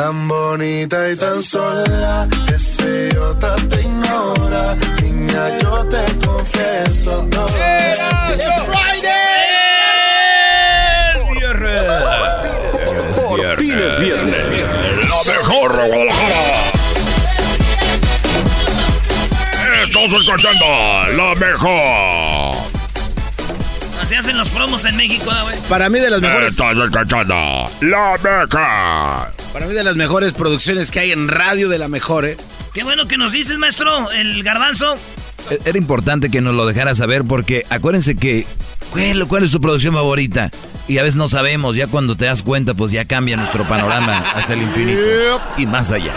Tan bonita y tan sola, que sé yo te ignora. Niña, yo te confieso, no. Por fin es viernes. La mejor Guadalajara. Estás escuchando la mejor. Así hacen los promos en México, ¿eh, güey. Para mí de las mejores. Estás escuchando la mejor. Para mí de las mejores producciones que hay en radio de la mejor, ¿eh? Qué bueno que nos dices, maestro, el garbanzo. E-, Era importante que nos lo dejara saber porque acuérdense que ¿cuál, cuál es su producción favorita? Y a veces no sabemos, ya cuando te das cuenta pues ya cambia nuestro panorama hacia el infinito y más allá.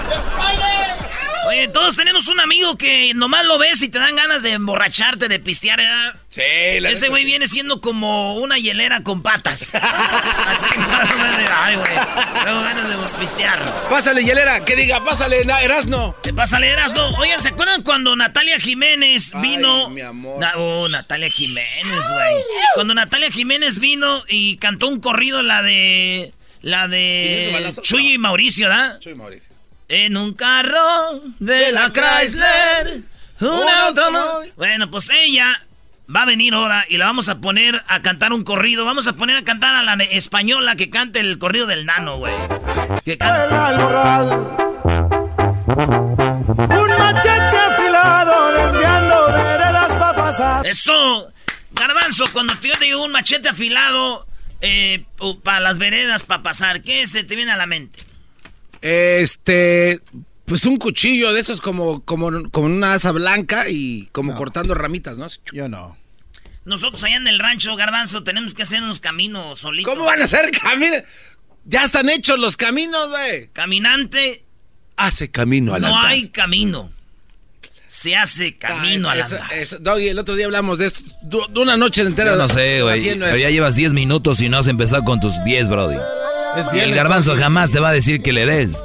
Oye, todos tenemos un amigo que nomás lo ves y te dan ganas de emborracharte, de pistear, ¿verdad? Sí, la Ese güey viene siendo como una hielera con patas. Así, de, ay, güey. Tengo ganas de pistear. Pásale, hielera, que diga, pásale, Erasno. ¿Te pasa leeras? No. Oigan, ¿se acuerdan cuando Natalia Jiménez vino? Ay, mi amor. Na- oh, Natalia Jiménez, güey. Cuando Natalia Jiménez vino y cantó un corrido, la de. La 500 de. Chuy y. Mauricio, ¿verdad? Soy Mauricio. En un carro de la Chrysler, un automóvil. Bueno, pues ella va a venir ahora y la vamos a poner a cantar un corrido. Vamos a poner a cantar a la española que cante el corrido del nano, güey. Que cante- morral. Un machete afilado desviando veredas para pasar. Eso, Garbanzo, cuando yo te digo un machete afilado eh, para las veredas para pasar, ¿qué se te viene a la mente? Este, pues un cuchillo de esos como, como, como una asa blanca y como cortando ramitas, ¿no? Yo no. Nosotros allá en el rancho, Garbanzo, tenemos que hacer unos caminos solitos. ¿Cómo van a ser caminos? Ya están hechos los caminos, güey. Caminante, Hace camino al no andar. hay camino. Se hace camino Ay, al eso- andar. eso- Doggy, el otro día hablamos de esto. du- De una noche entera. Yo no sé, güey. ya llevas 10 minutos y no has empezado con tus 10, Brody. Es Y el garbanzo jamás te va a decir que le des.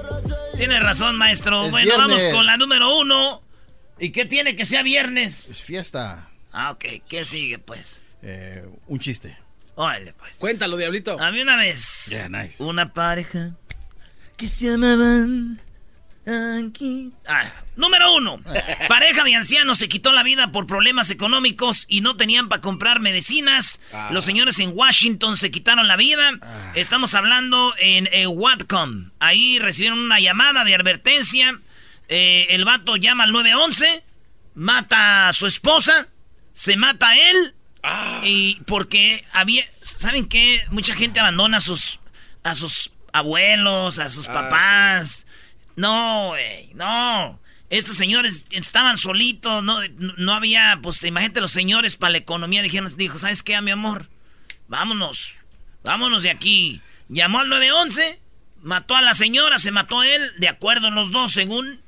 Tiene razón, maestro. Es bueno, vamos con la número uno. ¿Y qué tiene que sea viernes? Es fiesta. Ah, ok. ¿Qué sigue, pues? Eh, un chiste. Órale, pues. Cuéntalo, diablito. A mí una vez. Yeah, nice. Una pareja que se llamaban aquí. Ah, número uno. Pareja de ancianos se quitó la vida por problemas económicos y no tenían para comprar medicinas. Ah. Los señores en Washington se quitaron la vida. Estamos hablando en eh, Whatcom. Ahí recibieron una llamada de advertencia. Eh, el vato llama al 911, mata a su esposa, se mata a él. Y porque había, ¿saben qué? Mucha gente abandona a sus, a sus abuelos, a sus papás. No, güey, no. Estos señores estaban solitos, no, no había, pues imagínate los señores para la economía dijeron, dijo, ¿sabes qué, mi amor? Vámonos, vámonos de aquí. Llamó al 911, mató a la señora, se mató él, de acuerdo los dos, según.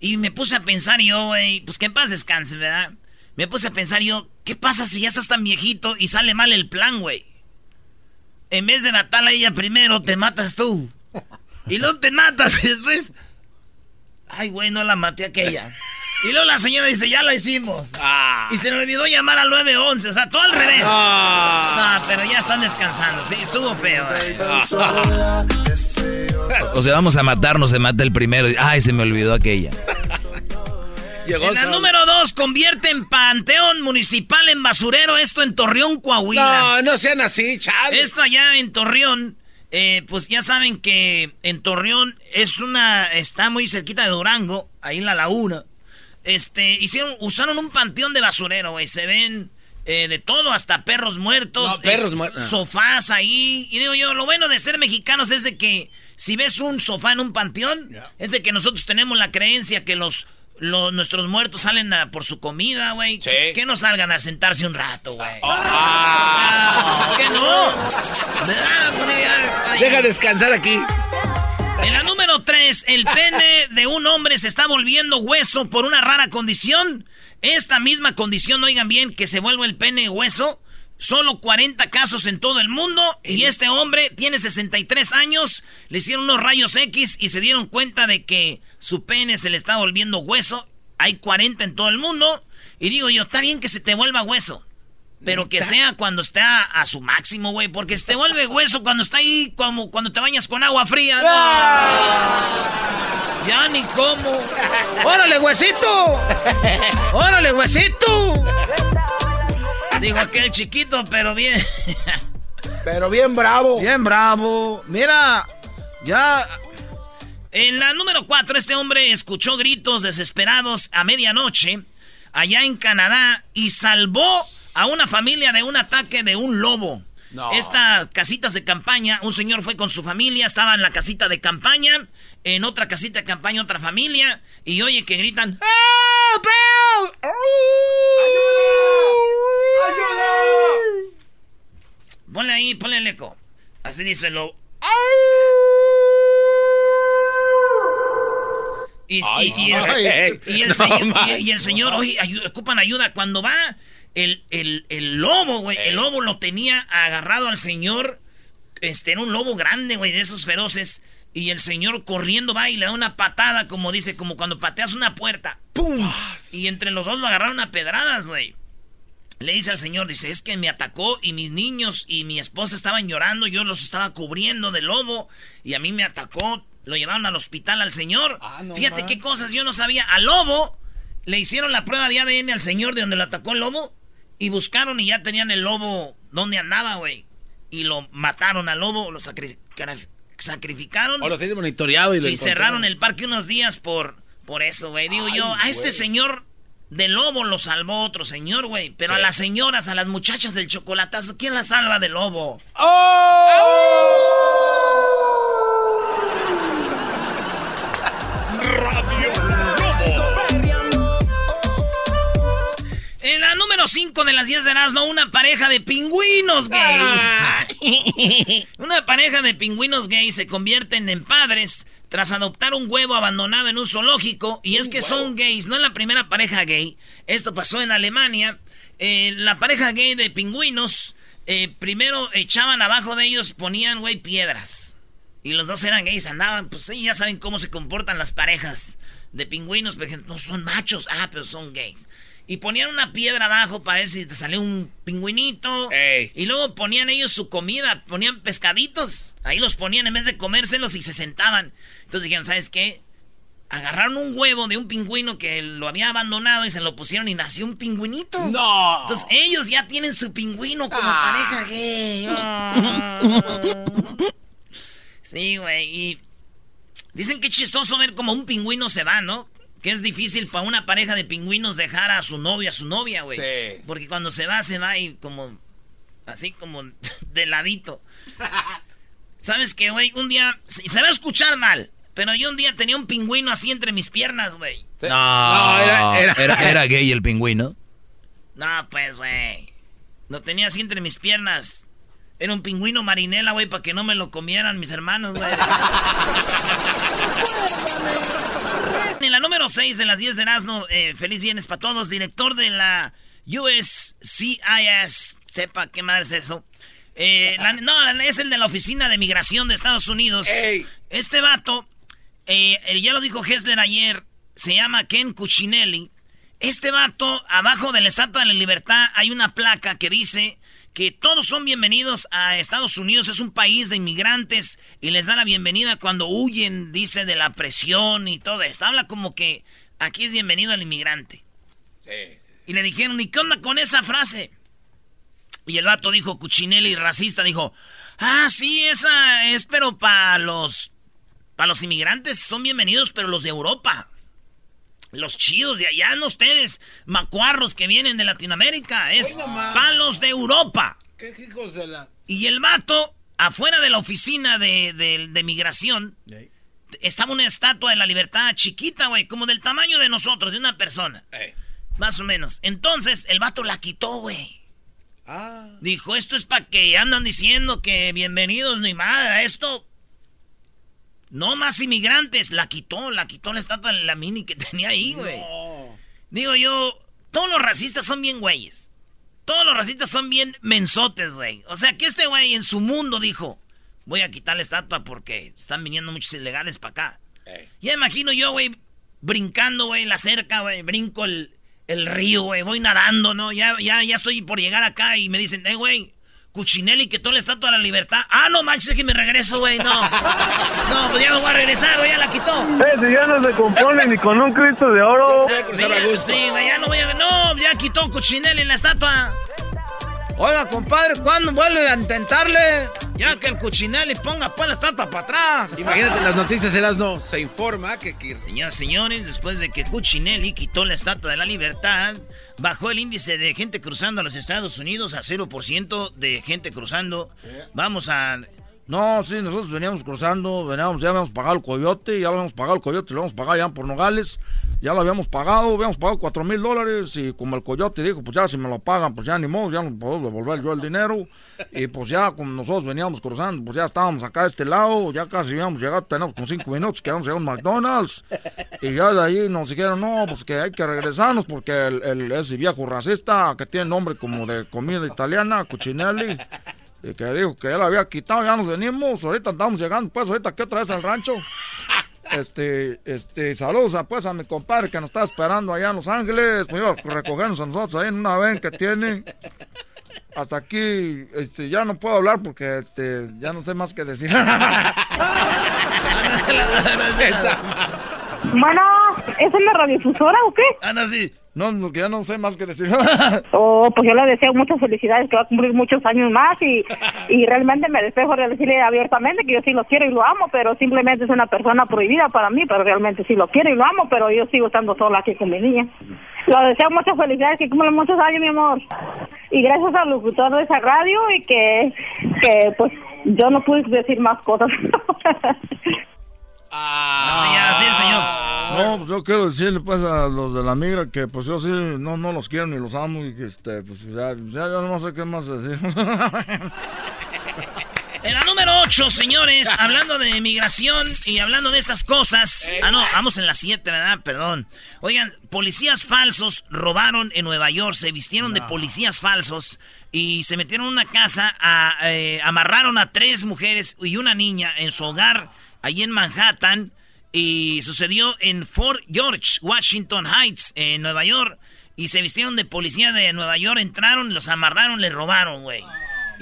Y me puse a pensar yo, güey, pues que en paz descanse, ¿verdad? Me puse a pensar yo, ¿qué pasa si ya estás tan viejito y sale mal el plan, güey? en vez de matarla a ella primero, te matas tú. Y luego te matas y después... Ay, güey, no la maté aquella. Y luego la señora dice, ya la hicimos. Ah. Y se le olvidó llamar al 911, o sea, todo al revés. Ah. No, pero ya están descansando, sí, estuvo feo. eh. O sea, vamos a matarnos, se mata el primero. y, Ay, se me olvidó aquella. Llegó En la solo. número dos, convierte en panteón municipal en basurero esto en Torreón, Coahuila. No, no sean así, chale. Esto allá en Torreón, eh, pues ya saben que en Torreón es una, está muy cerquita de Durango, ahí en la laguna. Este, hicieron, usaron un panteón de basurero, güey, se ven eh, de todo, hasta perros muertos. No, perros muertos. Sofás ahí. Y digo yo, lo bueno de ser mexicanos es de que si ves un sofá en un panteón, es de que nosotros tenemos la creencia que los... los- nuestros muertos salen a- por su comida, güey. Sí. Que, que no salgan a sentarse un rato, güey. Ah. ¿Por qué no? Ay. Deja descansar aquí. En la número 3, el pene de un hombre se está volviendo hueso por una rara condición. Esta misma condición, oigan bien, que se vuelve el pene hueso. Solo 40 casos en todo el mundo. Y este hombre tiene 63 años. Le hicieron unos rayos X y se dieron cuenta de que su pene se le está volviendo hueso. Hay 40 en todo el mundo. Y digo yo, está bien que se te vuelva hueso. Pero que sea cuando está a su máximo, güey. Porque se te vuelve hueso cuando está ahí, como cuando te bañas con agua fría. No. Ya ni cómo. ¡Órale, huesito! ¡Órale, huesito! Digo aquel chiquito, pero bien. Pero bien bravo. Bien bravo. Mira, ya. En la número 4, este hombre escuchó gritos desesperados a medianoche allá en Canadá y salvó a una familia de un ataque de un lobo. No. Estas casitas de campaña, un señor fue con su familia, estaba en la casita de campaña, en otra casita de campaña otra familia, y oye que gritan... ¡Ah, Bill! Ponle ahí, ponle el eco. Así dice el lobo. Y, y- Ay, y el, ay, y el no señor, y- el señor, oye, ayu- ocupan ayuda. Cuando va el, el- el lobo, güey, el lobo lo tenía agarrado al señor. Este, era un lobo grande, güey, de esos feroces. Y el señor corriendo va y le da una patada, como dice, como cuando pateas una puerta. ¡Pum! Y entre los dos lo agarraron a pedradas, güey. Le dice al señor, dice, es que me atacó y mis niños y mi esposa estaban llorando, yo los estaba cubriendo del lobo y a mí me atacó, lo llevaron al hospital al señor. Fíjate qué cosas yo no sabía. Al lobo le hicieron la prueba de ADN al señor de donde lo atacó el lobo y buscaron y ya tenían el lobo donde andaba, güey. Y lo mataron al lobo, lo sacri- sacrificaron O lo tiene monitoreado y lo y encontraron. cerraron el parque unos días por, por eso, güey. Digo Ay, yo, a este señor del lobo lo salvó otro señor, güey. Pero a las señoras, a las muchachas del chocolatazo, ¿quién las salva del lobo? En la número 5 de las 10 de Erasmo, una pareja de pingüinos gay. una pareja de pingüinos gay se convierten en padres tras adoptar un huevo abandonado en un zoológico. Y es que son gays, no es la primera pareja gay. Esto pasó en Alemania. Eh, la pareja gay de pingüinos, eh, primero echaban abajo de ellos, ponían, güey, piedras. Y los dos eran gays, andaban, pues sí, ya saben cómo se comportan las parejas de pingüinos, por ejemplo, no son machos, ah, pero son gays. Y ponían una piedra abajo para ver si te salió un pingüinito. Ey. Y luego ponían ellos su comida, ponían pescaditos. Ahí los ponían en vez de comérselos y se sentaban. Entonces dijeron, ¿sabes qué? Agarraron un huevo de un pingüino que lo había abandonado y se lo pusieron y nació un pingüinito. No. Entonces ellos ya tienen su pingüino como Ah. pareja gay. Sí, güey. Y dicen que es chistoso ver como un pingüino se va, ¿no? Que es difícil para una pareja de pingüinos dejar a su novio, a su novia, güey. Sí. Porque cuando se va, se va y como... Así como de ladito. ¿Sabes qué, güey? Un día... Se va a escuchar mal. Pero yo un día tenía un pingüino así entre mis piernas, güey. No, No, era- era- era, era gay el pingüino. No, pues, güey. Lo tenía así entre mis piernas. Era un pingüino marinela, güey, para que no me lo comieran mis hermanos, güey. en la número 6 de las 10 de Erasmo, eh, feliz viernes para todos, director de la USCIS, sepa qué madre es eso. Eh, no, es el de la Oficina de Migración de Estados Unidos. Este vato, eh, ya lo dijo Hessler ayer, se llama Ken Cuccinelli. Este vato, abajo de la Estatua de la Libertad, hay una placa que dice que todos son bienvenidos a Estados Unidos. Es un país de inmigrantes y les da la bienvenida cuando huyen, dice, de la presión y todo esto. Habla como que aquí es bienvenido al inmigrante. Y le dijeron, ¿y qué onda con esa frase? Y el vato dijo, Cuchinelli, racista, dijo, ah, sí, esa es, pero para los, para los inmigrantes son bienvenidos, pero los de Europa. Los chidos de allá, no ustedes, macuarros que vienen de Latinoamérica, es para los de Europa. ¿Qué hijos de la...? Y el vato, afuera de la oficina de, de, migración, estaba una estatua de la libertad chiquita, güey, como del tamaño de nosotros, de una persona. Más o menos. Entonces, el vato la quitó, güey. Ah. Dijo, esto es para que andan diciendo que bienvenidos ni nada, esto... No más inmigrantes, la quitó, la quitó la estatua de la mini que tenía ahí, güey. Digo yo, todos los racistas son bien güeyes. Todos los racistas son bien mensotes, güey. O sea, que este güey en su mundo dijo, voy a quitar la estatua porque están viniendo muchos ilegales para acá. Ya imagino yo, güey, brincando, güey, la cerca, güey, brinco el, el río, güey. Voy nadando, ¿no? Ya, ya, ya estoy por llegar acá y me dicen, eh, güey, Cuchinelli que todo la estatua de la libertad. Ah, no manches, que me regreso, güey. No. No, pues ya me voy a regresar, güey, ya la quitó. Eh, si ya no se compone ni con un Cristo de oro. Sí, güey, ya no voy a. No, ya quitó Cuchinelli la estatua. Oiga, compadre, ¿cuándo vuelve a intentarle? Ya que el Cuchinelli ponga pues la estatua para atrás. Imagínate las noticias, Eras no. Se informa que... Señoras señores, después de que Cuchinelli quitó la estatua de la libertad, bajó el índice de gente cruzando a los Estados Unidos a 0% de gente cruzando. Vamos a no, sí, nosotros veníamos cruzando, veníamos, ya habíamos pagado el coyote, ya lo habíamos pagado el coyote, lo habíamos pagado ya por Nogales, ya lo habíamos pagado, habíamos pagado cuatro mil dólares y como el coyote dijo, pues ya si me lo pagan, pues ya ni modo, ya no puedo devolver yo el dinero. Y pues ya como nosotros veníamos cruzando, pues ya estábamos acá de este lado, ya casi habíamos llegado, tenemos como cinco minutos que vamos a llegar a un McDonald's. Y ya de ahí nos dijeron, no, pues que hay que regresarnos porque el, el ese viejo racista que tiene nombre como de comida italiana, Cuccinelli, que dijo que ya la había quitado, ya nos venimos, ahorita estamos llegando, pues ahorita que otra vez al rancho. Este, este, saludos a, pues a mi compadre que nos está esperando allá en Los Ángeles, pues iba a recogernos a nosotros ahí en una ven que tiene. Hasta aquí, este, ya no puedo hablar porque, este, ya no sé más que decir. bueno, ¿es una radiofusora o qué? Ana, sí. No, que ya no sé más que decir. oh, pues yo le deseo muchas felicidades, que va a cumplir muchos años más y, y realmente me despejo de decirle abiertamente que yo sí lo quiero y lo amo, pero simplemente es una persona prohibida para mí, pero realmente sí lo quiero y lo amo, pero yo sigo estando sola aquí con mi niña. Lo deseo muchas felicidades, que cumpla muchos años, mi amor. Y gracias al locutor de esa radio y que, que pues yo no pude decir más cosas. Ah, sí, señor. No, pues yo quiero decirle pues a los de la migra que pues yo sí no, no los quiero ni los amo y que este, pues ya, ya yo no sé qué más decir. En la número 8, señores, hablando de migración y hablando de estas cosas. Ah, no, vamos en la 7, ¿verdad? Perdón. Oigan, policías falsos robaron en Nueva York, se vistieron de policías falsos y se metieron en una casa, eh, amarraron a tres mujeres y una niña en su hogar allí en Manhattan. Y sucedió en Fort George, Washington Heights, en Nueva York. Y se vistieron de policía de Nueva York, entraron, los amarraron, les robaron, güey.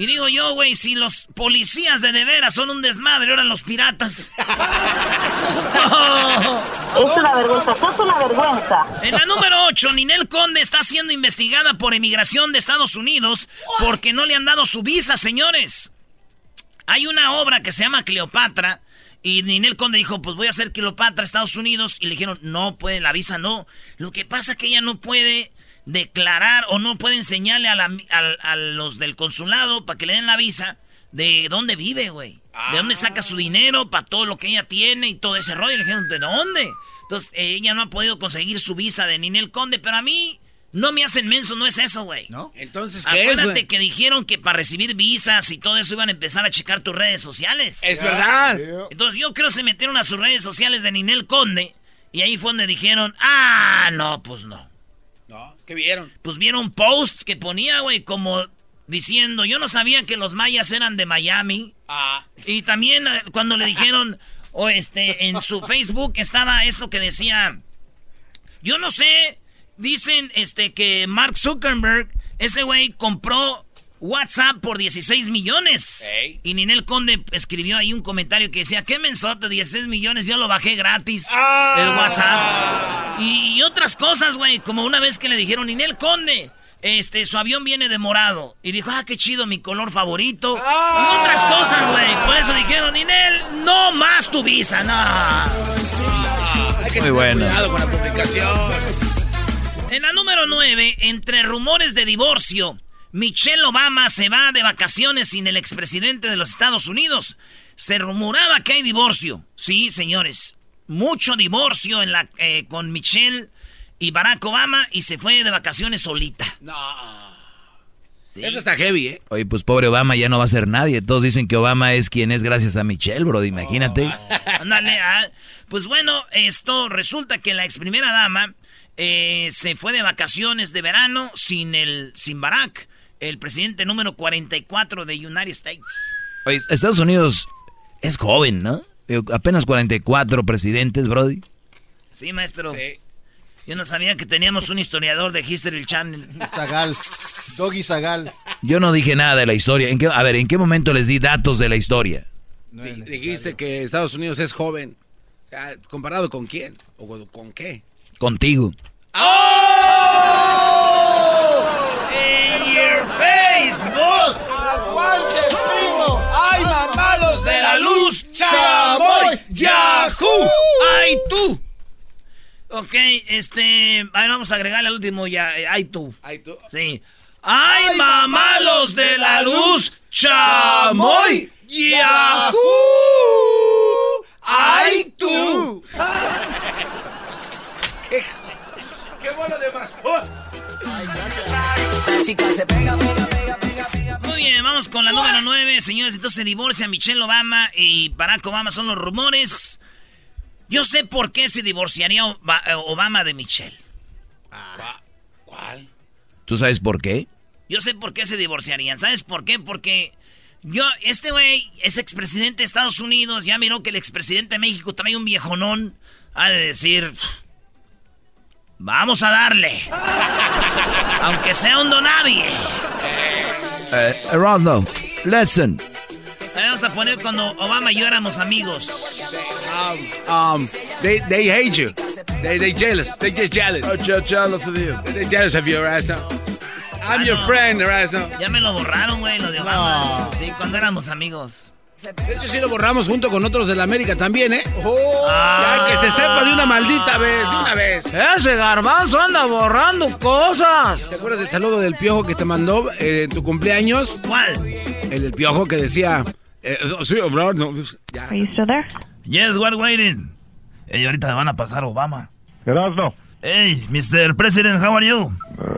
Y digo yo, güey, si los policías de de veras son un desmadre, ahora los piratas. es una vergüenza, es una vergüenza. En la número 8, Ninel Conde está siendo investigada por emigración de Estados Unidos porque no le han dado su visa, señores. Hay una obra que se llama Cleopatra y Ninel Conde dijo, pues voy a hacer Cleopatra a Estados Unidos. Y le dijeron, no puede, la visa no. Lo que pasa es que ella no puede declarar o no puede enseñarle a, los del consulado para que le den la visa de dónde vive, güey. De dónde saca su dinero para todo lo que ella tiene y todo ese rollo. Le dijeron, ¿de dónde? Entonces, ella no ha podido conseguir su visa de Ninel Conde, pero a mí no me hacen menso, no es eso, güey. ¿No? Entonces, ¿qué Acuérdate que dijeron que para recibir visas y todo eso iban a empezar a checar tus redes sociales. Es verdad. Entonces yo creo que se metieron a sus redes sociales de Ninel Conde y ahí fue donde dijeron, ah, no, pues no. No, ¿qué vieron? Pues vieron posts que ponía, güey, como diciendo, yo no sabía que los mayas eran de Miami. Y también eh, cuando le dijeron, o este, en su Facebook estaba esto que decía, yo no sé, dicen este que Mark Zuckerberg, ese güey compró WhatsApp por 16 millones. Y Ninel Conde escribió ahí un comentario que decía, ¿qué mensote? 16 millones, yo lo bajé gratis. El WhatsApp. Y, y otras cosas, güey, como una vez que le dijeron, Ninel Conde, este, su avión viene de morado. Y dijo, ah, qué chido, mi color favorito. Y otras cosas, güey. Por eso dijeron, Ninel, no más tu visa, no. Hay que Muy tener bueno. cuidado con la publicación. En la número 9, entre rumores de divorcio, Michelle Obama se va de vacaciones sin el expresidente de los Estados Unidos. Se rumoraba que hay divorcio. Sí, señores. Mucho divorcio en la, eh, con Michelle y Barack Obama y se fue de vacaciones solita. Eso está heavy, ¿eh? Oye, pues pobre Obama ya no va a ser nadie. Todos dicen que Obama es quien es gracias a Michelle, bro. Imagínate. Ándale, ah. Pues bueno, esto resulta que la ex primera dama eh, se fue de vacaciones de verano sin el sin Barack, el presidente número 44 de United States. Oye, Estados Unidos es joven, ¿no? Apenas 44 presidentes, Brody. Sí, maestro. Yo no sabía que teníamos un historiador de History Channel. Zagal. Doggy Zagal. Yo no dije nada de la historia. ¿En qué, a ver, ¿en qué momento les di datos de la historia? Di- Dijiste que Estados Unidos es joven. O sea, ¿Comparado con quién? ¿O con qué? Contigo. In your Facebook. ¡Aguante, primo! ¡Ay, mamalos de la luz! ¡Chamoy! ¡Yahoo! ¡Ay, tú! Ok, este. A ver, vamos a agregarle al último ya. eh, ¡Ay, tú! Ay, tú. Sí. ¡Ay, mamalos de la luz! ¡Chamoy! ¡Yahoo! ¡Ay, tú! ¡Qué bueno de mascota! Muy bien, vamos con la número 9. Señores, entonces se divorcia Michelle Obama y Barack Obama son los rumores. Yo sé por qué se divorciaría Oba- Obama de Michelle. ¿Cuál? ¿Tú sabes por qué? Yo sé por qué se divorciarían. ¿Sabes por qué? Porque yo, este güey es expresidente de Estados Unidos. Ya miró que el expresidente de México trae un viejonón. Ha de decir. Vamos a darle. Aunque sea un donadie. Eh, Erasmo, listen. Vamos a poner cuando Obama y yo éramos amigos. Um, they, they hate you. They, they jealous. They just jealous. jealous of you. They're jealous of you, Erasmo. I'm Ah, your no. friend, Erasmo. Ya me lo borraron, güey, lo de Obama. Sí, cuando éramos amigos. De hecho, sí lo borramos junto con otros de la América también, ¿eh? Ah. Ya que se sepa de una maldita vez, de una vez. Ese garbanzo anda borrando cosas. ¿Te acuerdas del saludo del piojo que te mandó eh, en tu cumpleaños? ¿Cuál? El del piojo que decía. eh, sí, bro, no, ya. Are you still there? Yes, we're waiting. Ey, ahorita me van a pasar Obama. Erasno. Hey, Mr. President, how are you?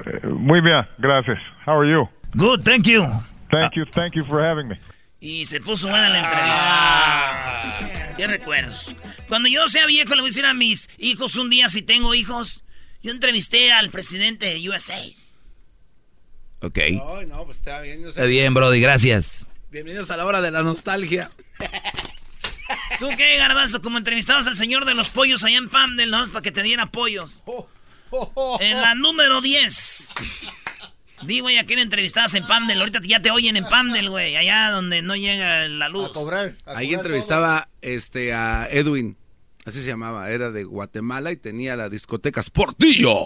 Eh, muy bien, gracias. How are you? Good, thank you. Thank you, thank you for having me. Y se puso buena la entrevista. ¿Qué recuerdos? Cuando yo sea viejo, le voy a decir a mis hijos un día, si tengo hijos, yo entrevisté al presidente de USA. Ok. Ay, no, pues está bien. yo sé. Está bien, Brody, gracias. Bienvenidos a la hora de la nostalgia. ¿Tú qué, Garbanzo? Como entrevistabas al señor de los pollos allá en Pamdel, ¿no? Para que te diera pollos. En la número 10. Di, güey, a quién entrevistabas en Pamdel. Ahorita ya te oyen en Pamdel, güey. Allá donde no llega la luz. A cobrar. a Ahí cobrar entrevistaba este, a Edwin. Así se llamaba. Era de Guatemala y tenía la discoteca Sportillo.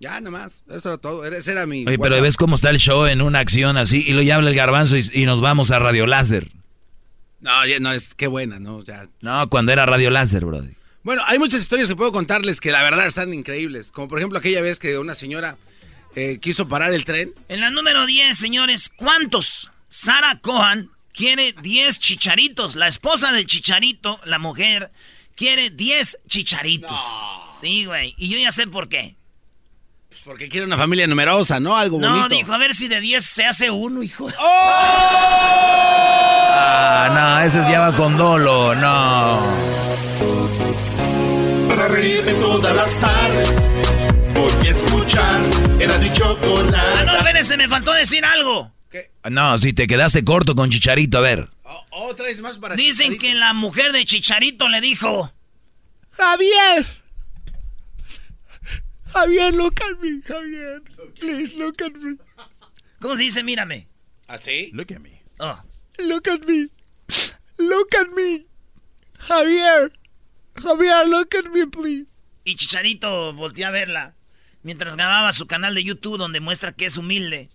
Ya, nada más. Eso era todo. Era- Ese era mi. Oye, pero ves cómo está el show en una acción así y lo ya habla el garbanzo y, y nos vamos a Radio Láser. No, ya, no, es qué buena, ¿no? Ya. No, cuando era Radio Láser, Brody. Bueno, hay muchas historias que puedo contarles que la verdad están increíbles. Como por ejemplo aquella vez que una señora eh, quiso parar el tren. En la número 10, señores, ¿cuántos? Sara Cohan quiere 10 chicharitos. La esposa del chicharito, la mujer, quiere 10 chicharitos. Sí, güey. Y yo ya sé por qué. Pues porque quiere una familia numerosa, ¿no? Algo No, bonito. dijo, a ver si de 10 se hace uno, hijo. Ah, no, ese es ya va con dolo, no. Para reírme todas las tardes. Que escuchar. Era mi chocolate. Ah, no, ven, se me faltó decir algo. No, si te quedaste corto con Chicharito, a ver. Oh, oh, traes más para Dicen que la mujer de Chicharito le dijo... Javier. Javier, look at me, Javier. Please, look at me. ¿Cómo se dice? Mírame. ¿Así? Look at me. Oh. Look at me. Look at me. Javier. Javier, look at me, please. Y Chicharito volteó a verla mientras grababa su canal de YouTube donde muestra que es humilde.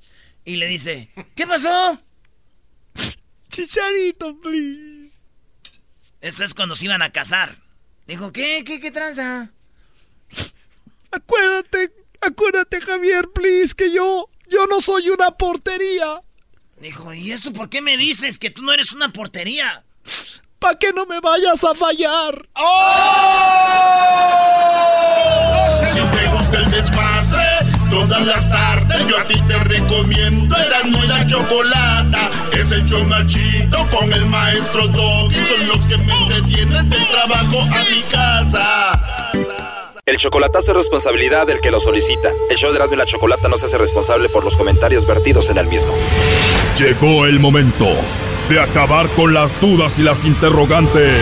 Y le dice, ¿qué pasó? Chicharito, please. Esto es cuando se iban a casar. Dijo, ¿qué? ¿Qué, qué tranza? Acuérdate, acuérdate, Javier, please, que yo, yo no soy una portería. Dijo, ¿y eso por qué me dices que tú no eres una portería? para que no me vayas a fallar. ¡Oh! Todas las tardes yo a ti te recomiendo Eran muy la chocolata. Es el chomachito con el maestro Doggy. Son los que me entretienen del trabajo a mi casa. El chocolatazo es responsabilidad del que lo solicita. El show de Erasmo y la Chocolata no se hace responsable por los comentarios vertidos en el mismo. Llegó el momento de acabar con las dudas y las interrogantes.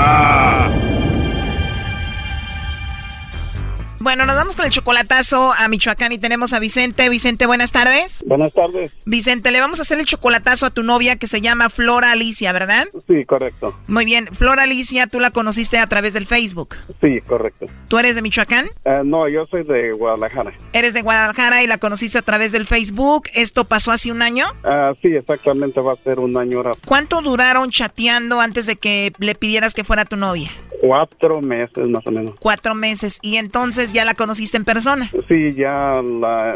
Bueno, nos vamos con el chocolatazo a Michoacán y tenemos a Vicente. Vicente, buenas tardes. Buenas tardes. Vicente, le vamos a hacer el chocolatazo a tu novia que se llama Flora Alicia, ¿verdad? Sí, correcto. Muy bien. Flora Alicia, tú la conociste a través del Facebook. Sí, correcto. ¿Tú eres de Michoacán? Uh, no, yo soy de Guadalajara. Eres de Guadalajara y la conociste a través del Facebook. ¿Esto pasó hace un año? Uh, sí, exactamente, va a ser un año ahora. ¿Cuánto duraron chateando antes de que le pidieras que fuera tu novia? Cuatro meses más o menos. Cuatro meses. ¿Y entonces ya la conociste en persona? Sí, ya, la,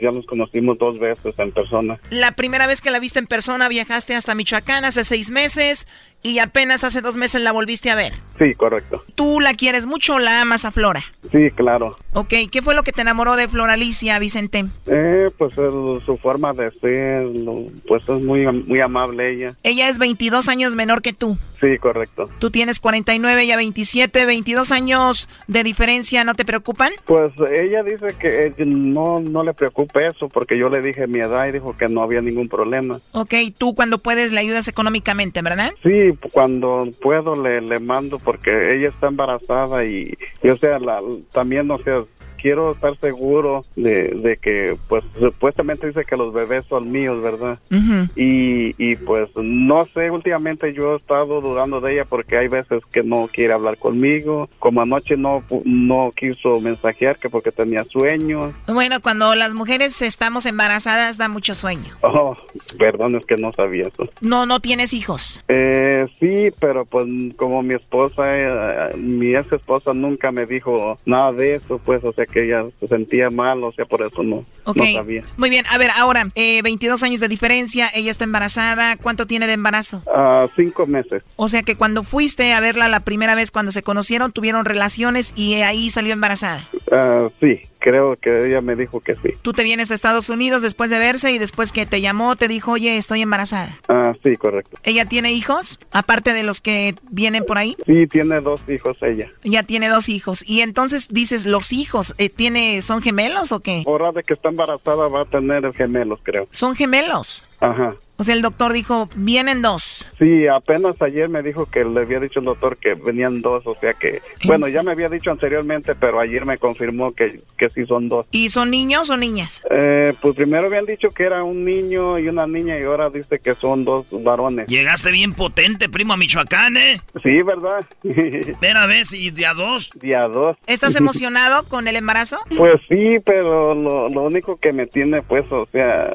ya nos conocimos dos veces en persona. La primera vez que la viste en persona viajaste hasta Michoacán hace seis meses y apenas hace dos meses la volviste a ver. Sí, correcto. ¿Tú la quieres mucho o la amas a Flora? Sí, claro. Ok, ¿qué fue lo que te enamoró de Flora Alicia, Vicente? Eh, pues el, su forma de ser, pues es muy, muy amable ella. Ella es 22 años menor que tú. Sí, correcto. Tú tienes 49, ella 27, 22 años de diferencia, ¿no te preocupan? Pues ella dice que no, no le preocupe eso porque yo le dije mi edad y dijo que no había ningún problema. Ok, tú cuando puedes le ayudas económicamente, ¿verdad? Sí, cuando puedo le, le mando porque ella está embarazada y, y o sea, la, también, o sea, quiero estar seguro de, de, que, pues, supuestamente dice que los bebés son míos, ¿verdad? Uh -huh. y, y, pues, no sé, últimamente yo he estado dudando de ella porque hay veces que no quiere hablar conmigo, como anoche no, no quiso mensajear que porque tenía sueño. Bueno, cuando las mujeres estamos embarazadas da mucho sueño. Oh, perdón, es que no sabía eso. No, no tienes hijos. Eh, sí, pero pues como mi esposa, eh, mi ex esposa nunca me dijo nada de eso, pues, o sea que ella se sentía mal, o sea, por eso no, okay. no sabía. Muy bien, a ver, ahora, eh, 22 años de diferencia, ella está embarazada, ¿cuánto tiene de embarazo? Uh, cinco meses. O sea que cuando fuiste a verla la primera vez, cuando se conocieron, tuvieron relaciones y ahí salió embarazada. Uh, sí, creo que ella me dijo que sí. Tú te vienes a Estados Unidos después de verse y después que te llamó te dijo, oye, estoy embarazada. Ah, sí, correcto. ¿Ella tiene hijos, aparte de los que vienen por ahí? Sí, tiene dos hijos ella. Ya tiene dos hijos. Y entonces dices, los hijos, eh, tiene, ¿son gemelos o qué? Ahora de que está embarazada va a tener gemelos, creo. ¿Son gemelos? Ajá. O sea, el doctor dijo, vienen dos. Sí, apenas ayer me dijo que le había dicho el doctor que venían dos, o sea que, bueno, ya me había dicho anteriormente, pero ayer me confirmó que, que sí son dos. ¿Y son niños o niñas? Eh, pues primero habían dicho que era un niño y una niña y ahora dice que son dos varones. Llegaste bien potente, primo, a Michoacán, ¿eh? Sí, ¿verdad? Vera vez y día dos. Día dos. ¿Estás emocionado con el embarazo? Pues sí, pero lo, lo único que me tiene, pues, o sea,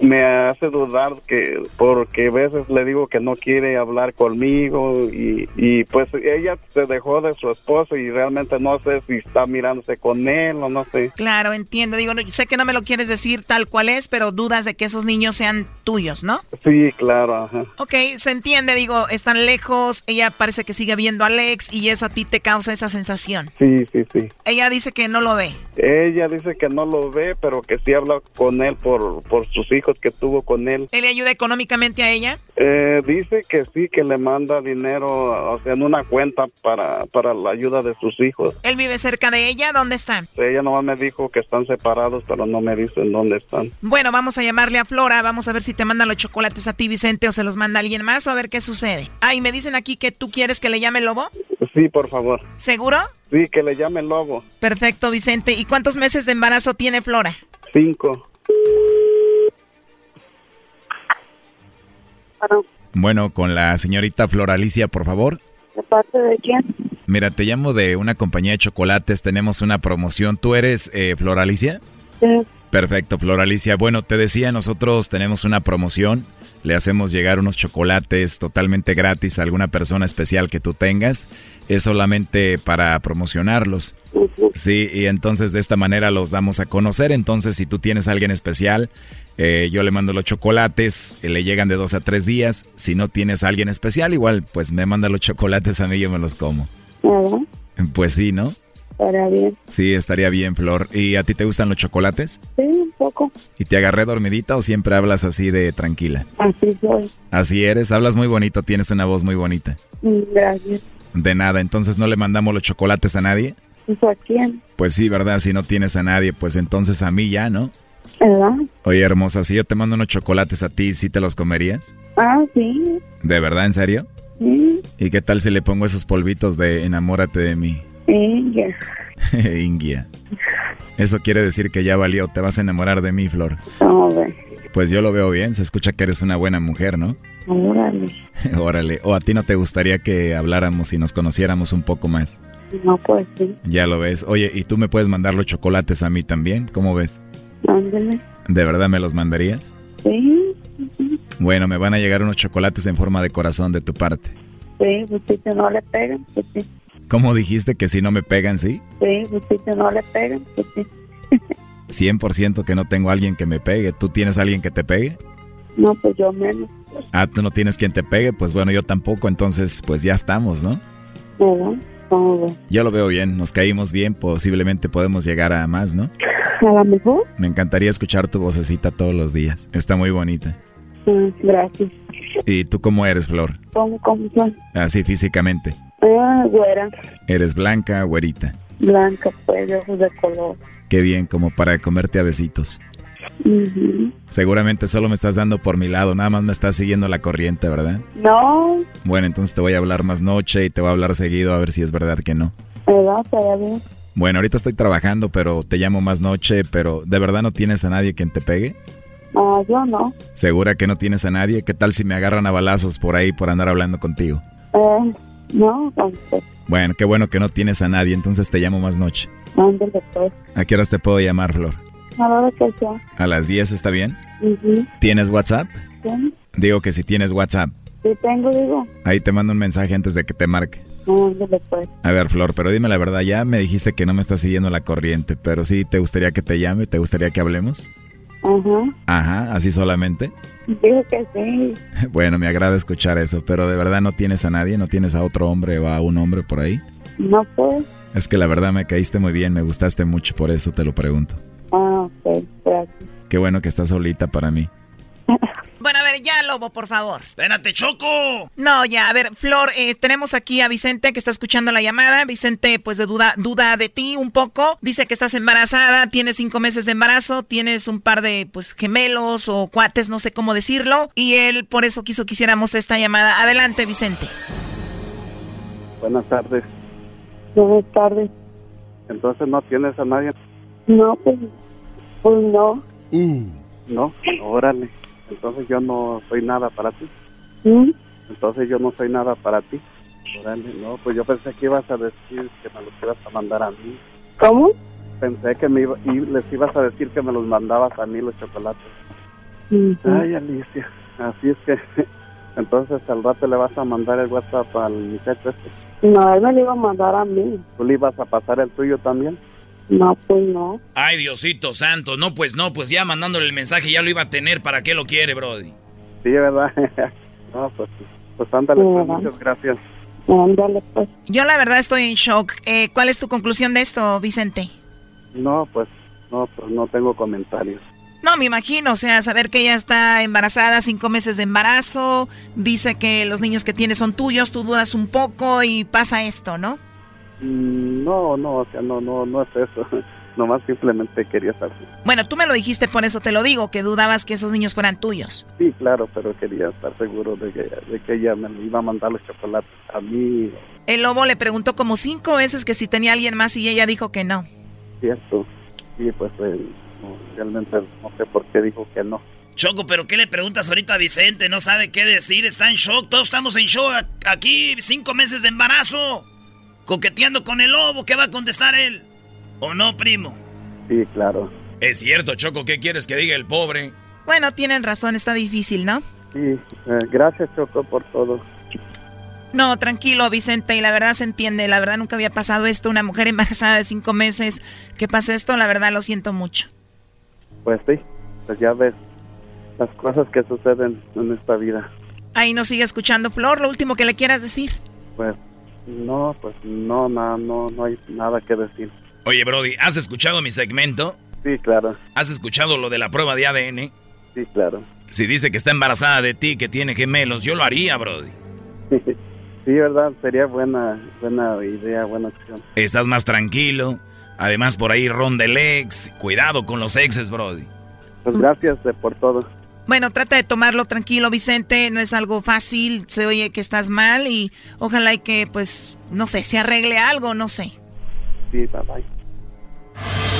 me hace dudar que porque a veces le digo que no quiere hablar conmigo y, y, pues ella se dejó de su esposo y realmente no sé si está mirándose con él o no sé. Claro, entiendo. Digo, no, sé que no me lo quieres decir tal cual es, pero dudas de que esos niños sean tuyos, ¿no? Sí, claro. Ajá. Ok, se entiende. Digo, están lejos. Ella parece que sigue viendo a Alex y eso a ti te causa esa sensación. Sí, sí, sí. Ella dice que no lo ve. Ella dice que no lo ve, pero que sí habla con él por, por sus hijos que tuvo con él. ¿Él le ayuda económicamente a ella? Eh, dice que sí, que le manda dinero, o sea, en una cuenta para, para la ayuda de sus hijos. ¿Él vive cerca de ella? ¿Dónde está? Ella nomás me dijo que están separados, pero no me dicen dónde están. Bueno, vamos a llamarle a Flora, vamos a ver si te manda los chocolates a ti, Vicente, o se los manda alguien más, o a ver qué sucede. Ah, y me dicen aquí que tú quieres que le llame Lobo. Sí, por favor. ¿Seguro? Sí, que le llame Lobo. Perfecto, Vicente. ¿Y cuántos meses de embarazo tiene Flora? Cinco. Bueno, con la señorita Flor Alicia, por favor. ¿De parte de quién? Mira, te llamo de una compañía de chocolates, tenemos una promoción. ¿Tú eres eh, Flor Alicia? Sí. Perfecto, Flor Alicia. Bueno, te decía, nosotros tenemos una promoción. Le hacemos llegar unos chocolates totalmente gratis a alguna persona especial que tú tengas. Es solamente para promocionarlos. Sí, y entonces de esta manera los damos a conocer. Entonces, si tú tienes a alguien especial, eh, yo le mando los chocolates, eh, le llegan de dos a tres días. Si no tienes a alguien especial, igual, pues me manda los chocolates a mí y yo me los como. Nada, Pues sí, ¿no? estaría bien. Sí, estaría bien, Flor. ¿Y a ti te gustan los chocolates? Sí, un poco. ¿Y te agarré dormidita o siempre hablas así de tranquila? Así soy. Así eres, hablas muy bonito, tienes una voz muy bonita. Mm, Gracias. De nada, entonces no le mandamos los chocolates a nadie. ¿Eso a quién? Pues sí, ¿verdad? Si no tienes a nadie, pues entonces a mí ya, ¿no? ¿Verdad? Oye, hermosa, si yo te mando unos chocolates a ti, ¿sí te los comerías? Ah, sí. ¿De verdad, en serio? Sí. ¿Y qué tal si le pongo esos polvitos de enamórate de mí? Ya. Ingia. Eso quiere decir que ya valió, te vas a enamorar de mí, Flor. No. Pues yo lo veo bien, se escucha que eres una buena mujer, ¿no? Órale. Órale, o a ti no te gustaría que habláramos y nos conociéramos un poco más. No, pues sí. Ya lo ves. Oye, ¿y tú me puedes mandar los chocolates a mí también? ¿Cómo ves? Ándale. ¿De verdad me los mandarías? Sí. Bueno, me van a llegar unos chocolates en forma de corazón de tu parte. Sí, pues no le pegan, pues sí. ¿Cómo dijiste que si no me pegan, sí? Sí, pues no le pegan, pues sí. 100% que no tengo a alguien que me pegue. ¿Tú tienes a alguien que te pegue? No, pues yo menos. Ah, tú no tienes quien te pegue, pues bueno, yo tampoco, entonces pues ya estamos, ¿no? ¿Verdad? ¿Cómo ve? Yo lo veo bien, nos caímos bien, posiblemente podemos llegar a más, ¿no? A lo mejor. Me encantaría escuchar tu vocecita todos los días. Está muy bonita. Mm, gracias. ¿Y tú cómo eres, Flor? ¿Cómo, cómo? Así físicamente. Ah, güera. ¿Eres blanca, güerita? Blanca, pues, de ojos de color. Qué bien, como para comerte a besitos. Seguramente solo me estás dando por mi lado, nada más me estás siguiendo la corriente, ¿verdad? No, Bueno, entonces te voy a hablar más noche y te voy a hablar seguido a ver si es verdad que no. ¿verdad? Estaría bien. Bueno, ahorita estoy trabajando, pero te llamo más noche, pero ¿de verdad no tienes a nadie quien te pegue? Ah, yo no. ¿Segura que no tienes a nadie? ¿Qué tal si me agarran a balazos por ahí por andar hablando contigo? Eh, no, pues, Bueno, qué bueno que no tienes a nadie, entonces te llamo más noche. ándale, pues. ¿A qué horas te puedo llamar, Flor? A la hora que sea. ¿A las 10 está bien? ¿Tienes WhatsApp? Sí, Digo que si tienes WhatsApp. sí tengo, digo. Ahí te mando un mensaje antes de que te marque. Ándale, pues. A ver, Flor, pero dime la verdad, ya me dijiste que no me estás siguiendo la corriente, pero sí, ¿te gustaría que te llame? ¿Te gustaría que hablemos? Ajá. Ajá, así solamente. Dijo que sí. Bueno, me agrada escuchar eso, pero de verdad no tienes a nadie, no tienes a otro hombre o a un hombre por ahí. No, pues. Es que la verdad me caíste muy bien, me gustaste mucho, por eso te lo pregunto. Gracias. Qué bueno que estás solita para mí. Bueno, a ver, ya, Lobo, por favor. Espérate, Choco. No, ya, a ver, Flor, eh, tenemos aquí a Vicente que está escuchando la llamada. Vicente, pues, de duda, duda de ti un poco. Dice que estás embarazada, tienes cinco meses de embarazo, tienes un par de, pues, gemelos o cuates, no sé cómo decirlo. Y él, por eso quiso que hiciéramos esta llamada. Adelante, Vicente. Buenas tardes. Buenas tardes. Entonces no tienes a nadie, No, pues, pues no. ¿no? Órale. Entonces yo no soy nada para ti. ¿Mm? Entonces yo no soy nada para ti. Órale, no, pues yo pensé que ibas a decir que me los ibas a mandar a mí. ¿Cómo? Pensé que me iba, y les ibas a decir que me los mandabas a mí los chocolates. Ay, Alicia, así es que entonces al rato le vas a mandar el WhatsApp al muchacho este. No, él me lo iba a mandar a mí. ¿Tú le ibas a pasar el tuyo también? No, pues no. Ay, Diosito santo. No, pues no, pues ya mandándole el mensaje ya lo iba a tener. ¿Para qué lo quiere, Brody? Sí, ¿verdad? no, pues, pues ándale, pues, muchas gracias. Ándale, pues. Yo, la verdad, estoy en shock. Eh, ¿Cuál es tu conclusión de esto, Vicente? No, pues no, pues no tengo comentarios. No, me imagino, o sea, saber que ella está embarazada, cinco meses de embarazo, dice que los niños que tiene son tuyos, tú dudas un poco y pasa esto, ¿no? Mm, No, no, o sea, no, no, no es eso. Nomás simplemente quería saber. Bueno, tú me lo dijiste, por eso te lo digo, que dudabas que esos niños fueran tuyos. Sí, claro, pero quería estar seguro de que, de que ella me iba a mandar los chocolates a mí. El lobo le preguntó como cinco veces que si tenía alguien más y ella dijo que no. Cierto. Sí, pues eh, realmente no sé por qué dijo que no. Choco, pero ¿qué le preguntas ahorita a Vicente? No sabe qué decir, está en shock. Todos estamos en shock aquí, cinco meses de embarazo. Coqueteando con el lobo, ¿qué va a contestar él? ¿O no, primo? Sí, claro. Es cierto, Choco, ¿qué quieres que diga el pobre? Bueno, tienen razón, está difícil, ¿no? Sí, eh, gracias Choco por todo. No, tranquilo, Vicente, y la verdad se entiende, la verdad nunca había pasado esto, una mujer embarazada de cinco meses, que pase esto, la verdad lo siento mucho. Pues sí, pues ya ves las cosas que suceden en esta vida. Ahí nos sigue escuchando, Flor, lo último que le quieras decir. Pues no, pues no, no, no, no hay nada que decir. Oye, Brody, ¿has escuchado mi segmento? Sí, claro. ¿Has escuchado lo de la prueba de ADN? Sí, claro. Si dice que está embarazada de ti, que tiene gemelos, yo lo haría, Brody. Sí, verdad, sería buena, buena idea, buena opción. Estás más tranquilo. Además, por ahí ronda el ex. Cuidado con los exes, Brody. Pues gracias por todo. Bueno, trata de tomarlo tranquilo, Vicente, no es algo fácil, se oye que estás mal y ojalá y que, pues, no sé, se arregle algo, no sé. Sí, bye bye.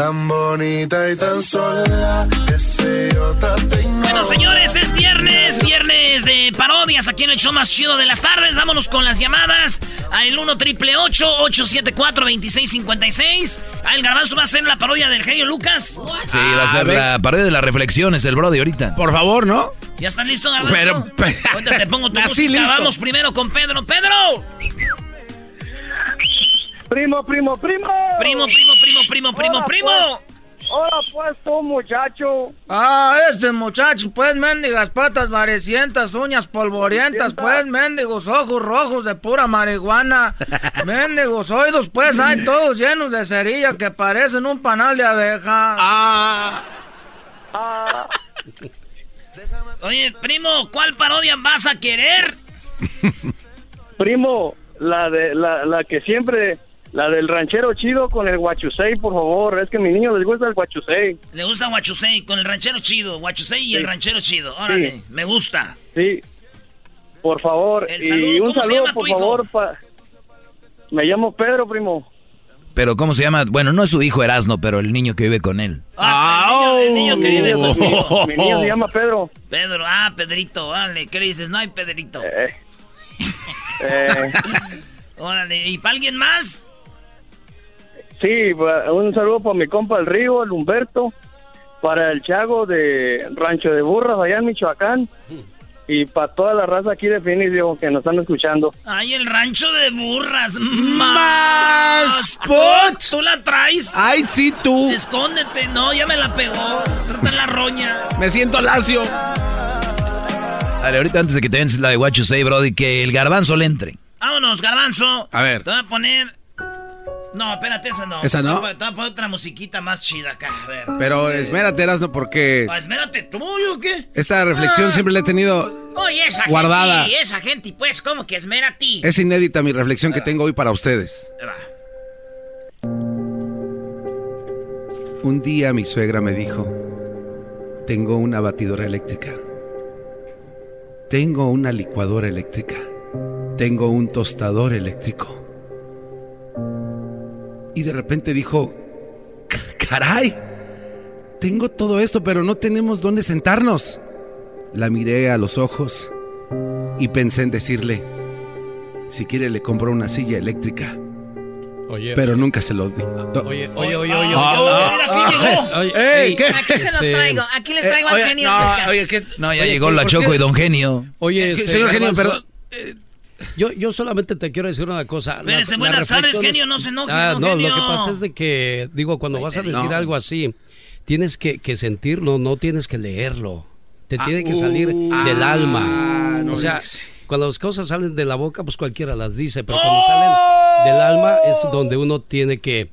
Tan bonita y tan sola, que sé yo Bueno, señores, es viernes, viernes de parodias aquí en el show más chido de las tardes. Vámonos con las llamadas al 1 triple 874 2656. Ah, el garbanzo va a hacer la parodia del genio Lucas. Sí, va a ser la parodia de las reflexiones, el Brody, ahorita. Por favor, ¿no? ¿Ya estás listo, garbanzo? Pero, pero- Ahorita te pongo tu Así música. listo. Vamos primero con Pedro. ¡Pedro! Primo, primo, primo. Primo, primo, primo, primo, primo, Hola, primo. pues. Hola, pues, tú, muchacho. Ah, este muchacho, pues, mendigas patas varecientas, uñas polvorientas, pues, mendigos ojos rojos de pura marihuana, mendigos oídos, pues, hay todos llenos de cerilla que parecen un panal de abeja. Ah. Oye, primo, ¿cuál parodia vas a querer? Primo, la de la, la que siempre, la del ranchero chido con el guachusei, por favor. Es que a mis niños les gusta el guachusei. Le gusta Guachusei con el ranchero chido. Guachusei y el ranchero chido. Órale, Sí. me gusta. Sí. Por favor. El y saludo, un ¿cómo se saludo, por hijo? favor. pa- Me llamo Pedro, primo. Pero, ¿cómo se llama? Bueno, no es su hijo Erasno, pero el niño que vive con él. Ah, el niño, el niño que vive Mi niño- contigo. Mi niño se llama Pedro. Pedro, ah, Pedrito, órale, ¿qué le dices? No hay Pedrito. Eh, Órale, ¿y para alguien más? Sí, un saludo para mi compa el Río, el Humberto, para el Chago de Rancho de Burras allá en Michoacán y para toda la raza aquí de Phoenix digo, que nos están escuchando. Ay, el rancho de burras. Más pot. ¿Tú la traes? Ay, sí, tú. Escóndete, no, ya me la pegó. Trata la roña. Me siento lacio. Dale, ahorita antes de que te den la de What You Say, Brody, que el garbanzo le entre. Vámonos, garbanzo. A ver. Te voy a poner. No, espérate, esa no. ¿Esa no? Te voy otra musiquita más chida acá. A ver. Pero espérate, Erasno, porque Ah, espérate, ¿tú o qué? esta reflexión Ah. siempre la he tenido. Oye, esa Guardada. gente, esa gente, pues, ¿cómo que ti? Es inédita mi reflexión que tengo hoy para ustedes. Un día mi suegra me dijo, tengo una batidora eléctrica, tengo una licuadora eléctrica, tengo un tostador eléctrico. Y de repente dijo, "Ca- caray, tengo todo esto, pero no tenemos dónde sentarnos. La miré a los ojos y pensé en decirle, si quiere le compro una silla eléctrica Oye, pero nunca se lo di. Oye, oye, oye, oye. Ah, oye, oye, oye, ¿qué? Aquí se los este, traigo. Aquí les traigo al oye, genio no, oye. No, ya Oye, llegó ¿por la qué? Choco y Don Genio. Oye, ¿Qué, este, señor genio, perdón. Yo, yo solamente te quiero decir una cosa. Las- buenas tardes, genio, no se enoje, Ah, no, genio. lo que pasa es de que, digo, cuando vas a decir No. algo así, tienes que, que sentirlo, no tienes que leerlo. Te Ah, tiene que salir uh, del ah, alma. no, o sea, es que sí. cuando las cosas salen de la boca, pues cualquiera las dice, pero cuando salen del alma es donde uno tiene que,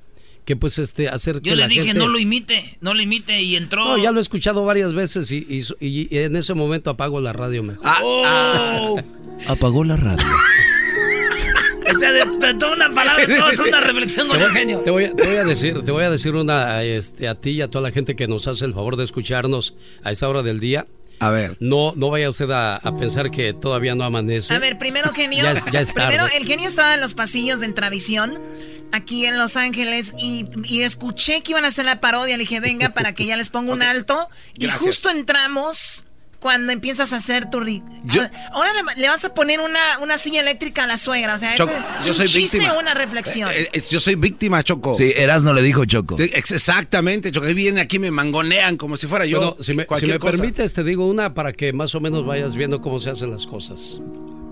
que pues, este, hacer que Yo le la dije, gente- no lo imite, no lo imite y entró. No, ya lo he escuchado varias veces y, y- y- y en ese momento apago la radio mejor. Ah, Oh. Apagó la radio. O sea, de, de toda una palabra, todo es una reflexión con Te el voy, genio. te voy a, te voy a decir, te voy a decir una este, a ti y a toda la gente que nos hace el favor de escucharnos a esta hora del día. A ver. No, no vaya usted a, a pensar que todavía no amanece. A ver, primero genio. Ya es- ya es tarde. Primero, el genio estaba en los pasillos de Entravisión, aquí en Los Ángeles, y, y escuché que iban a hacer la parodia. Le dije, venga, para que ya les ponga un alto. Y Gracias. justo entramos cuando empiezas a hacer tu... ri- Yo- Ah, Ahora le, le vas a poner una, una silla eléctrica a la suegra. O sea, Choco, ese- es yo un soy chiste víctima. o una reflexión. Eh, eh, yo soy víctima, Choco. Sí, Erasno le dijo Choco. Sí, exactamente, Choco. Ahí vienen aquí, me mangonean como si fuera yo. Bueno, si me, si cualquier me cosa. permites, te digo una para que más o menos vayas viendo cómo se hacen las cosas.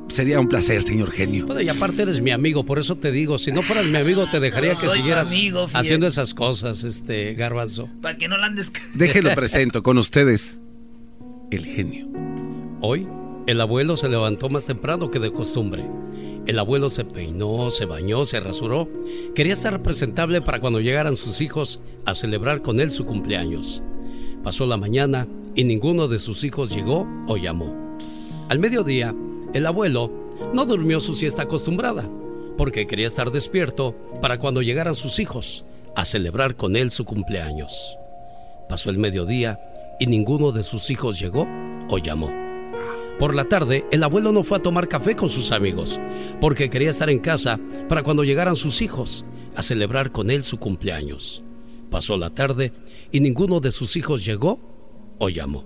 Sería un placer, señor genio. Bueno, y aparte eres mi amigo, por eso te digo, si no fueras mi amigo, te dejaría que siguieras amigo, haciendo esas cosas, este garbanzo. Para que no la andes. Déjenlo presento con ustedes, el genio. Hoy, el abuelo se levantó más temprano que de costumbre. El abuelo se peinó, se bañó, se rasuró. Quería estar presentable para cuando llegaran sus hijos a celebrar con él su cumpleaños. Pasó la mañana y ninguno de sus hijos llegó o llamó. Al mediodía, el abuelo no durmió su siesta acostumbrada, porque quería estar despierto para cuando llegaran sus hijos a celebrar con él su cumpleaños. Pasó el mediodía y ninguno de sus hijos llegó o llamó. Por la tarde, el abuelo no fue a tomar café con sus amigos, porque quería estar en casa para cuando llegaran sus hijos a celebrar con él su cumpleaños. Pasó la tarde y ninguno de sus hijos llegó o llamó.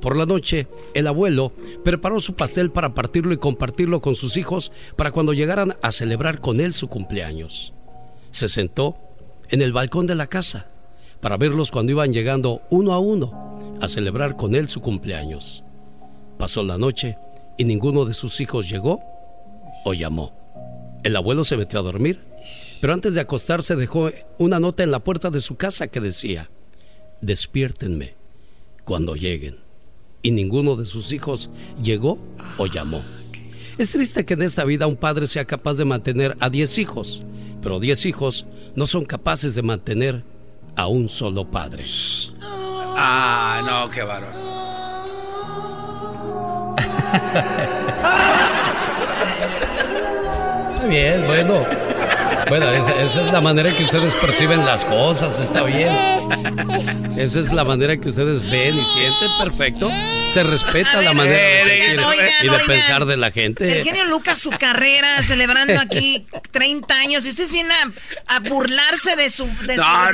Por la noche, el abuelo preparó su pastel para partirlo y compartirlo con sus hijos para cuando llegaran a celebrar con él su cumpleaños. Se sentó en el balcón de la casa para verlos cuando iban llegando uno a uno a celebrar con él su cumpleaños. Pasó la noche y ninguno de sus hijos llegó o llamó. El abuelo se metió a dormir, pero antes de acostarse dejó una nota en la puerta de su casa que decía, despiértenme cuando lleguen. Y ninguno de sus hijos llegó o llamó. Es triste que en esta vida un padre sea capaz de mantener a 10 hijos, pero 10 hijos no son capaces de mantener a un solo padre. Ah, no, qué bárbaro. Está bien, bueno. Bueno, esa, esa es la manera que ustedes perciben las cosas, está bien. Esa es la manera que ustedes ven y sienten, perfecto. Se respeta la manera de, oigan, y de- oigan, y de oigan. pensar de la El gente. genio Lucas, su carrera, celebrando aquí 30 años. Y ustedes vienen a, a burlarse de su. De su No, de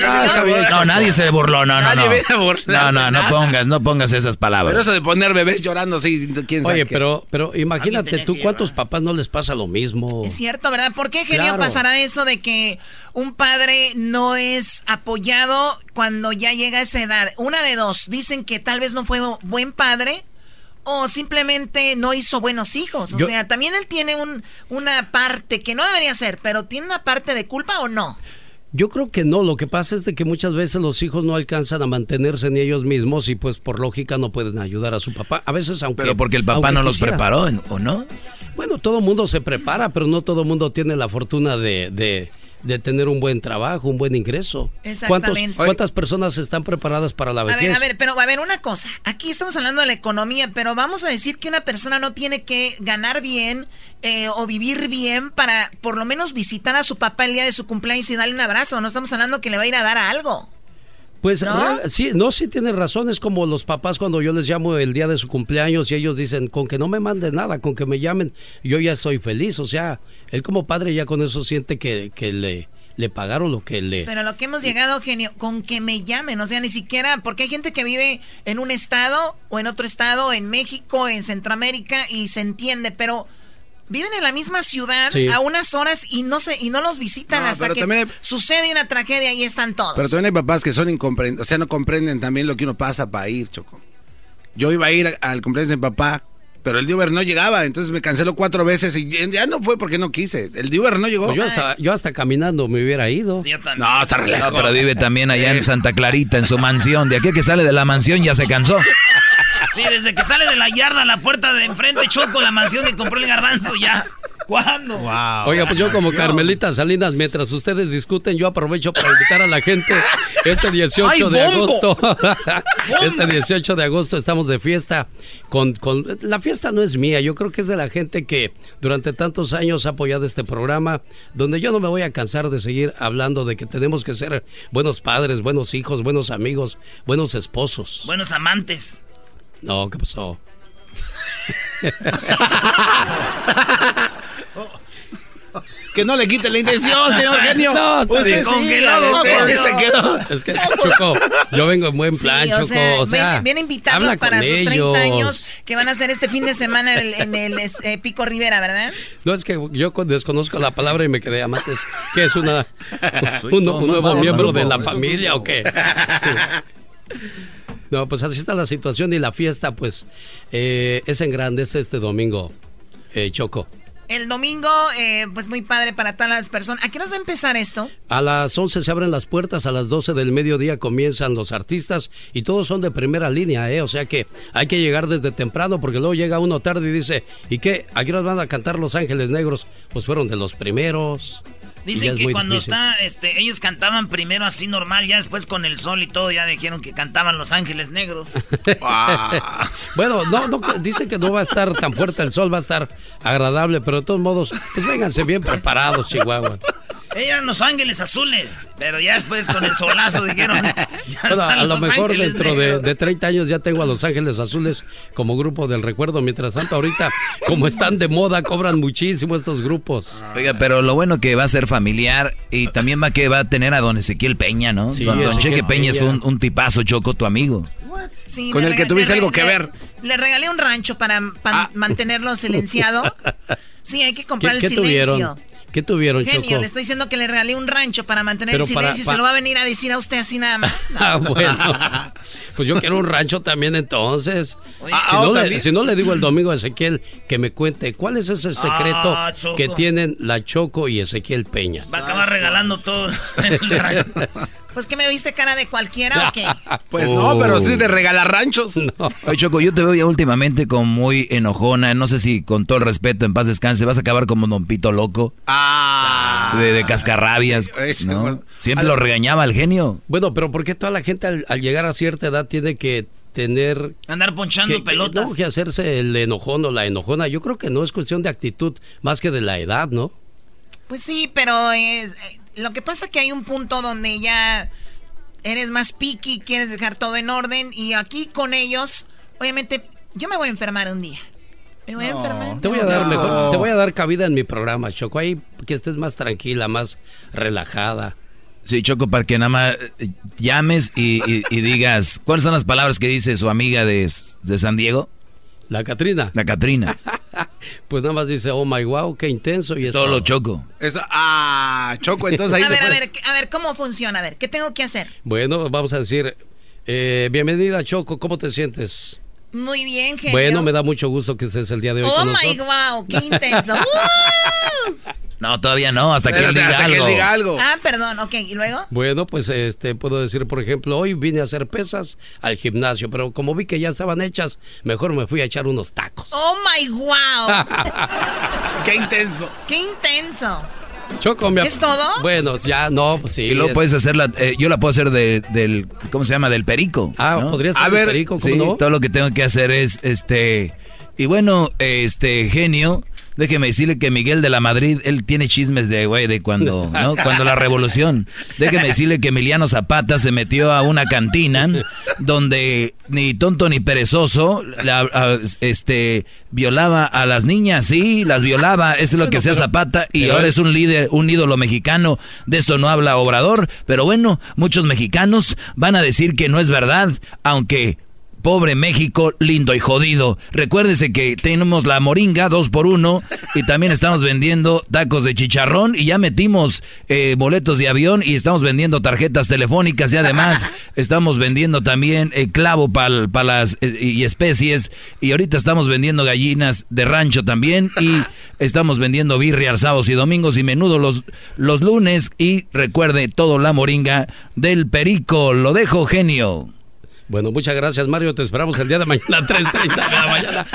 no, su- nadie se burló, no, no, Nadie no. viene a burlarse No, no, no pongas, no pongas esas Pero palabras. eso de poner bebés llorando, sí, quién sabe Oye, qué. pero, pero imagínate tú, ¿cuántos papás no les pasa lo mismo? Es cierto, ¿verdad? ¿Por qué, genio, Claro. pasará eso de que un padre no es apoyado cuando ya llega a esa edad? Una de dos. Dicen que tal vez no fue buen padre o simplemente no hizo buenos hijos. O Yo- sea, también él tiene un, una parte que no debería ser, pero ¿tiene una parte de culpa o no? Yo creo que no, lo que pasa es de que muchas veces los hijos no alcanzan a mantenerse ni ellos mismos y pues por lógica no pueden ayudar a su papá. A veces aunque... Pero porque el papá no los preparó, ¿o no? Bueno, todo mundo se prepara, pero no todo mundo tiene la fortuna de, de, de tener un buen trabajo, un buen ingreso. ¿Cuántos, Exactamente. ¿Cuántas personas están preparadas para la A vejez? ver, a ver, pero a ver, una cosa. Aquí estamos hablando de la economía, pero vamos a decir que una persona no tiene que ganar bien eh, o vivir bien para por lo menos visitar a su papá el día de su cumpleaños y darle un abrazo. No estamos hablando que le va a ir a dar algo. Pues ¿No? real- sí, no, sí tienes razón. Es como los papás cuando yo les llamo el día de su cumpleaños y ellos dicen, con que no me manden nada, con que me llamen, yo ya soy feliz. O sea, él como padre ya con eso siente que, que le, le pagaron lo que le... Pero lo que hemos llegado, genio, con que me llamen, o sea, ni siquiera, porque hay gente que vive en un estado o en otro estado, en México, en Centroamérica, y se entiende, pero viven en la misma ciudad Sí. a unas horas y no se y no los visitan No, hasta que hay- sucede una tragedia y están todos. Pero también hay papás que son incomprendentes, o sea, no comprenden también lo que uno pasa para ir, Choco. Yo iba a ir al cumpleaños de mi papá, pero el de Uber no llegaba, entonces me canceló cuatro veces y ya no fue porque no quise. El de Uber no llegó. Pues yo, hasta, yo hasta caminando me hubiera ido. No, está re No, pero vive también allá en Santa Clarita, en su mansión. De aquí a que sale de la mansión ya se cansó. Sí, desde que sale de la yarda a la puerta de enfrente, Choco, la mansión que compró el garbanzo ya. ¿Cuándo? Oiga, pues yo como Carmelita Salinas, mientras ustedes discuten, yo aprovecho para invitar a la gente este 18 ¡Ay, de agosto. este 18 de agosto estamos de fiesta. Con, con La fiesta no es mía, yo creo que es de la gente que durante tantos años ha apoyado este programa, donde yo no me voy a cansar de seguir hablando de que tenemos que ser buenos padres, buenos hijos, buenos amigos, buenos esposos. Buenos amantes. No, ¿qué pasó? Que no le quite la intención, señor genio. No, Usted sí, Congelado, genio. se quedó. Es que, Choco, yo vengo en buen Sí, plan, o Choco. sea, o sea, viene, viene a invitarlos para sus 30 ellos. años que van a hacer este fin de semana en el, en el, eh, Pico Rivera, ¿verdad? No, es que yo con- desconozco la palabra y me quedé amantes. ¿Qué es una, un, un nuevo miembro de la familia o qué? No, pues así está la situación y la fiesta, pues, eh, es en grande, es este domingo, eh, Choco. El domingo, eh, pues muy padre para todas las personas. ¿A qué nos va a empezar esto? A las 11 se abren las puertas, a las 12 del mediodía comienzan los artistas y todos son de primera línea, ¿eh? O sea que hay que llegar desde temprano porque luego llega uno tarde y dice, ¿y qué? ¿Aquí nos van a cantar Los Ángeles Negros? Pues fueron de los primeros. Dicen que cuando difícil. está, este, ellos cantaban primero así normal, ya después con el sol y todo, ya dijeron que cantaban Los Ángeles Negros. bueno, no, no, dicen que no va a estar tan fuerte el sol, va a estar agradable, pero de todos modos, pues vénganse bien preparados, Chihuahua. Ellos eran Los Ángeles Azules, pero ya después con el solazo dijeron, ya Bueno, están a lo Los mejor Ángeles dentro de, de 30 años ya tengo a Los Ángeles Azules como grupo del recuerdo. Mientras tanto, ahorita, como están de moda, cobran muchísimo estos grupos. Oiga, pero lo bueno que va a ser familiar y también va que va a tener a don Ezequiel Peña, ¿no? Sí, don, Cheque Peña, es un, un tipazo, Choco, tu amigo. Sí, Con el que tuviste algo que ver. Le regalé un rancho para pa- mantenerlo silenciado. Sí, hay que ¿Qué, comprar el qué silencio. tuvieron? ¿Qué tuvieron, Genio, Choco? le estoy diciendo que le regalé un rancho para mantener Pero el para- silencio y pa- se lo va a venir a decir a usted así nada más. Ah, bueno. Pues yo quiero un rancho también entonces. Oye, si, ah, no le, ¿también? si no le digo el domingo a Ezequiel que me cuente cuál es ese secreto Ah, que tienen la Choco y Ezequiel Peña. Va a acabar regalando todo. Pues que me viste cara de cualquiera o qué? Pues no, pero sí de regalar ranchos. Oye, Choco, yo te veo ya últimamente como muy enojona. No sé si con todo el respeto, en paz descanse, vas a acabar como Don Pito Loco. Ah. De, de cascarrabias. ¿no? Siempre lo regañaba al genio. Bueno, pero ¿por qué toda la gente al, al llegar a cierta edad tiene que tener... Andar ponchando que, que- pelotas. no, que hacerse el enojón o la enojona? Yo creo que no es cuestión de actitud más que de la edad, ¿no? Pues sí, pero es, eh, lo que pasa que hay un punto donde ya eres más picky, quieres dejar todo en orden y aquí con ellos, obviamente, yo me voy a enfermar un día. Me voy a enfermar. Te voy a dar No. mejor, te voy a dar cabida en mi programa, Choco. Ahí que estés más tranquila, más relajada. Sí, Choco, para que nada más eh, llames y, y- y digas, ¿cuáles son las palabras que dice su amiga de, de San Diego? La Catrina. La Catrina. Pues nada más dice, oh my wow, qué intenso. Y es Todo lo. Choco. Eso, ah, Choco, entonces ahí a ver, a ver, a ver, ¿cómo funciona? A ver, ¿qué tengo que hacer? Bueno, vamos a decir, eh, bienvenida Choco, ¿cómo te sientes? Muy bien, genio. Bueno, me da mucho gusto que estés el día de hoy Oh con my nosotros. wow, qué intenso. ¡Uh! No, todavía no, hasta que él diga hasta que él algo. diga algo. Ah, perdón, ok, ¿y luego? Bueno, pues este puedo decir, por ejemplo, hoy vine a hacer pesas al gimnasio, pero como vi que ya estaban hechas, mejor me fui a echar unos tacos. Oh my wow, Qué intenso. qué intenso. Choco, me ¿Es todo? Bueno, ya no, pues sí. Y luego es- puedes hacerla, eh, yo la puedo hacer de- del, ¿cómo se llama? Del perico. Ah, ¿no? podría ser A el ver, perico, ¿cómo Sí, no? todo lo que tengo que hacer es, este, y bueno, este, genio, déjeme decirle que Miguel de la Madrid, él tiene chismes de, güey, de cuando, ¿no? Cuando la revolución. Déjeme decirle que Emiliano Zapata se metió a una cantina donde ni tonto ni perezoso, la- a- este, violaba a las niñas, sí, las violaba, eso es lo que hacía Zapata, y ahora es un líder, un ídolo mexicano, de esto no habla Obrador, pero bueno, muchos mexicanos van a decir que no es verdad, aunque pobre México, lindo y jodido. Recuérdese que tenemos la moringa dos por uno y también estamos vendiendo tacos de chicharrón y ya metimos eh, boletos de avión y estamos vendiendo tarjetas telefónicas y además estamos vendiendo también eh, clavo para las eh, y especies y ahorita estamos vendiendo gallinas de rancho también y estamos vendiendo birria sábados y domingos y menudo los, los lunes y recuerde todo la moringa del perico. Lo dejo genio. Bueno, muchas gracias, Mario. Te esperamos el día de mañana, 3.30 de la mañana,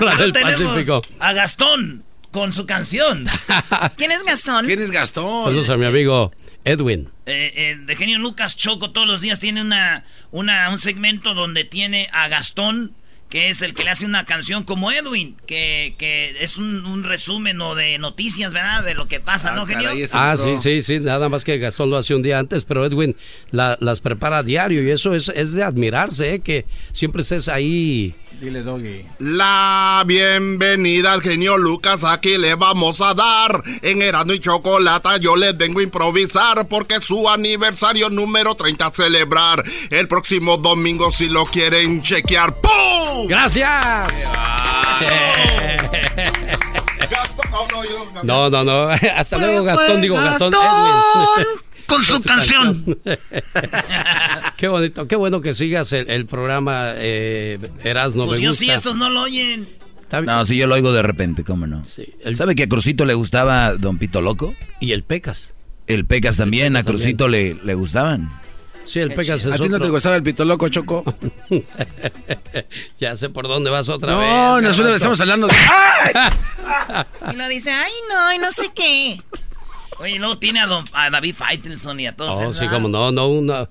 hora del Pacífico. A Gastón con su canción. ¿Quién es Gastón? ¿Quién es Gastón? Saludos a mi amigo Edwin. Eh, eh, de genio Lucas Choco todos los días tiene una, una, un segmento donde tiene a Gastón que es el que le hace una canción como Edwin, que, que es un, resumen o de noticias, ¿verdad? De lo que pasa, ¿no, genio? Ah, sí, sí, sí, nada más que Gastón lo hace un día antes, pero Edwin las prepara a diario y eso es, es de admirarse, ¿eh? que siempre estés ahí Dile, Doggy. La bienvenida al genio Lucas, aquí le vamos a dar. En Erano y Chocolata yo les vengo a improvisar porque es su aniversario número 30 a celebrar. El próximo domingo si lo quieren chequear. ¡Pum! ¡Gracias! No, no, no. Hasta luego, Gastón. Digo, Gastón. Edwin con, su, canción. qué bonito, qué bueno que sigas el, programa eh, Erasmo. Pues me yo gusta. sí, estos no lo oyen. No, si yo lo oigo de repente, ¿cómo no? Sí. ¿Sabe que a Crucito le gustaba Don Pito Loco? Y el Pecas. El Pecas también, a Crucito Le, le gustaban. Sí, el Pecas es ¿A ti no te gustaba el Pito Loco, Choco? ya sé por dónde vas otra vez. No, nosotros estamos hablando de... y lo dice, ay no, y no sé qué. Oye, luego tiene a, David Faitelson y a todos. Oh, sí, como no, no, una...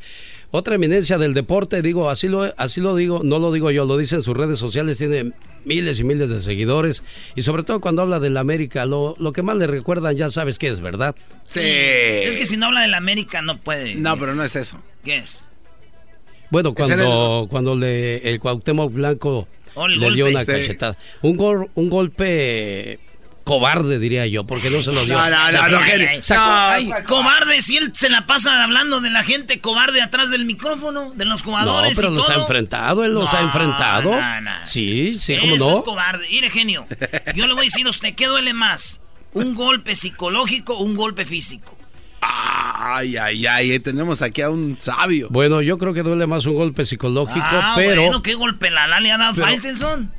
Otra eminencia del deporte, digo, así lo, así lo digo, no lo digo yo, lo dice en sus redes sociales, tiene miles y miles de seguidores y sobre todo cuando habla del América, lo, lo que más le recuerdan ya sabes que es verdad. Sí. Es que si no habla del América no puede. No, pero no es eso. ¿Qué es? Bueno, cuando, cuando le, el Cuauhtémoc Blanco oh, le dio una cachetada. Un, gol, un golpe cobarde, diría yo, porque no se lo dio. No, no, no, no, cobarde, si él se la pasa hablando de la gente cobarde atrás del micrófono, de los jugadores. No, pero los ha enfrentado, él los ha enfrentado. Sí, sí, cómo no. es cobarde. Mire, genio, yo le voy a decir a usted, ¿qué duele más? ¿Un golpe psicológico o un golpe físico? Ay, ay, ay, eh, tenemos aquí a un sabio. Bueno, yo creo que duele más un golpe psicológico, ah, pero. Bueno, ¿qué golpe la, le ha dado Faitelson?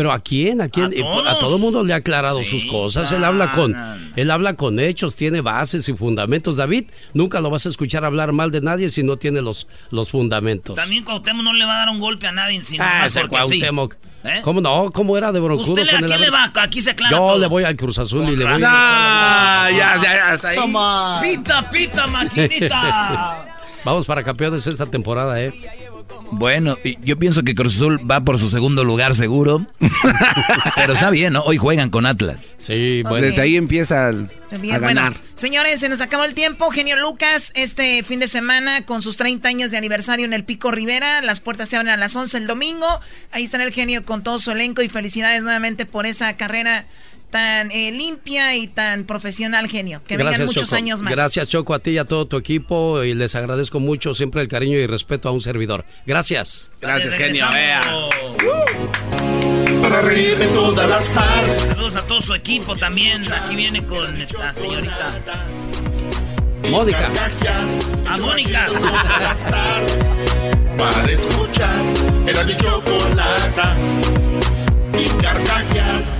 Pero a quién, a quién, a, todo el mundo le ha aclarado sus cosas. él habla con, él habla con hechos, tiene bases y fundamentos. David, nunca lo vas a escuchar hablar mal de nadie si no tiene los, los fundamentos. También Cuauhtémoc no le va a dar un golpe a nadie sin ah, ese Cuauhtémoc. ¿Eh? ¿Cómo no? ¿Cómo era de broncudo? ¿Usted le, a quién le va? Aquí se aclara Yo le voy al Cruz Azul y le voy a... ya, ya, ya, hasta ahí. Pita, pita, maquinita. Vamos para campeones esta temporada, ¿eh? Bueno, yo pienso que Cruz Azul va por su segundo lugar seguro. Pero está bien, ¿no? Hoy juegan con Atlas. Sí, bueno. Desde ahí empieza a ganar. señores, se nos acabó el tiempo. Genio Lucas, este fin de semana con sus 30 años de aniversario en el Pico Rivera. Las puertas se abren a las 11 el domingo. Ahí está el genio con todo su elenco y felicidades nuevamente por esa carrera tan eh, limpia y tan profesional, genio. Que vengan muchos años más. Gracias, Choco, a ti y a todo tu equipo. Y les agradezco mucho siempre el cariño y respeto a un servidor. Gracias. Gracias, genio. Vea. Para reírme todas las tardes. Saludos a todo su equipo también. Aquí viene con esta señorita. Mónica. A Mónica. Para escuchar era mi chocolata y carcajear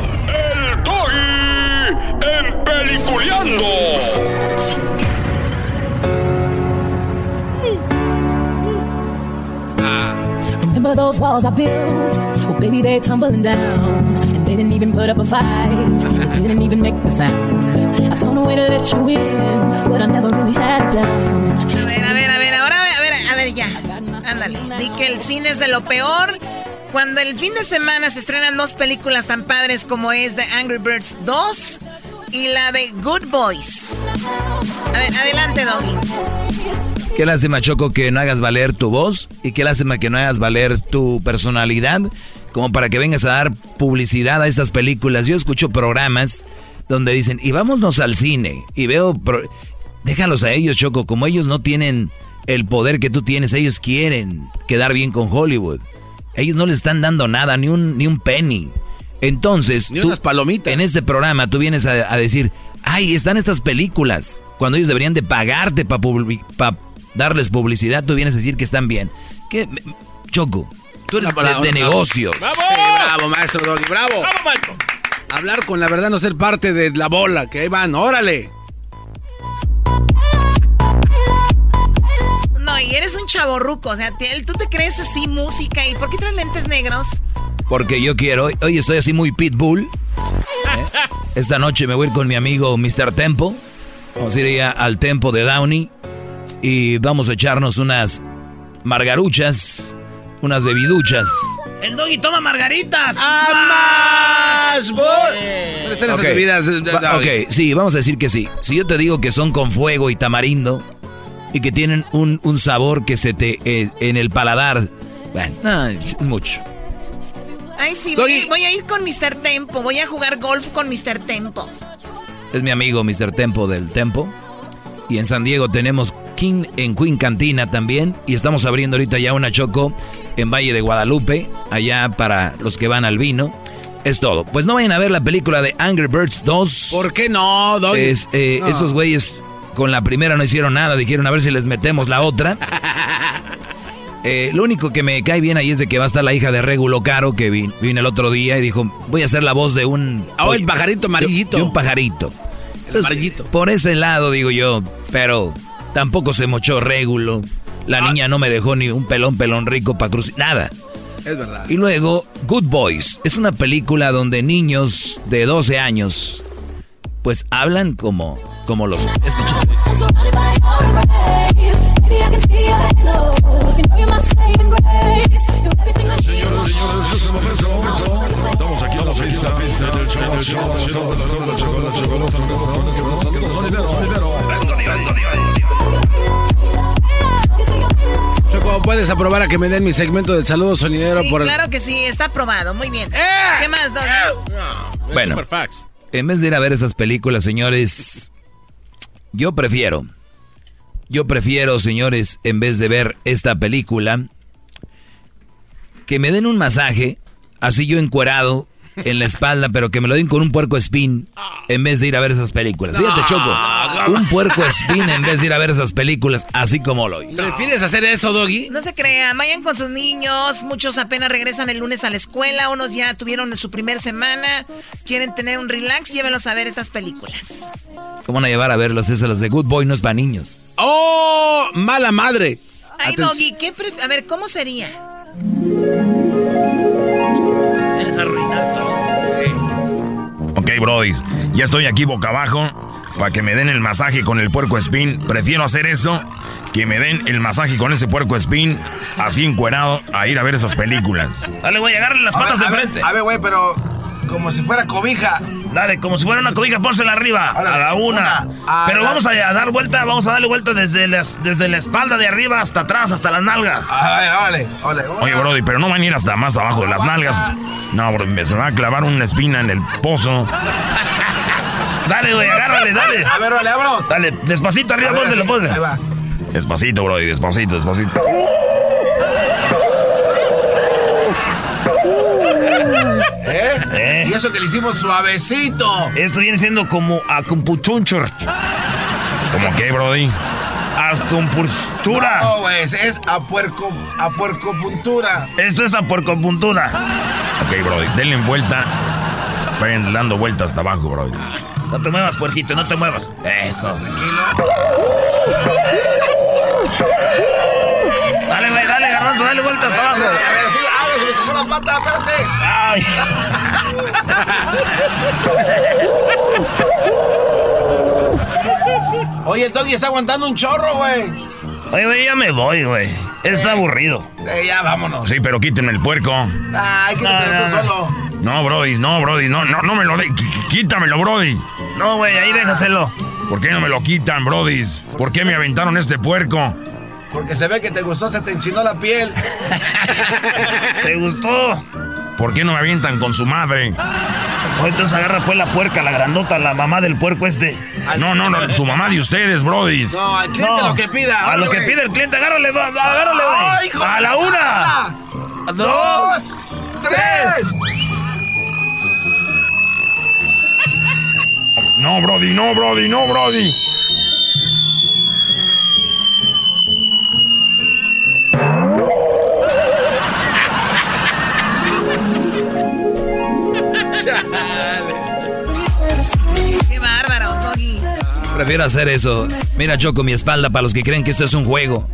Peliculeando. Remember those walls I built? Well, baby, they're tumbling down. And they didn't even put up a fight. They didn't even make a sound. I found a way to let you in, but I never really had a doubt. A ver, a ver, a ver, ahora, a ver, a ver, ya. Ándale. Di que el cine es de lo peor. Cuando el fin de semana se estrenan dos películas tan padres como es The Angry Birds 2 y la de Good Boys. A ver, adelante, Doggy. Qué lástima, Choco, que no hagas valer tu voz y qué lástima que no hagas valer tu personalidad como para que vengas a dar publicidad a estas películas. Yo escucho programas donde dicen, y vámonos al cine, y veo... Déjalos a ellos, Choco, como ellos no tienen el poder que tú tienes, ellos quieren quedar bien con Hollywood. Ellos no le están dando nada, ni un, ni un penny. Entonces, ni palomitas. en este programa tú vienes a, decir, ay, están estas películas, cuando ellos deberían de pagarte para darles publicidad, tú vienes a decir que están bien. ¿Qué? Choco, tú eres de, negocio. ¡Bravo! bravo, maestro Doggy, bravo. ¡Bravo, maestro! Hablar con la verdad, no ser parte de la bola, que ahí van, órale. No, y eres un chaborruco, o sea, tú te crees así música y ¿por qué traes lentes negros? Porque yo quiero, hoy estoy así muy pitbull. ¿eh? Esta noche me voy a ir con mi amigo Mr. Tempo. Vamos a ir al Tempo de Downey y vamos a echarnos unas margaruchas, unas bebiduchas. El doggy toma margaritas. ¡A más! ok, sí, vamos a decir que sí. Si yo te digo que son con fuego y tamarindo y que tienen un, sabor que se te eh, en el paladar, bueno, es mucho. Ay, sí, voy, voy, a ir con Mr. Tempo. Voy a jugar golf con Mr. Tempo. Es mi amigo Mr. Tempo del Tempo. Y en San Diego tenemos King en Queen Cantina también. Y estamos abriendo ahorita ya una choco en Valle de Guadalupe, allá para los que van al vino. Es todo. Pues no vayan a ver la película de Angry Birds 2. ¿Por qué no, Es, eh, Esos güeyes con la primera no hicieron nada. Dijeron a ver si les metemos la otra. Eh, lo único que me cae bien ahí es de que va a estar la hija de Regulo Caro, que vino, el otro día y dijo, voy a hacer la voz de un... Oh, el pajarito amarillito. De, un pajarito. Por ese lado, digo yo, pero tampoco se mochó régulo. La ah. niña no me dejó ni un pelón, pelón rico para cruzar. Nada. Es verdad. Y luego, Good Boys. Es una película donde niños de 12 años, pues hablan como, como los. Escuchen. Estamos aquí a la Choco, ¿puedes aprobar a que me den mi segmento del saludo sonidero? Sí, por claro que sí, está aprobado, muy bien. ¡Eh! ¿Qué más, Doggy? bueno, en vez de ir a ver esas películas, señores, yo prefiero, yo prefiero, señores, en vez de ver esta película, que me den un masaje, así yo encuerado, en la espalda, pero que me lo den con un puerco spin en vez de ir a ver esas películas. Fíjate, Choco. Un puerco spin en vez de ir a ver esas películas, así como lo ¿Prefieres hacer eso, Doggy? No se crean, vayan con sus niños. Muchos apenas regresan el lunes a la escuela, unos ya tuvieron su primer semana. Quieren tener un relax, llévenlos a ver estas películas. ¿Cómo van a llevar a verlos? Esas las de Good Boy no es para niños. ¡Oh! ¡Mala madre! Ay, Doggy, ¿qué a ver, ¿cómo sería? Ok, Brody, ya estoy aquí boca abajo para que me den el masaje con el puerco spin. Prefiero hacer eso que me den el masaje con ese puerco spin así encuerado a ir a ver esas películas. Dale, güey, agarren las patas de frente. a ver, güey, pero como si fuera cobija. Dale, como si fuera una cobija, pónsela arriba. a la una. Pero vamos a dar vuelta, vamos a darle vuelta desde la, desde la espalda de arriba hasta atrás, hasta las nalgas. A ver, órale, órale. Oye, Brody, pero no van a ir hasta más abajo de las nalgas. No, bro, se va a clavar una espina en el pozo. Dale, güey, agárrale, dale. A ver, vale, vámonos. Dale, despacito arriba, pónsela, pónsela. Despacito, Brody, despacito, despacito. ¿Eh? ¿Eh? Y eso que le hicimos suavecito. Esto viene siendo como acupuntura. ¿Cómo qué, Brody? Acupuntura. No, güey, es a puerco, a puntura. Esto es a puntura. Ok, Brody, denle vuelta. Vayan dando vueltas hasta abajo, Brody. No te muevas, puerquito, no te muevas. Eso. Tranquilo. Dale, güey, dale, garbanzo, dale vuelta hasta abajo. A ver, sí, ay, se me sacó la pata, espérate. Ay. Oye, el Doggy está aguantando un chorro, güey. Oye, güey, ya me voy, güey. Está aburrido. Eh, ya vámonos. Sí, pero quítenme el puerco. Ay, quítatelo No, no, tú solo. No, Brody, no, Brody, no, no, no me lo de. qu- qu- Quítamelo, Brody. No, güey, ahí déjaselo. ¿Por qué no me lo quitan, Brody? ¿Por qué me aventaron este puerco? Porque se ve que te gustó, se te enchinó la piel. ¿Te gustó? ¿Por qué no me avientan con su madre? Entonces agarra pues la puerca, la grandota, la mamá del puerco este. No, no, no, su mamá de ustedes, Brody. No, al cliente No. lo que pida. A lo que órale. pide el cliente, agárrale, agárrale, güey. Ay, hijo A la una. puta. Dos. Tres. No, Brody, no, Brody, no, Brody. Qué bárbaro, Doggy. Prefiero hacer eso. Mira, Choco, mi espalda para los que creen que esto es un juego.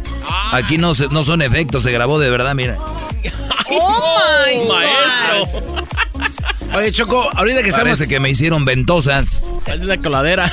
Aquí no, se- no son efectos, se grabó de verdad, mira. Oh my Maestro. Oye, Choco, ahorita que estamos. Parece que me hicieron ventosas. Es una coladera.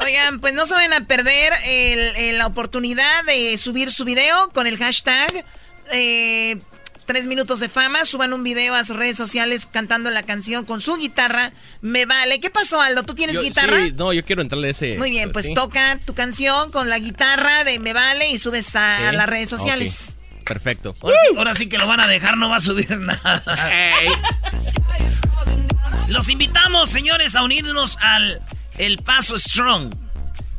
Oigan, pues no se vayan a perder el- el- la oportunidad de subir su video con el hashtag eh, Tres Minutos de Fama. Suban un video a sus redes sociales cantando la canción con su guitarra. Me vale. ¿Qué pasó, Aldo? ¿Tú tienes Yo- guitarra? Sí, no, yo quiero entrarle a ese. Muy bien, pues sí. toca tu canción con la guitarra de Me Vale y subes a, Sí. a las redes sociales. Perfecto. Ahora sí, ahora sí que lo van a dejar, no va a subir nada. Los invitamos, señores, a unirnos al El Paso Strong.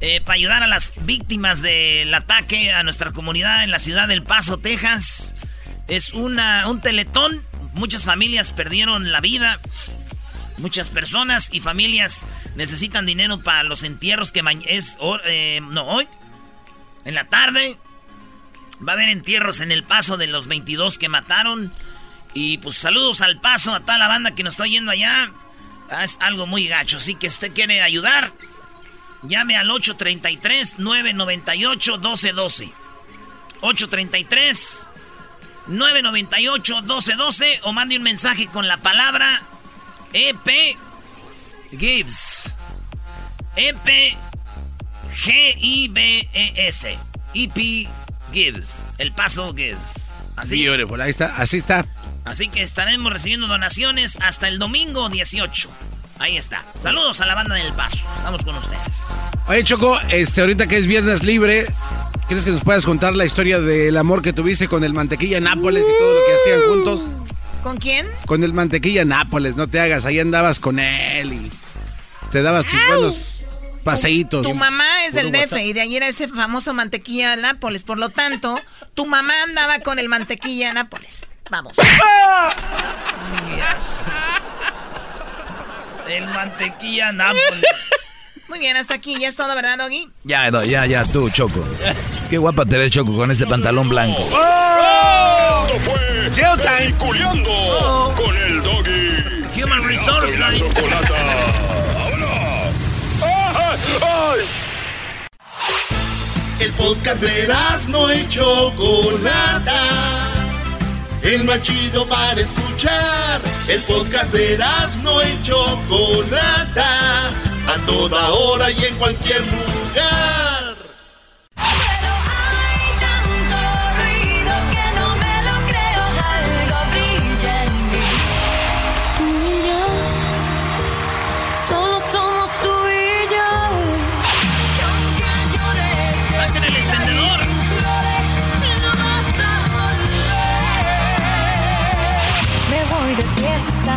eh, para ayudar a las víctimas del ataque a nuestra comunidad en la ciudad del Paso, Texas. Es una, un teletón. Muchas familias perdieron la vida. Muchas personas y familias necesitan dinero para los entierros que es eh, no hoy. En la tarde va a haber entierros en el paso de los 22 que mataron. Y pues saludos al paso a toda la banda que nos está yendo allá. Ah, Es algo muy gacho. Así que usted quiere ayudar, llame al 833-998-1212. 833-998-1212 o mande un mensaje con la palabra EP Gibbs. EP G-I-B-E-S. EP Gibbs. El paso Gibbs. Así. Beautiful, ahí está, así está. Así que estaremos recibiendo donaciones hasta el domingo 18. Ahí está. Saludos a la banda del Paso. Estamos con ustedes. Oye, Choco, este, ahorita que es viernes libre, ¿crees que nos puedas contar la historia del amor que tuviste con el mantequilla Nápoles y todo lo que hacían juntos? ¿Con quién? Con el mantequilla Nápoles, no te hagas, ahí andabas con él y te dabas tus buenos paseitos. Tu mamá es del DF y de ahí era ese famoso mantequilla Nápoles. Por lo tanto, tu mamá andaba con el mantequilla Nápoles. Vamos. El mantequilla Nápoles. Muy bien, hasta aquí. Ya es todo, ¿verdad, Doggy? Ya, ya, ya, tú, Choco. Qué guapa te ves, Choco, con ese pantalón blanco. Esto fue Culeando con el doggy. Human Resource la. El podcast de no y Chocolata. El más chido para escuchar. El podcast de no y Chocolata. A toda hora y en cualquier lugar. ruido que no me lo creo, algo brilla en mí. Tú y yo, solo somos tú y yo. Y aunque llore, ¡Saquen el encendedor! no vas a volver. Me voy de fiesta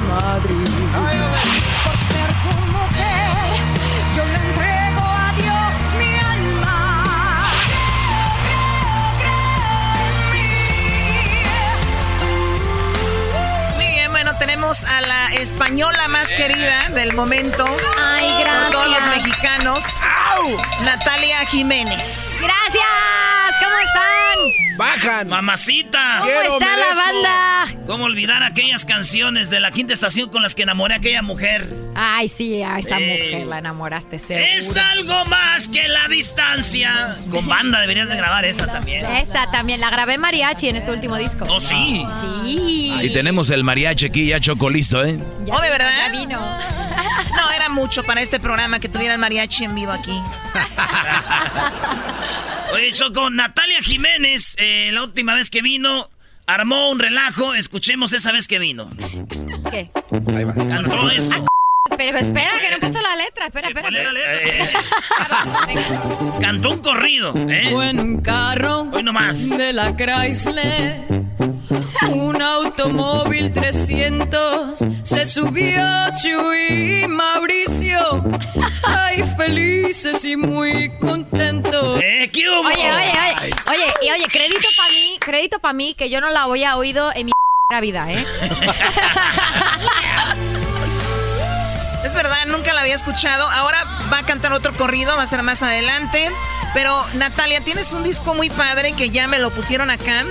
Madrid. Tenemos a la española más querida del momento. Ay, Por todos los gracias. mexicanos. Natalia Jiménez. Gracias, ¿cómo están? ¡Bajan! ¡Mamacita! ¿Cómo está la banda? ¿Cómo olvidar aquellas canciones de la quinta estación con las que enamoré a aquella mujer? Ay, sí, a esa mujer la enamoraste, seguro. Es algo más que la distancia. Con banda deberías de grabar esa también. Esa también, la grabé mariachi en este último disco. Oh, sí. Sí. Y tenemos el mariachi aquí ya listo, ¿eh? Ya ¿Oh, de vino, verdad? Ya vino. No, era mucho para este programa que tuviera el mariachi en vivo aquí. Oye, Choco, Natalia Jiménez, eh, la última vez que vino, armó un relajo. Escuchemos esa vez que vino. ¿Qué? Ahí va. Cantó esto. Pero espera, que no he puesto la letra. Espera, espera. Eh, Cantó un corrido, ¿eh? Fue en un carro Hoy nomás. de la Chrysler, un automóvil 300, se subió Chuy y Mauricio, ay, felices y muy contentos. ¿Eh? ¿Qué hubo? Oye, oye, oye. Oye, y oye, crédito para mí, crédito para mí, que yo no la había oído en mi vida, ¿eh? Es verdad, nunca la había escuchado. Ahora va a cantar otro corrido, va a ser más adelante. Pero Natalia, tienes un disco muy padre que ya me lo pusieron acá.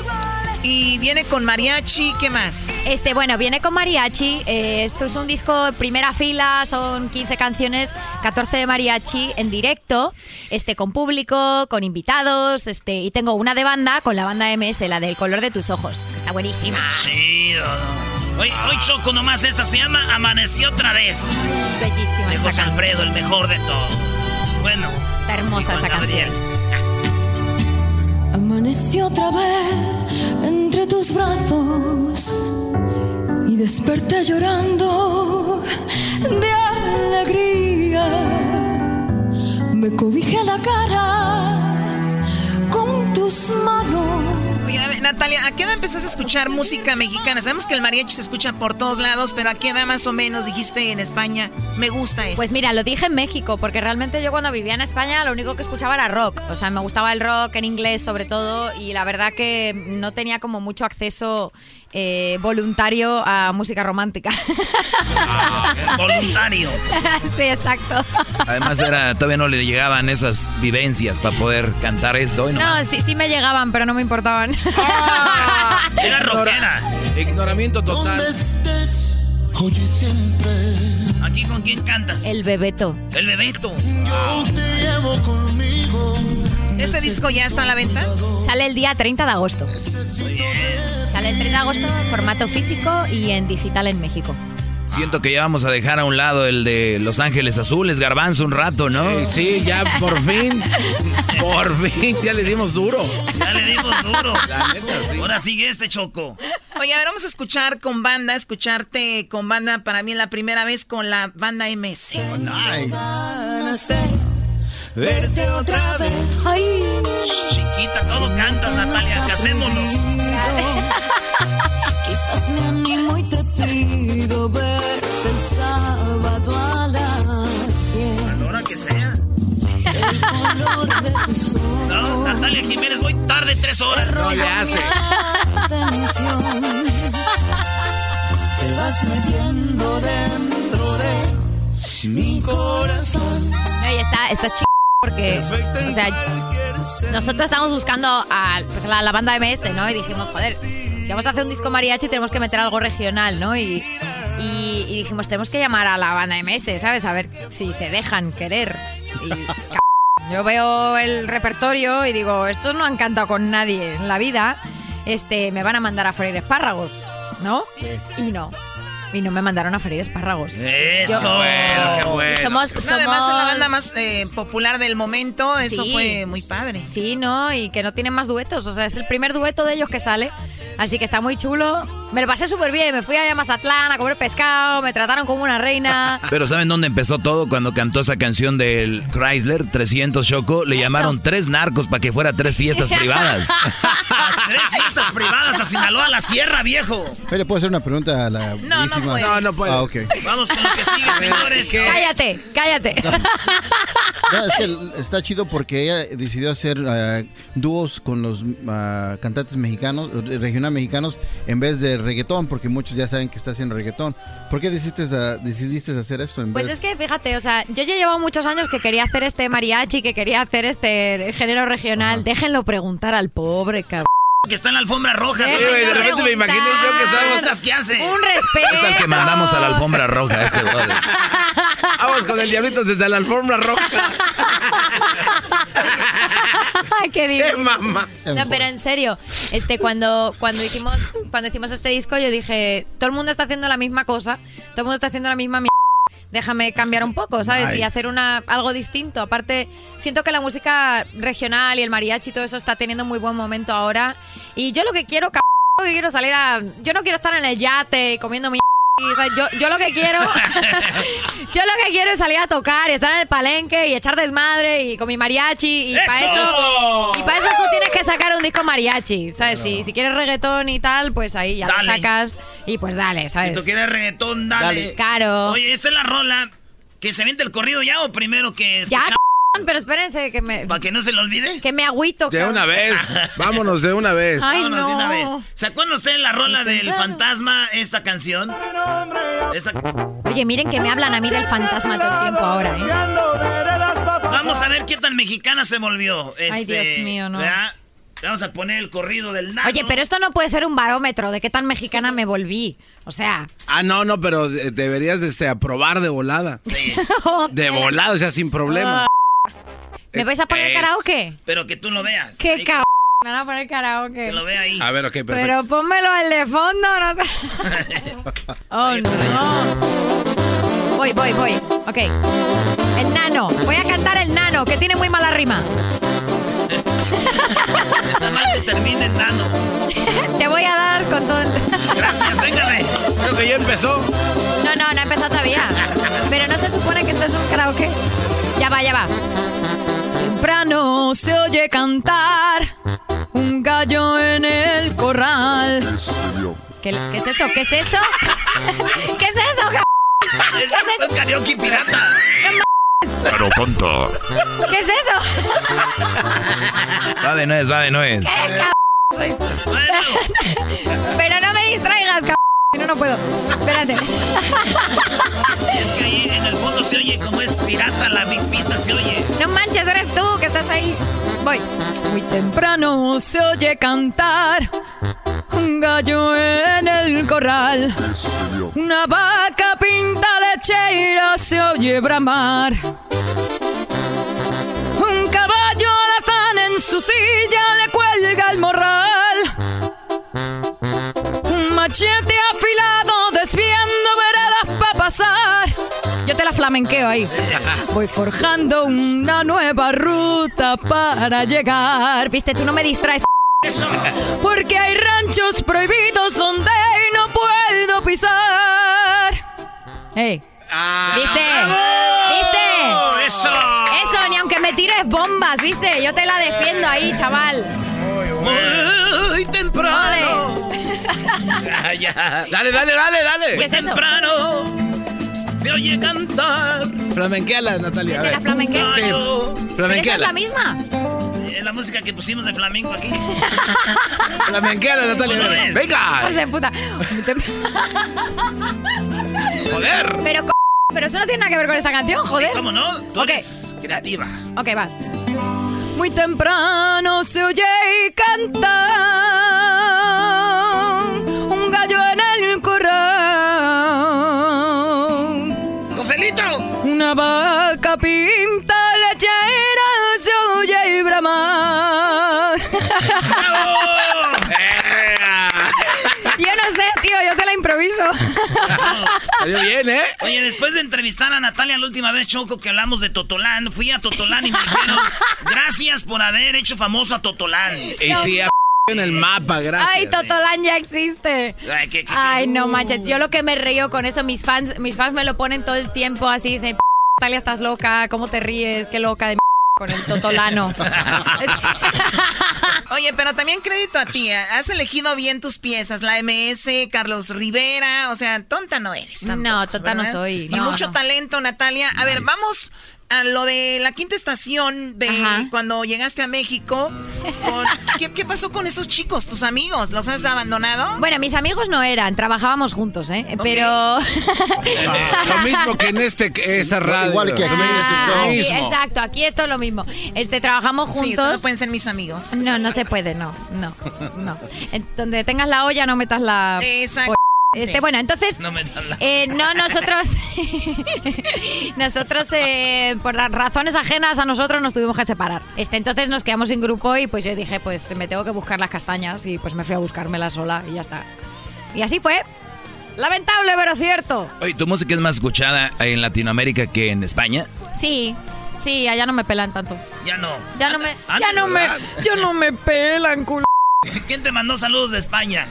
Y viene con mariachi, ¿qué más? Este, bueno, viene con mariachi. eh, esto es un disco de primera fila, son 15 canciones, 14 de mariachi en directo, este, con público, con invitados, este, y tengo una de banda con la banda MS, la del color de tus ojos, que está buenísima. Chido. Hoy, hoy Choco nomás esta se llama Amaneció otra vez. bellísima De José canción. Alfredo, el mejor de todos. Bueno. Está hermosa esa Gabriel. Amaneció otra vez entre tus brazos y desperté llorando de alegría. Me cobijé la cara con tus manos. Natalia, ¿a qué edad empezaste a escuchar música mexicana? Sabemos que el mariachi se escucha por todos lados, pero ¿a qué edad más o menos dijiste en España? Me gusta eso. Pues mira, lo dije en México, porque realmente yo cuando vivía en España lo único que escuchaba era rock. O sea, me gustaba el rock en inglés sobre todo y la verdad que no tenía como mucho acceso eh, voluntario a música romántica. Voluntario. sí, exacto. Además era, todavía no le llegaban esas vivencias para poder cantar esto. No. No, sí, sí me llegaban, pero no me importaban. Era rockera. Ignoramiento total. estés, oye siempre. ¿Aquí con quién cantas? El bebeto. El bebeto. Yo te llevo conmigo. ¿Este disco ya está a la venta? Sale el día 30 de agosto. Sale el 30 de agosto en formato físico y en digital en México. Siento que ya vamos a dejar a un lado el de Los Ángeles Azules, Garbanzo, un rato, ¿no? Eh, sí, ya por fin. por fin, ya le dimos duro. Ya le dimos duro. La neta, sí. Ahora sigue este Choco. Oye, a ver, vamos a escuchar con banda, escucharte con banda para mí la primera vez con la banda MS. Ganas de verte otra vez. Ay, Chiquita, todo cantas, Natalia. Casémonos. quizás me animo y te pido verte el sábado a las 10. A la hora que sea. El color de tus ojos. No, Natalia Jiménez, voy tarde tres horas. No le hace. atención. Te vas metiendo dentro de mi corazón. Oye, está, está chido porque, o sea, nosotros estamos buscando a pues, la, la banda MS, ¿no? Y dijimos, joder, si vamos a hacer un disco mariachi tenemos que meter algo regional, ¿no? Y, y- y dijimos, tenemos que llamar a la banda MS, ¿sabes? A ver si se dejan querer. Y, c- yo veo el repertorio y digo, estos no han cantado con nadie en la vida, este, me van a mandar a freír espárragos, ¿no? Y no. Y no me mandaron a freír espárragos. Eso. Yo- bueno, qué bueno. somos, No, además es la banda más eh, popular del momento, eso Sí. fue muy padre. Sí, ¿no? Y que no tienen más duetos. O sea, es el primer dueto de ellos que sale. Así que está muy chulo. Me lo pasé súper bien. Me fui allá a Mazatlán a comer pescado. Me trataron como una reina. Pero ¿saben dónde empezó todo? Cuando cantó esa canción del Chrysler 300 Choco, le llamaron tres narcos para que fuera tres fiestas privadas. Tres fiestas privadas a Sinaloa, a la sierra, viejo. ¿Le puedo hacer una pregunta a la No, no bellísima? puedes. No, no puedes. Ah, ok. Vamos con lo que sigue, señores. cállate, cállate. No, es que está chido porque ella decidió hacer ah, dúos con los ah, cantantes mexicanos, regional mexicanos, en vez de reggaetón, porque muchos ya saben que está haciendo reggaetón. ¿Por qué decidiste, ah, decidiste hacer esto en Pues vez es que fíjate, o sea, yo ya llevo muchos años que quería hacer este mariachi, que quería hacer este género regional. Déjenlo preguntar al pobre cabrón. Que está en la alfombra roja. Güey, de repente me imaginé yo que estamos- Cosas que hace. Un respeto. Es al que mandamos a la alfombra roja, este brother. Vamos con el diablito desde la alfombra roja. Qué divino. mamá. No, pero en serio, este cuando cuando hicimos cuando hicimos este disco yo dije, todo el mundo está haciendo la misma cosa, todo el mundo está haciendo la misma mierda. Déjame cambiar un poco, ¿sabes? Y hacer una algo distinto. Aparte, siento que la música regional y el mariachi y todo eso está teniendo muy buen momento ahora. Y yo lo que quiero, c lo que quiero salir a... Yo no quiero estar en el yate comiendo mi... o sea, yo, yo lo que quiero... yo lo que quiero es salir a tocar y estar en el palenque y echar desmadre y con mi mariachi. Y para ¡Eso! Y para eso tú tienes que sacar un disco mariachi, ¿sabes? Si, si quieres reggaetón y tal, pues ahí ya Dale. lo sacas y pues dale, ¿sabes? Si tú quieres reggaetón, dale. Dale. Claro. Oye, esta es la rola. ¿Que se vente el corrido ya o primero que Ya, escuchamos? Pero espérense que me... Para que no se le olvide. Que me agüito. De cabrón. una vez. Vámonos de una vez. Ay, Vámonos de no. una vez. ¿Se acuerdan ustedes la rola del fantasma, esta canción? Esta- Oye, miren que me hablan a mí del fantasma todo el tiempo ahora, ¿eh? Vamos a ver qué tan mexicana se volvió. Ay, este, Dios mío, no. ¿verdad? Vamos a poner el corrido del nano. Oye, pero esto no puede ser un barómetro de qué tan mexicana me volví. O sea, Ah, no, no, pero de- deberías este, aprobar de volada. De volada, o sea, sin problema. ¿Me vais a poner Es- karaoke? Pero que tú lo veas. ¡Qué cabrón! Me van a poner karaoke. Que lo vea ahí. A ver, ok, perfecto. Pero pónmelo el de fondo, no sé. oh, no. Voy, voy, voy. Ok. El nano. Voy a cantar el nano, que tiene muy mala rima. Está mal que termine el nano. Te voy a dar con todo el... Gracias, véngame. Creo que ya empezó. No, no, no ha empezado todavía. Pero no se supone que esto es un karaoke. Ya va, ya va. Temprano se oye cantar un gallo en el corral. ¿Qué, qué es eso? ¿Qué es eso? ¿Qué es eso? Es un karaoke pirata. Pero tonta. ¿Qué es eso? Va de nuez, va de nuez. Pero no me distraigas, cabrón. Si no, no puedo. Espérate. Es que ahí en el fondo se oye como es pirata la big pista, se oye. No manches, eres tú estás ahí. Voy. Muy temprano se oye cantar un gallo en el corral. Una vaca pinta lechera se oye bramar. Un caballo alazán en su silla le cuelga el morral. Un machete afilado desviando. Yo te la flamenqueo ahí. Voy forjando una nueva ruta para llegar. Viste, tú no me distraes. Porque hay ranchos prohibidos donde no puedo pisar. ¡Ey! ¿Viste? ¿Viste? ¡Eso! Eso, ni aunque me tires bombas, ¿viste? Yo te la defiendo ahí, chaval. Muy temprano. Dale, dale, dale, dale. ¿Qué Muy es eso? temprano. Se oye cantar. Flamenqueala, Natalia. a ¿De la? Sí, ¿Pero esa es flamenqueala. la misma? Sí, Es la música que pusimos de flamenco aquí. Flamenqueala, Natalia. Venga. De puta. Joder. Pero, pero eso no tiene nada que ver con esta canción, joder. ¿Cómo no? Tú Ok. eres creativa. Ok, va. Muy temprano se oye cantar Salió bien, ¿eh? Oye, después de entrevistar a Natalia la última vez, Choco, que hablamos de Totolán, fui a Totolán y me dijeron, gracias por haber hecho famoso a Totolán. Y sí, a- en el mapa, gracias. Ay, Totolán ya existe. Ay, ¿qué- qué- Ay, no manches. Yo lo que me río con eso, mis fans, mis fans me lo ponen todo el tiempo así de Talia, estás loca, ¿cómo te ríes? Qué loca de con el totolano. Oye, pero también crédito a ti. ¿eh? Has elegido bien tus piezas. La MS, Carlos Rivera. O sea, tonta no eres. tampoco, No, tonta no soy, Y no, mucho no. talento, Natalia. A ver, vamos a lo de la quinta estación de Ajá. cuando llegaste a México. Con- ¿qué, qué pasó con esos chicos, tus amigos? ¿Los has abandonado? Bueno, mis amigos no eran, trabajábamos juntos, ¿eh? Pero... Lo mismo que en este, esta radio. Igual que aquí. Ah, aquí, exacto, aquí esto es lo mismo. Este, trabajamos Sí, juntos. no pueden ser mis amigos. No, no se puede, no, no, no. En donde tengas la olla no metas la... Exacto. Este, bueno, entonces... No me dan la... Eh, no, nosotros. nosotros, eh, por ra- razones ajenas a nosotros, nos tuvimos que separar. Este, entonces nos quedamos sin grupo y pues yo dije, pues me tengo que buscar las castañas y pues me fui a buscármelas sola y ya está. Y así fue. Lamentable, pero cierto. Oye, ¿tu música es más escuchada en Latinoamérica que en España? Sí, sí, allá no me pelan tanto. Ya no. Ya no me, ya no me, ya no me pelan, culo. ¿Quién te mandó saludos de España?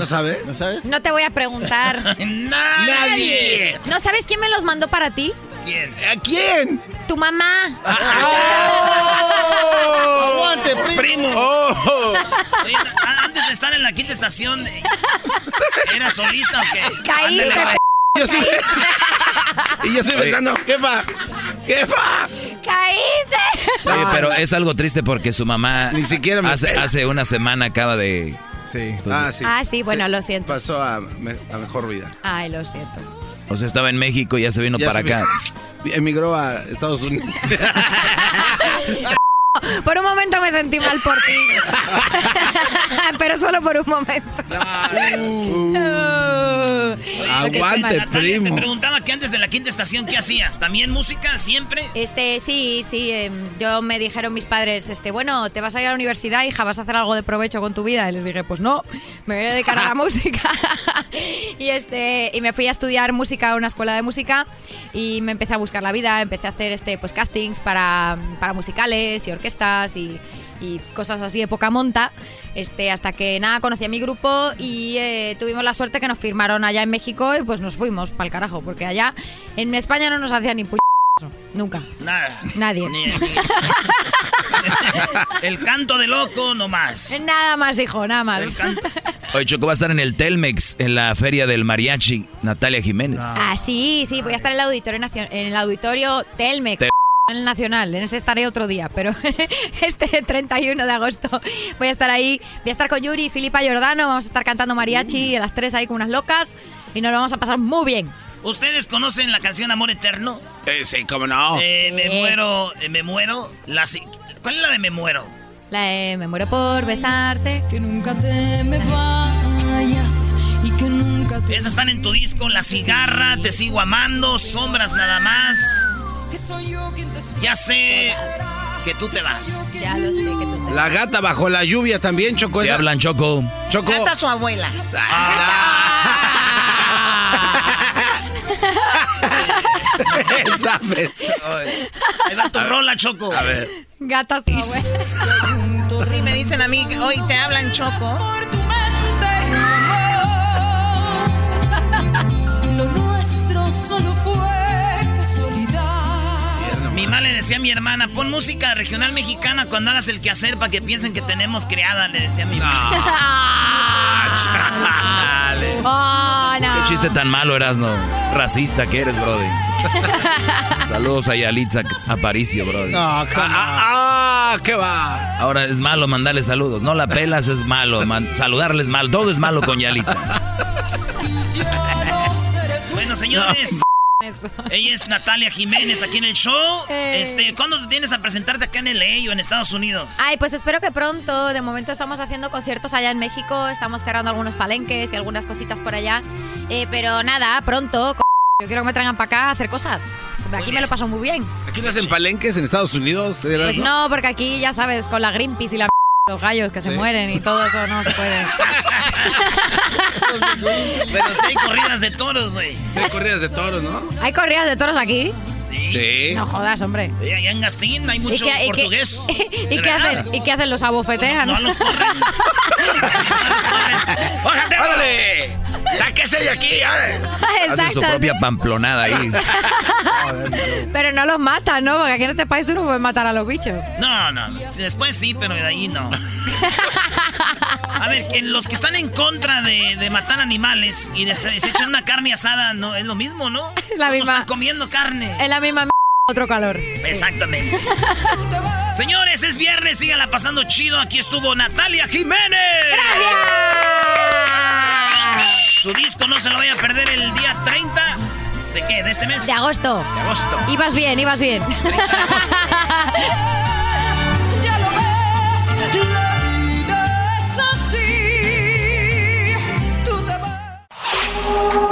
¿No sabe? ¿No sabes? No te voy a preguntar. Nadie. ¿No sabes quién me los mandó para ti? ¿Quién? ¿A quién? Tu mamá. ¡Aguante, primo! Primo. Oh. Oye, antes de estar en la quinta estación, ¿era solista o qué? Caíste, Ándale, Yo sí. y yo estoy pensando, jefa, jefa. ¡Caíste! Oye, pero es algo triste porque su mamá Ni siquiera me hace, hace una semana acaba de... Sí. Ah, sí. Ah, sí, bueno, lo siento. Pasó a, me- a mejor vida. Ay, lo siento. O sea, estaba en México y ya se vino Ya para se acá. Emigró a Estados Unidos. Por un momento me sentí mal por ti. Pero solo por un momento. Aguante, Natalia, primo. Te preguntaba que antes de la quinta estación, ¿qué hacías? ¿También música siempre? Este, sí, sí. em, yo me dijeron mis padres, este, bueno, te vas a ir a la universidad, hija, vas a hacer algo de provecho con tu vida. Y les dije, pues no, me voy a dedicar a la música. y este, y me fui a estudiar música a una escuela de música y me empecé a buscar la vida, empecé a hacer este, pues castings para, para musicales y orquestas y, y cosas así de poca monta. Este, hasta que nada, conocí a mi grupo y eh, tuvimos la suerte que nos firmaron allá en México y pues nos fuimos para el carajo, porque allá en España no nos hacían ni pu Nunca. Nada. Nadie. Ni- ni- El canto de loco nomás. Nada más, hijo, nada más. Oye, Choco va a estar en el Telmex, en la feria del mariachi, Natalia Jiménez. Ah, sí, sí, voy a estar en el auditorio, en el auditorio Telmex. Te- En el Nacional, en ese estaré otro día, pero este 31 de agosto voy a estar ahí, voy a estar con Yuri y Filipa Giordano, vamos a estar cantando mariachi a las tres ahí con unas locas y nos lo vamos a pasar muy bien. ¿Ustedes conocen la canción Amor Eterno? Eh, sí, cómo no. Eh, me muero, eh, me muero. La, ¿Cuál es la de me muero? La de Me muero por besarte. Que nunca te me vayas y que nunca te... Esas están en tu disco, La Cigarra, Te Sigo Amando, Sombras Nada Más. Que soy yo quien te Ya sé que tú te vas. Ya lo sé que tú te... La gata bajo la lluvia también, Choco. Te hablan, Choco. Choco. Canta su abuela. Fe- Ahí va tu rola, Choco. A ver. Gata su abuela. Sí, me dicen a mí, hoy te hablan, Choco. Lo nuestro solo fue. Mi mamá le decía a mi hermana, pon música regional mexicana cuando hagas el quehacer para que piensen que tenemos criada, le decía a mi mamá. Oh, no. Qué chiste tan malo eras, no. Racista que eres, brody. Saludos a Yalitza Aparicio, brody. No, come on. Ah, ¿qué va? Ahora es malo mandarle saludos. No la pelas es malo. man- saludarle es malo. Todo es malo con Yalitza. Ya no Ella es Natalia Jiménez aquí en el show. Eh. Este, ¿cuándo te tienes a presentarte acá en LA o en Estados Unidos? Ay, pues espero que pronto. De momento estamos haciendo conciertos allá en México, estamos cerrando algunos palenques y algunas cositas por allá. Eh, pero nada, pronto. Yo quiero que me traigan para acá a hacer cosas. Aquí me lo paso muy bien. ¿Aquí no hacen palenques en Estados Unidos? Pues no, porque aquí ya sabes, con la Greenpeace y la los gallos que se mueren y todo eso no se puede. Pero sí hay corridas de toros, güey. Sí, hay corridas de toros, ¿no? ¿Hay corridas de toros aquí? Sí. Sí. No jodas, hombre. Allá en Gastín hay mucho qué- portugués. ¿Y qué, verdad. hacen? ¿Y qué hacen los abofetean? No, no los corren. ¡Bájate! ¡Órale! ¡Sáquese de aquí! Hacen su propia pamplonada ahí. Pero no los matan, ¿no? Porque aquí en este país tú no puedes matar a los bichos. No, no. Después sí, pero de ahí no. A ver, que los que están en contra de, de matar animales y de, se, se echan una carne asada, no es lo mismo, ¿no? Es la misma. Están comiendo carne. Es la misma m- otro calor. Exactamente. Señores, es viernes, síganla pasando chido. Aquí estuvo Natalia Jiménez. Su disco no se lo vaya a perder el día 30. ¿De qué? ¿De este mes? De agosto. De agosto. Ibas bien, ibas bien.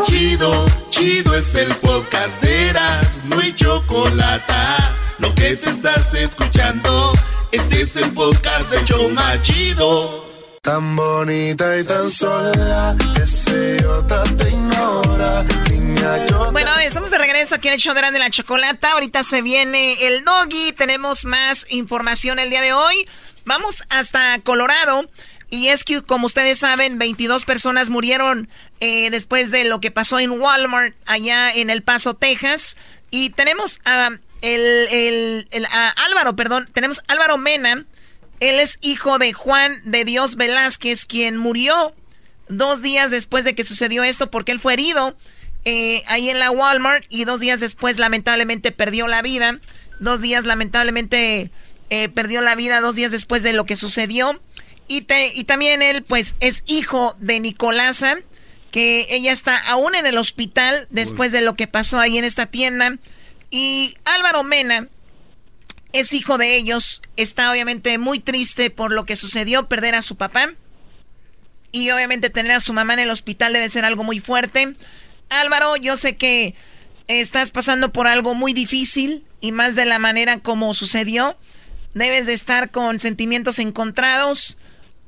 Chido, chido es el podcast de Eras, no hay chocolate. Lo que te estás escuchando, este es el podcast de Choma Chido. Tan bonita y tan sola, que se idiota te ignora. Niña, yo Bueno, estamos de regreso aquí en el show de la Chocolata. Ahorita se viene el doggy. Tenemos más información el día de hoy. Vamos hasta Colorado. Y es que, como ustedes saben, 22 personas murieron eh, después de lo que pasó en Walmart, allá en El Paso, Texas. Y tenemos a, el, el- el- a Álvaro, perdón, tenemos a Álvaro Mena. Él es hijo de Juan de Dios Velázquez, quien murió dos días después de que sucedió esto porque él fue herido eh, ahí en la Walmart y dos días después lamentablemente perdió la vida. Dos días lamentablemente eh, perdió la vida dos días después de lo que sucedió. Y, te- y también él pues es hijo de Nicolasa, que ella está aún en el hospital después de lo que pasó ahí en esta tienda. Y Álvaro Mena es hijo de ellos, está obviamente muy triste por lo que sucedió, perder a su papá. Y obviamente tener a su mamá en el hospital debe ser algo muy fuerte. Álvaro, yo sé que estás pasando por algo muy difícil y más de la manera como sucedió. Debes de estar con sentimientos encontrados,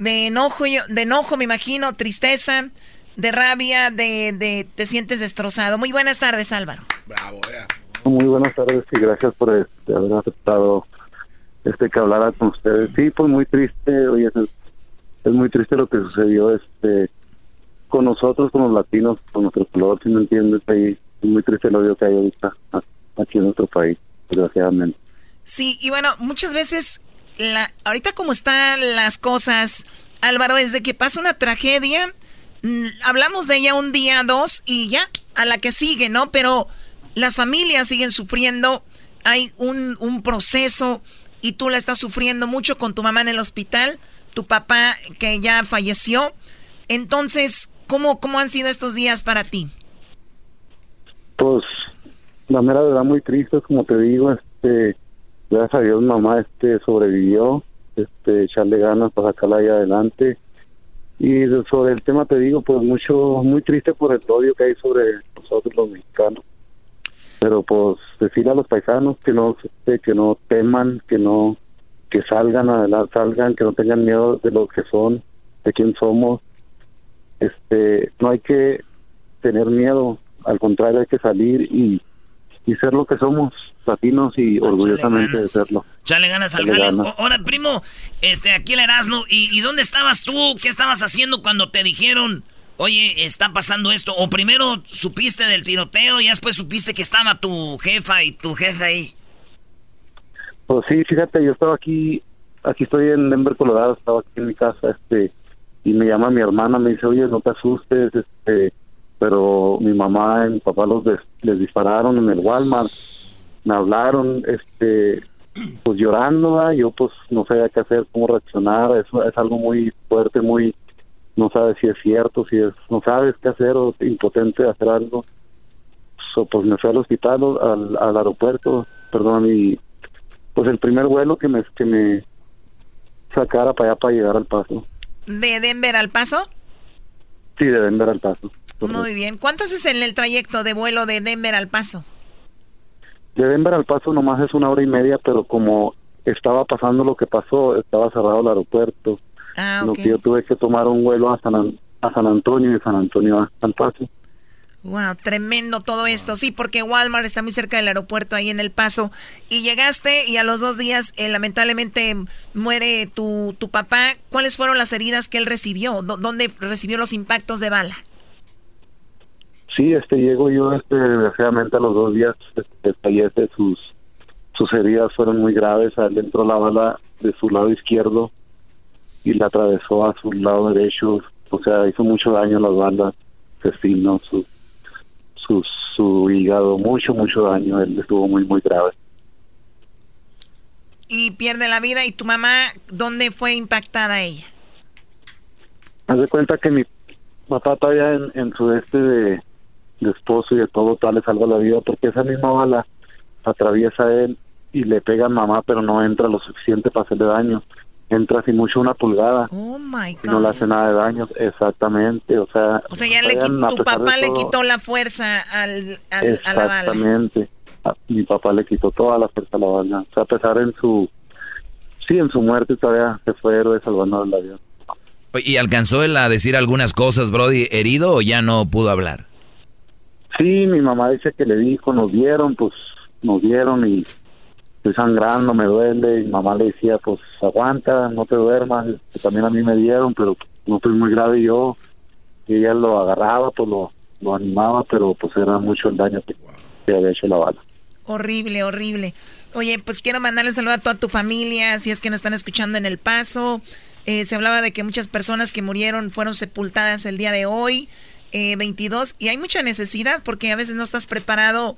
de enojo, yo- de enojo me imagino, tristeza, de rabia, de, de te sientes destrozado. Muy buenas tardes, Álvaro. Muy buenas tardes y gracias por este, haber aceptado este que hablara con ustedes. Sí, pues muy triste, oye, es, es muy triste lo que sucedió este con nosotros, con los latinos, con nuestro color, si me entiendes, ahí es muy triste el odio que hay ahorita aquí en nuestro país, desgraciadamente. Sí, y bueno, muchas veces, la, ahorita como están las cosas, Álvaro, es de que pasa una tragedia, mm, hablamos de ella un día, dos, y ya, a la que sigue, ¿no? Pero las familias siguen sufriendo, hay un, un proceso, y tú la estás sufriendo mucho con tu mamá en el hospital, tu papá que ya falleció. Entonces, ¿cómo, cómo han sido estos días para ti? Pues la mera verdad muy triste, como te digo, este gracias a Dios mamá este sobrevivió, este echarle ganas para sacarla ahí adelante. Y sobre el tema te digo, pues mucho muy triste por el odio que hay sobre nosotros los mexicanos. Pero pues decirle a los paisanos que no este, que no teman, que no que salgan adelante, salgan, que no tengan miedo de lo que son, de quién somos. Este, no hay que tener miedo, al contrario hay que salir y, y ser lo que somos, latinos y orgullosamente de serlo. Chale ganas al jale. Ahora, primo, este, aquí el Erasmo. ¿y, ¿Y dónde estabas tú? ¿Qué estabas haciendo cuando te dijeron, oye, está pasando esto? O primero supiste del tiroteo y después supiste que estaba tu jefa y tu jefe ahí. Pues sí, fíjate, yo estaba aquí, aquí estoy en Denver, Colorado, estaba aquí en mi casa, este, y me llama mi hermana, me dice, oye, no te asustes, este, pero mi mamá y mi papá los des- les dispararon en el Walmart, me hablaron, este, pues llorando, ¿verdad? yo pues no sabía qué hacer, cómo reaccionar, eso es algo muy fuerte, muy, no sabes si es cierto, si es, no sabes qué hacer o impotente de hacer algo. So, pues me fui al hospital, al, al aeropuerto, perdón, y pues el primer vuelo que me, que me sacara para allá para llegar al paso. ¿De Denver al Paso? Sí, de Denver al paso. Muy bien. ¿Cuánto es en el trayecto de vuelo de Denver al Paso? De Denver al paso nomás es una hora y media, pero como estaba pasando lo que pasó, estaba cerrado el aeropuerto. Ah, Lo ok. que yo tuve que tomar un vuelo a San, An- a San Antonio y de San Antonio a- al paso. Wow, tremendo todo esto. Sí, porque Walmart está muy cerca del aeropuerto ahí en El Paso. Y llegaste y a los dos días, eh, lamentablemente, muere tu, tu papá. ¿Cuáles fueron las heridas que él recibió? ¿Dó- ¿Dónde recibió los impactos de bala? Sí, este llego yo, este, desgraciadamente a los dos días este, fallece, sus, sus heridas fueron muy graves, a él le entró la bala de su lado izquierdo y la atravesó a su lado derecho, o sea, hizo mucho daño a las balas, asesino, su, su, su hígado, mucho, mucho daño, él estuvo muy, muy grave. Y pierde la vida. ¿Y tu mamá, dónde fue impactada ella? Haz de cuenta que mi papá todavía en, en su este de, de esposo y de todo tal le salva la vida porque esa misma bala atraviesa a él y le pega a mamá pero no entra lo suficiente para hacerle daño entra así mucho una pulgada Oh my y no le God. hace nada de daño exactamente o sea O sea, ya le todavía, quitó, a tu papá le quitó la fuerza al, al- a la bala. exactamente mi papá le quitó toda la fuerza a la bala o sea a pesar en su sí en su muerte todavía se fue héroe salvando la vida ¿Y alcanzó él a decir algunas cosas, Brody, herido o ya no pudo hablar? Sí, mi mamá dice que le dijo, nos dieron, pues nos dieron y estoy sangrando, me duele. Y mamá le decía, pues aguanta, no te duermas. Este, también a mí me dieron, pero no estoy muy grave yo. Y ella lo agarraba, pues lo, lo animaba, pero pues era mucho el daño que, que había hecho la bala. Horrible, horrible. Oye, pues quiero mandarle un saludo a toda tu familia, si es que nos están escuchando en El Paso. Eh, se hablaba de que muchas personas que murieron fueron sepultadas el día de hoy, eh, 22, y hay mucha necesidad porque a veces no estás preparado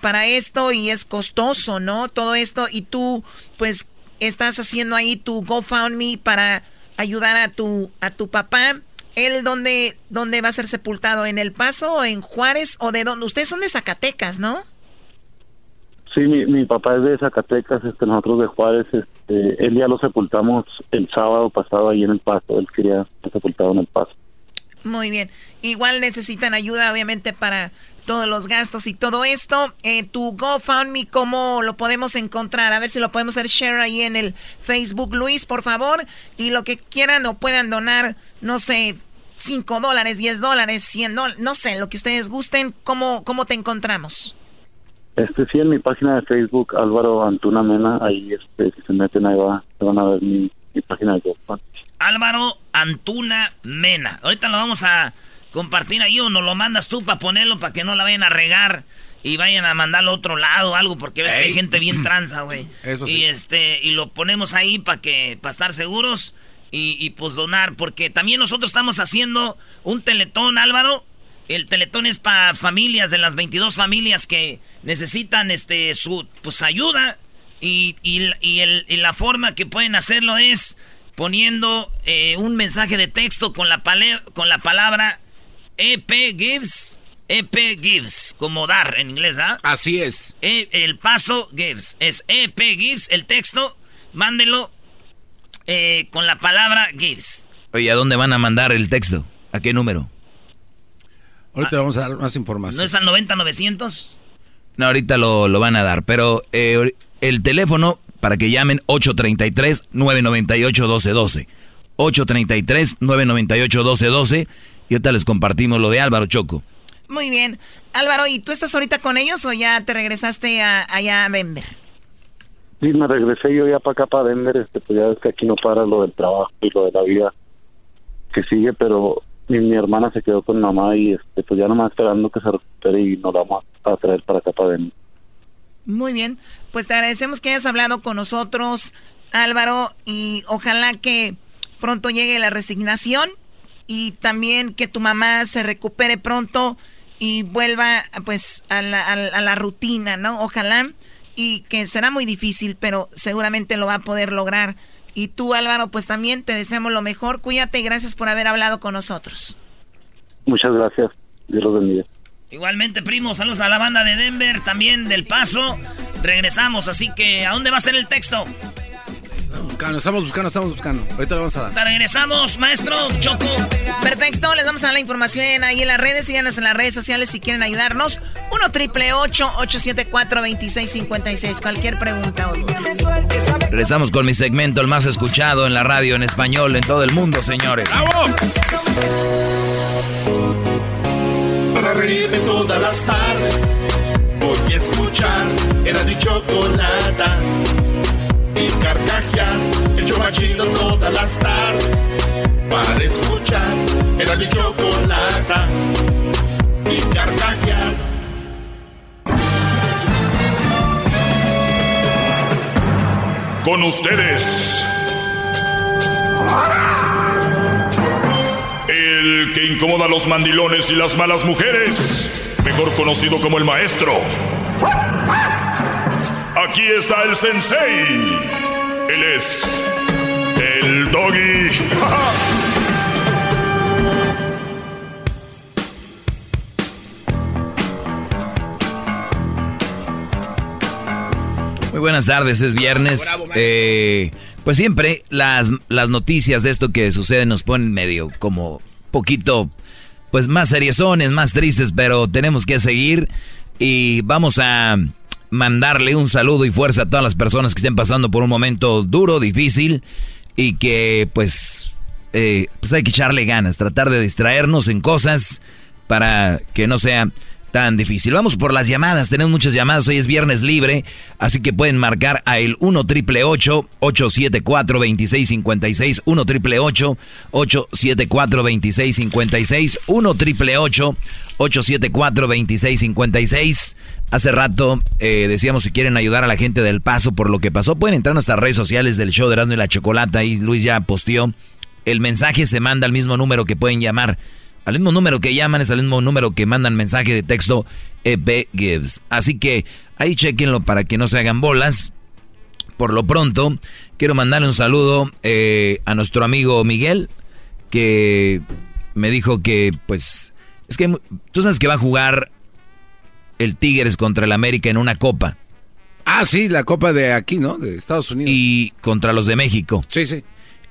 para esto y es costoso, ¿no? Todo esto y tú pues estás haciendo ahí tu GoFundMe para ayudar a tu a tu papá. ¿Él dónde, dónde va a ser sepultado? ¿En El Paso o en Juárez o de dónde? Ustedes son de Zacatecas, ¿no? Sí, mi, mi papá es de Zacatecas, este, nosotros de Juárez, este, él ya lo sepultamos el sábado pasado ahí en El Paso, él quería ser sepultado en El Paso. Muy bien. Igual necesitan ayuda, obviamente, para todos los gastos y todo esto. Eh, tu GoFundMe, ¿cómo lo podemos encontrar? A ver si lo podemos hacer share ahí en el Facebook, Luis, por favor. Y lo que quieran o puedan donar, no sé, 5 dólares, 10 dólares, 100 dólares, no sé, lo que ustedes gusten. ¿Cómo, cómo te encontramos? Este sí, en mi página de Facebook, Álvaro Antuna Mena, ahí este, si se meten ahí va, van a ver mi, página de GoFundMe. Álvaro Antuna Mena. Ahorita lo vamos a compartir ahí o nos lo mandas tú para ponerlo para que no la vayan a regar y vayan a mandarlo a otro lado o algo porque ves que hay gente bien tranza, güey. Eso sí. Y este y lo ponemos ahí para que para estar seguros y, y pues donar porque también nosotros estamos haciendo un teletón, Álvaro. El teletón es para familias de las 22 familias que necesitan este su pues ayuda y, y, y, el, y la forma que pueden hacerlo es poniendo eh, un mensaje de texto con la, con la palabra EP Gives. EP Gives, como dar en inglés, ¿ah? Así es. E, el paso Gives. Es EP Gives, el texto, mándelo eh, con la palabra Gives. Oye, ¿a dónde van a mandar el texto? ¿A qué número? Ahorita vamos a dar más información. ¿No es al 90-900? No, ahorita lo, lo, van a dar, pero eh, el teléfono para que llamen 833-998-1212. 833-998-1212. Y ahorita les compartimos lo de Álvaro Choco. Muy bien. Álvaro, ¿y tú estás ahorita con ellos o ya te regresaste a, allá a Denver? Sí, me regresé yo ya para acá, para Denver. Este, pues ya es que aquí no para lo del trabajo y lo de la vida que sigue, pero mi, mi hermana se quedó con mamá y este, pues ya nomás esperando que se recupere y nos vamos a traer para acá, para Denver. Muy bien, pues te agradecemos que hayas hablado con nosotros, Álvaro, y ojalá que pronto llegue la resignación y también que tu mamá se recupere pronto y vuelva pues a la, a la rutina, ¿no? Ojalá y que será muy difícil, pero seguramente lo va a poder lograr. Y tú, Álvaro, pues también te deseamos lo mejor. Cuídate y gracias por haber hablado con nosotros. Muchas gracias. Dios los bendiga. Igualmente, primo, saludos a la banda de Denver, también del Paso. Regresamos, así que, ¿a dónde va a ser el texto? Buscando, estamos buscando, estamos buscando. Ahorita lo vamos a dar. Te regresamos, maestro Choco. Perfecto, les vamos a dar la información ahí en las redes. Síganos en las redes sociales si quieren ayudarnos. 1 triple 874 2656 Cualquier pregunta. Regresamos con mi segmento, el más escuchado en la radio en español en todo el mundo, señores. ¡Bravo! Reírme todas las tardes, voy a escuchar. Era mi chocolata y carcajear. El show más chido todas las tardes. Para escuchar. Era mi chocolata y carcajear. Con ustedes. El que incomoda a los mandilones y las malas mujeres. Mejor conocido como el maestro. Aquí está el sensei. Él es el doggy. Muy buenas tardes, es viernes. Eh, pues siempre las, las noticias de esto que sucede nos ponen medio como poquito, pues más seriezones, más tristes, pero tenemos que seguir y vamos a mandarle un saludo y fuerza a todas las personas que estén pasando por un momento duro, difícil y que pues eh, pues hay que echarle ganas, tratar de distraernos en cosas para que no sea tan difícil. Vamos por las llamadas, tenemos muchas llamadas, hoy es viernes libre, así que pueden marcar a el 1 triple 874 2656, 1 triple 874 2656, 1 triple 874 2656. Hace rato eh, decíamos si quieren ayudar a la gente del paso por lo que pasó, pueden entrar a nuestras redes sociales del show de Erasmo y la Chocolata y Luis ya posteó. El mensaje se manda al mismo número que pueden llamar al mismo número que llaman es al mismo número que mandan mensaje de texto EP Gives. Así que ahí chequenlo para que no se hagan bolas. Por lo pronto, quiero mandarle un saludo eh, a nuestro amigo Miguel, que me dijo que, pues, es que tú sabes que va a jugar el Tigres contra el América en una copa. Ah, sí, la copa de aquí, ¿no? De Estados Unidos. Y contra los de México. Sí, sí.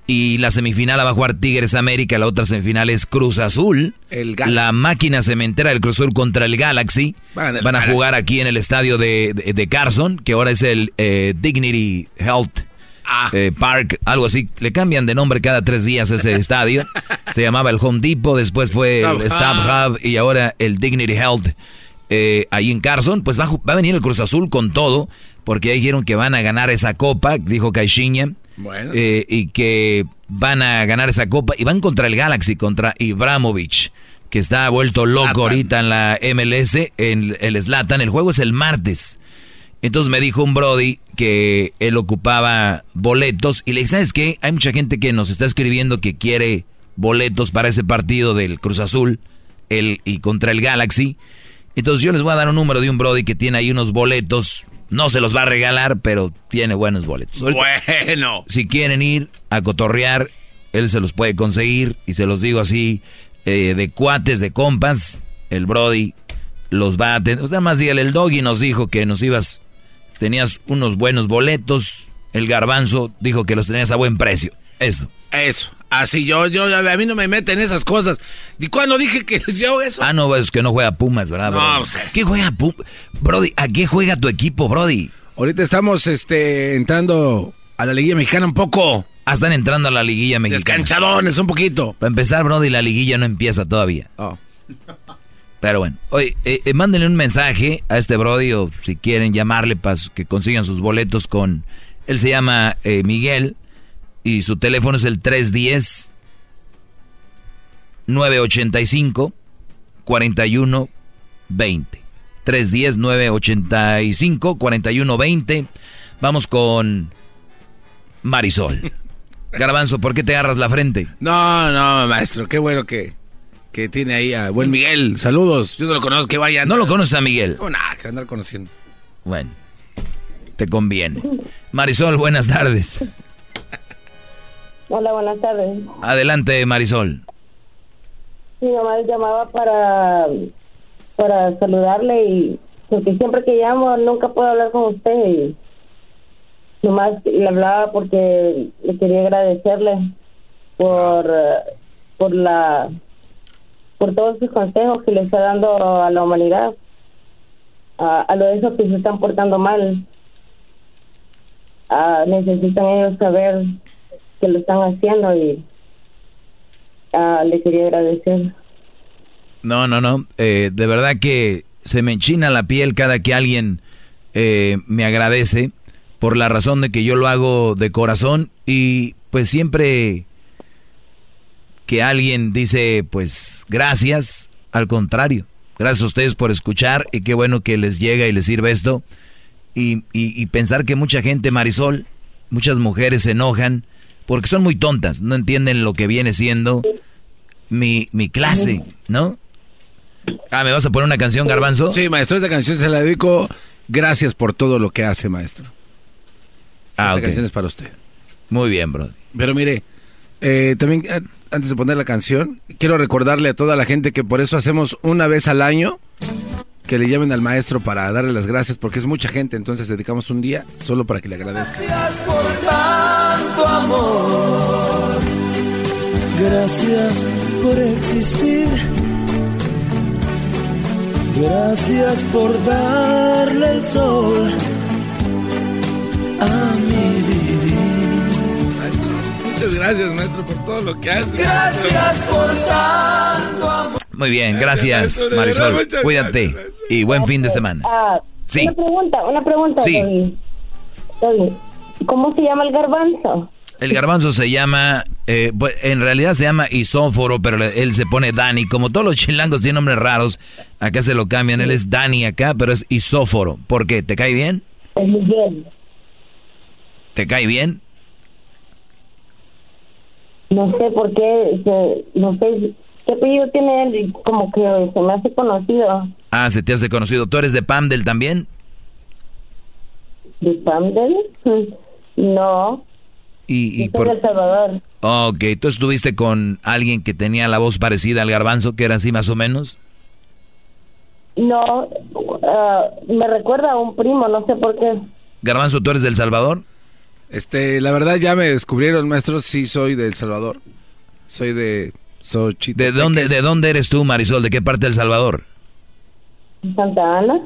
Y la semifinal la va a jugar Tigres América, la otra semifinal es Cruz Azul. El la máquina cementera del Cruz Azul contra el Galaxy. Van, a jugar aquí en el estadio de, Carson, que ahora es el eh, Dignity Health ah. eh, Park, algo así. Le cambian de nombre cada tres días ese estadio. Se llamaba el Home Depot, después fue el Stop Hub y ahora el Dignity Health. Eh, ahí en Carson, pues va, va, a venir el Cruz Azul con todo, porque dijeron que van a ganar esa copa, dijo Caixinha. Eh, y que van a ganar esa copa y van contra el Galaxy, contra Ibramovich, que está vuelto loco ahorita en la MLS, en el Slatan. El juego es el martes. Entonces me dijo un Brody que él ocupaba boletos y le dije, ¿sabes qué? Hay mucha gente que nos está escribiendo que quiere boletos para ese partido del Cruz Azul el, y contra el Galaxy. Entonces yo les voy a dar un número de un Brody que tiene ahí unos boletos no se los va a regalar, pero tiene buenos boletos. Bueno. Si quieren ir a cotorrear, él se los puede conseguir. Y se los digo así, eh, de cuates, de compas, el Brody los va a tener. Usted más dígale, el Doggy nos dijo que nos ibas, tenías unos buenos boletos. El Garbanzo dijo que los tenías a buen precio. Eso. Eso. Así yo, yo, a mí no me meten esas cosas. ¿Y cuándo dije que yo eso? Ah, no, es que no juega Pumas, ¿verdad? No, sé. ¿Qué juega Pumas? Brody, ¿a qué juega tu equipo, Brody? Ahorita estamos este, entrando a la liguilla mexicana un poco. Ah, están entrando a la liguilla mexicana. Descanchadones, un poquito. Para empezar, Brody, la liguilla no empieza todavía. Oh. Pero bueno, oye, eh, eh, mándenle un mensaje a este Brody o si quieren llamarle para que consigan sus boletos con... Él se llama eh, Miguel y su teléfono es el 310 985 4120. 310 985 4120. Vamos con Marisol. Garbanzo, ¿por qué te agarras la frente? No, no, maestro, qué bueno que, que tiene ahí a buen Miguel. Saludos, yo no lo conozco, que vaya. ¿No lo conoces a Miguel? No, nada, que andar conociendo. Bueno, te conviene. Marisol, buenas tardes. Hola, buenas tardes. Adelante, Marisol. Mi mamá llamaba para, para saludarle y porque siempre que llamo nunca puedo hablar con usted y nomás le hablaba porque le quería agradecerle por, por la por todos sus consejos que le está dando a la humanidad a, a lo de esos que se están portando mal ah, necesitan ellos saber que lo están haciendo y uh, le quería agradecer. No, no, no. Eh, de verdad que se me enchina la piel cada que alguien eh, me agradece por la razón de que yo lo hago de corazón y pues siempre que alguien dice pues gracias, al contrario. Gracias a ustedes por escuchar y qué bueno que les llega y les sirve esto. Y, y, y pensar que mucha gente, Marisol, muchas mujeres se enojan porque son muy tontas, no entienden lo que viene siendo mi, mi clase, ¿no? Ah, ¿me vas a poner una canción, Garbanzo? Sí, maestro, esta canción se la dedico. Gracias por todo lo que hace, maestro. Ah, esta canción es para usted. Muy bien, bro. Pero mire, eh, también eh, antes de poner la canción, quiero recordarle a toda la gente que por eso hacemos una vez al año que le llamen al maestro para darle las gracias, porque es mucha gente, entonces dedicamos un día solo para que le agradezca. Gracias por tanto amor, gracias por existir, gracias por darle el sol a mi vivir. Muchas gracias, maestro, por todo lo que hace. Gracias por tanto amor. Muy bien, gracias, Marisol. Cuídate y buen fin de semana. Ah, Sí. Una pregunta, una pregunta. Sí. Doggy, ¿Cómo se llama el garbanzo? El garbanzo se llama, eh, pues, en realidad se llama isóforo, pero él se pone Dani. Como todos los chilangos tienen nombres raros, acá se lo cambian. Él es Dani acá, pero es isóforo. ¿Por qué? ¿Te cae bien? Es Miguel. ¿Te cae bien? No sé por qué, se- no sé qué apellido tiene él y como que se me hace conocido. Ah, se te hace conocido. ¿Tú eres de Pamdel también? ¿De Pamdel? No, Y, y por... El Salvador. Ok, ¿tú estuviste con alguien que tenía la voz parecida al garbanzo, que era así más o menos? No, ah, me recuerda a un primo, no sé por qué. Garbanzo, ¿tú eres del Salvador? Este, la verdad ya me descubrieron, maestro, sí soy de El Salvador. Soy de Xochitl. ¿De dónde, ¿De dónde eres tú, Marisol? ¿De qué parte del Salvador? Santa Ana.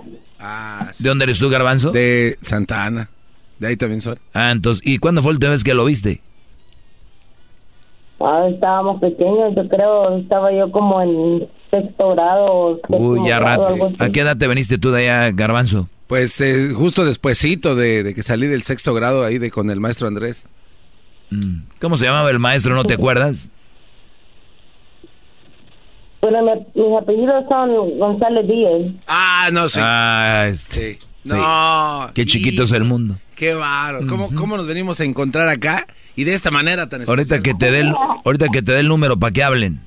¿De dónde eres tú, Garbanzo? De Santa Ana. De ahí también soy. Ah, entonces, ¿y cuándo fue la última vez que lo viste? Ah, estábamos pequeños, yo creo, estaba yo como en sexto grado. o séptimo Uy, ya grado, rato. ¿A qué edad te veniste tú de allá, Garbanzo? Pues eh, justo despuesito de, de que salí del sexto grado ahí de con el maestro Andrés. Mm. ¿Cómo se llamaba el maestro? ¿No te acuerdas? Bueno, mi- mis apellidos son González Díaz. Ah, no, sí. Ah, este. Sí. No. Qué chiquito es el mundo. Qué bárbaro. ¿Cómo, ¿Cómo nos venimos a encontrar acá? Y de esta manera tan Ahorita que te dé el, ahorita que te dé el número para que hablen.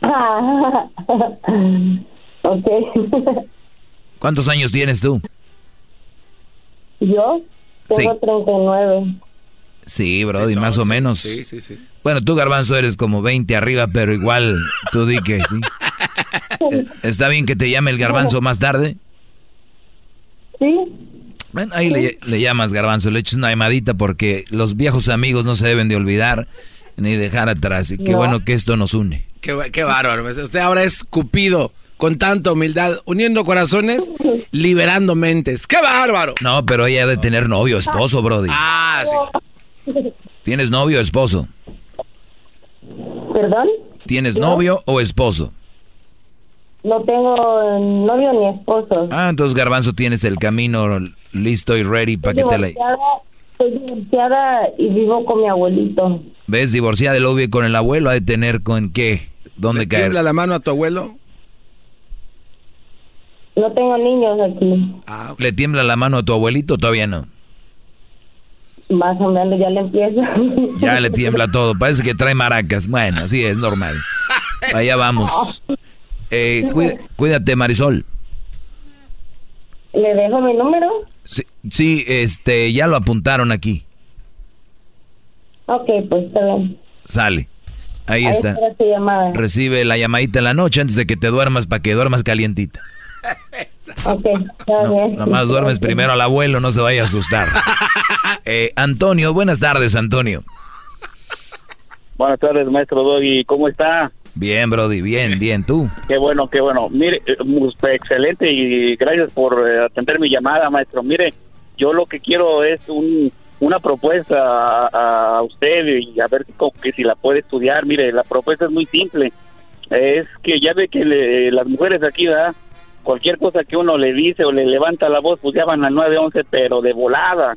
ok. ¿Cuántos años tienes tú? yo Sí. tengo 39. Sí, Brody, más o menos. Sí, sí, sí. Bueno, tú, Garbanzo, eres como 20 arriba, pero igual tú di que sí. Eh, ¿Está bien que te llame el Garbanzo más tarde? Sí. Bueno, ahí le, le llamas Garbanzo, le echas una llamadita porque los viejos amigos no se deben de olvidar ni dejar atrás. Y qué No. bueno que esto nos une. Qué, ba- qué bárbaro. Usted ahora es Cupido, con tanta humildad, uniendo corazones, liberando mentes. ¡Qué bárbaro! No, pero ella debe tener novio, esposo, Brody. Ah, sí. ¿Tienes novio o esposo? ¿Perdón? ¿Tienes novio o esposo? No tengo novio ni esposo. Ah, entonces Garbanzo tienes el camino listo y ready para que te la... Divorciada, Estoy divorciada y vivo con mi abuelito. ¿Ves? Divorciada y luego vive con el abuelo, ha de tener con qué, dónde ¿Le caer. tiembla la mano a tu abuelo? No tengo niños aquí. Ah, ¿Le tiembla la mano a tu abuelito todavía no? Más o menos ya le empiezo. Ya le tiembla todo, parece que trae maracas. Bueno, sí, es normal. Allá vamos. Eh, cuí- cuídate, Marisol. ¿Le dejo mi número? Sí, sí, este, ya lo apuntaron aquí. Ok, pues está bien. Sale. Ahí Ahí está. Recibe la llamadita en la noche antes de que te duermas para que duermas calientita. Ok, está bien. Nomás duermes primero al abuelo, no se vaya a asustar. Eh, Antonio, buenas tardes, Antonio. Buenas tardes, maestro Doggy. ¿Cómo está? Bien, Brody, bien, bien, tú. Qué bueno, qué bueno. Mire, eh, muy- excelente y gracias por eh, atender mi llamada, maestro. Mire, yo lo que quiero es un, una propuesta a, usted y a ver que si la puede estudiar. Mire, la propuesta es muy simple. Es que ya ve que le- las mujeres aquí, ¿verdad? Cualquier cosa que uno le dice o le levanta la voz, pues ya van al 911, pero de volada.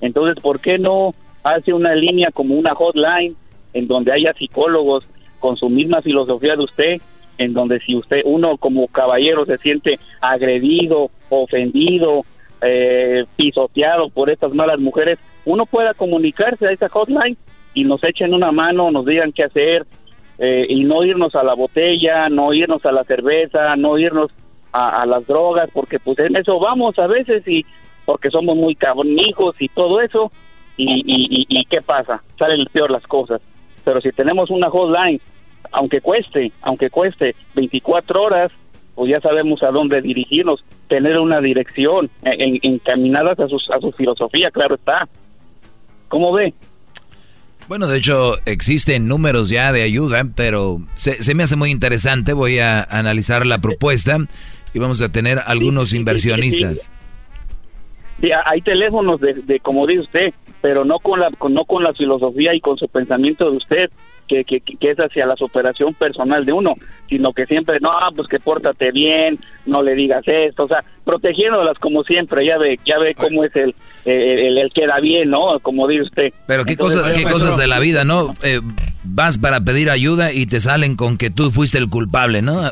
Entonces, ¿por qué no hace una línea como una hotline en donde haya psicólogos con su misma filosofía de usted, en donde si usted, uno como caballero se siente agredido, ofendido, eh, pisoteado por estas malas mujeres, uno pueda comunicarse a esa hotline y nos echen una mano, nos digan qué hacer eh, y no irnos a la botella, no irnos a la cerveza, no irnos a, las drogas, porque pues en eso vamos a veces y porque somos muy cabronijos y todo eso y, y, y qué pasa, salen peor las cosas. Pero si tenemos una hotline, aunque cueste, aunque cueste 24 horas, pues ya sabemos a dónde dirigirnos, tener una dirección eh, en- encaminadas a, sus, a su filosofía, claro está. ¿Cómo ve? Bueno, de hecho, existen números ya de ayuda, pero se, se me hace muy interesante. Voy a analizar la propuesta y vamos a tener algunos inversionistas. sí, hay teléfonos de, de, como dice usted, pero no con la con, no con la filosofía y con su pensamiento de usted. Que, que, que es hacia la superación personal de uno, sino que siempre, no, pues que pórtate bien, no le digas esto, o sea, protegiéndolas como siempre, ya ve, ya ve cómo es el, el, el que da bien, ¿no? Como dice usted. Pero qué Entonces, cosas, qué maestro, cosas de la vida, ¿no? Eh, vas para pedir ayuda y te salen con que tú fuiste el culpable, ¿no?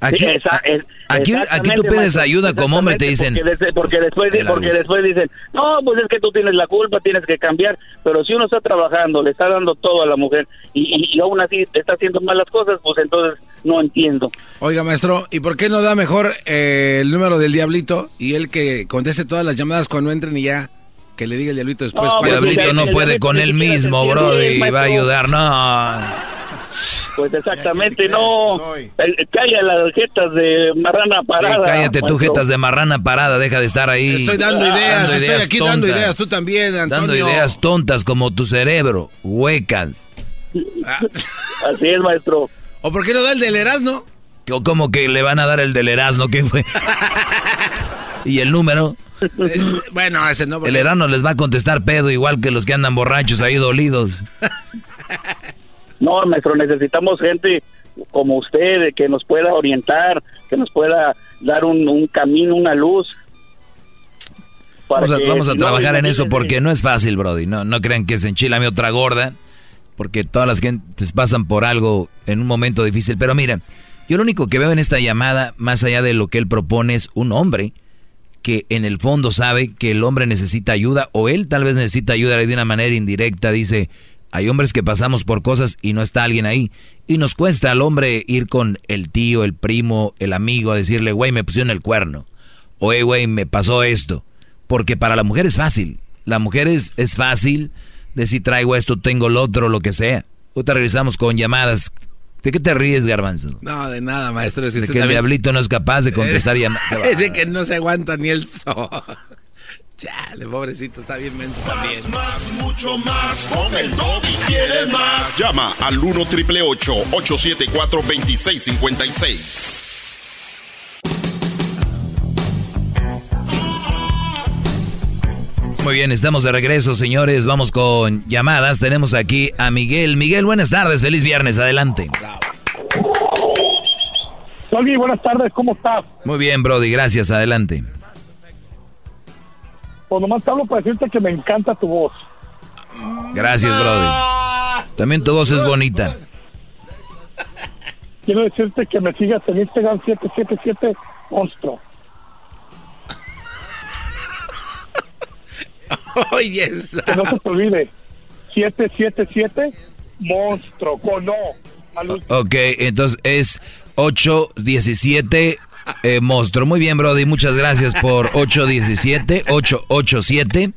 Aquí, Sí, esa- es- aquí, aquí tú pides ayuda como hombre te dicen... Porque, des- porque después, De porque después dicen, no, pues es que tú tienes la culpa, tienes que cambiar. Pero si uno está trabajando, le está dando todo a la mujer y, y, y aún así está haciendo malas cosas, pues entonces no entiendo. Oiga, maestro, ¿y por qué no da mejor eh, el número del diablito y él que conteste todas las llamadas cuando entren y ya que le diga el diablito después? No, cuál- Diablito no puede con él mismo, brody, va a ayudar, no. Pues exactamente, no. Calla las jetas de marrana Sí, parada. cállate tú, jetas de marrana parada, deja de estar ahí. Estoy dando ideas, estoy aquí dando tontas. ideas, tú también, Antonio. Dando ideas tontas como tu cerebro, huecas. Así es, maestro. ¿O por qué no da el del Erasmo? O como que le van a dar el del Erasmo, ¿qué fue? ¿Y el número? Eh, bueno, ese no. El Erasmo les va a contestar pedo igual que los que andan borrachos ahí dolidos. No, maestro, necesitamos gente como usted que nos pueda orientar, que nos pueda dar un, un camino, una luz. Vamos a, que, vamos a si no, trabajar en eso porque no es fácil, Brody. No, no crean que se enchila mi otra gorda, porque todas las gentes pasan por algo en un momento difícil. Pero mira, yo lo único que veo en esta llamada, más allá de lo que él propone, es un hombre que en el fondo sabe que el hombre necesita ayuda o él tal vez necesita ayuda de una manera indirecta. Dice, hay hombres que pasamos por cosas y no está alguien ahí. Y nos cuesta al hombre ir con el tío, el primo, el amigo a decirle, güey, me pusieron el cuerno. O, "Eh, güey, me pasó esto. Porque para la mujer es fácil. La mujer es, es fácil decir traigo esto, tengo lo otro, lo que sea. Ahorita regresamos con llamadas. ¿De qué te ríes, Garbanzo? No, de nada, maestro. si De que el también- diablito no es capaz de contestar llamadas. Es de que no se aguanta ni el sol. Chale, pobrecito, está bien menso también. Más, mucho más. Con el Doggy quieres más. Llama al 1 triple 874 2656. Muy bien, estamos de regreso, señores. Vamos con llamadas. Tenemos aquí a Miguel. Miguel, buenas tardes. Feliz viernes. Adelante. Doggy, buenas tardes, ¿cómo estás? Muy bien, Brody. Gracias. Adelante. Pues nomás te hablo para decirte que me encanta tu voz. Gracias, Brody. También tu voz es bonita. Quiero decirte que me sigas en Instagram 777 Monstruo. Oye, Que no se te olvide. 777 Monstruo, con O. Ok, entonces es 817 eh, monstruo. Muy bien, Brody. Muchas gracias por 817 887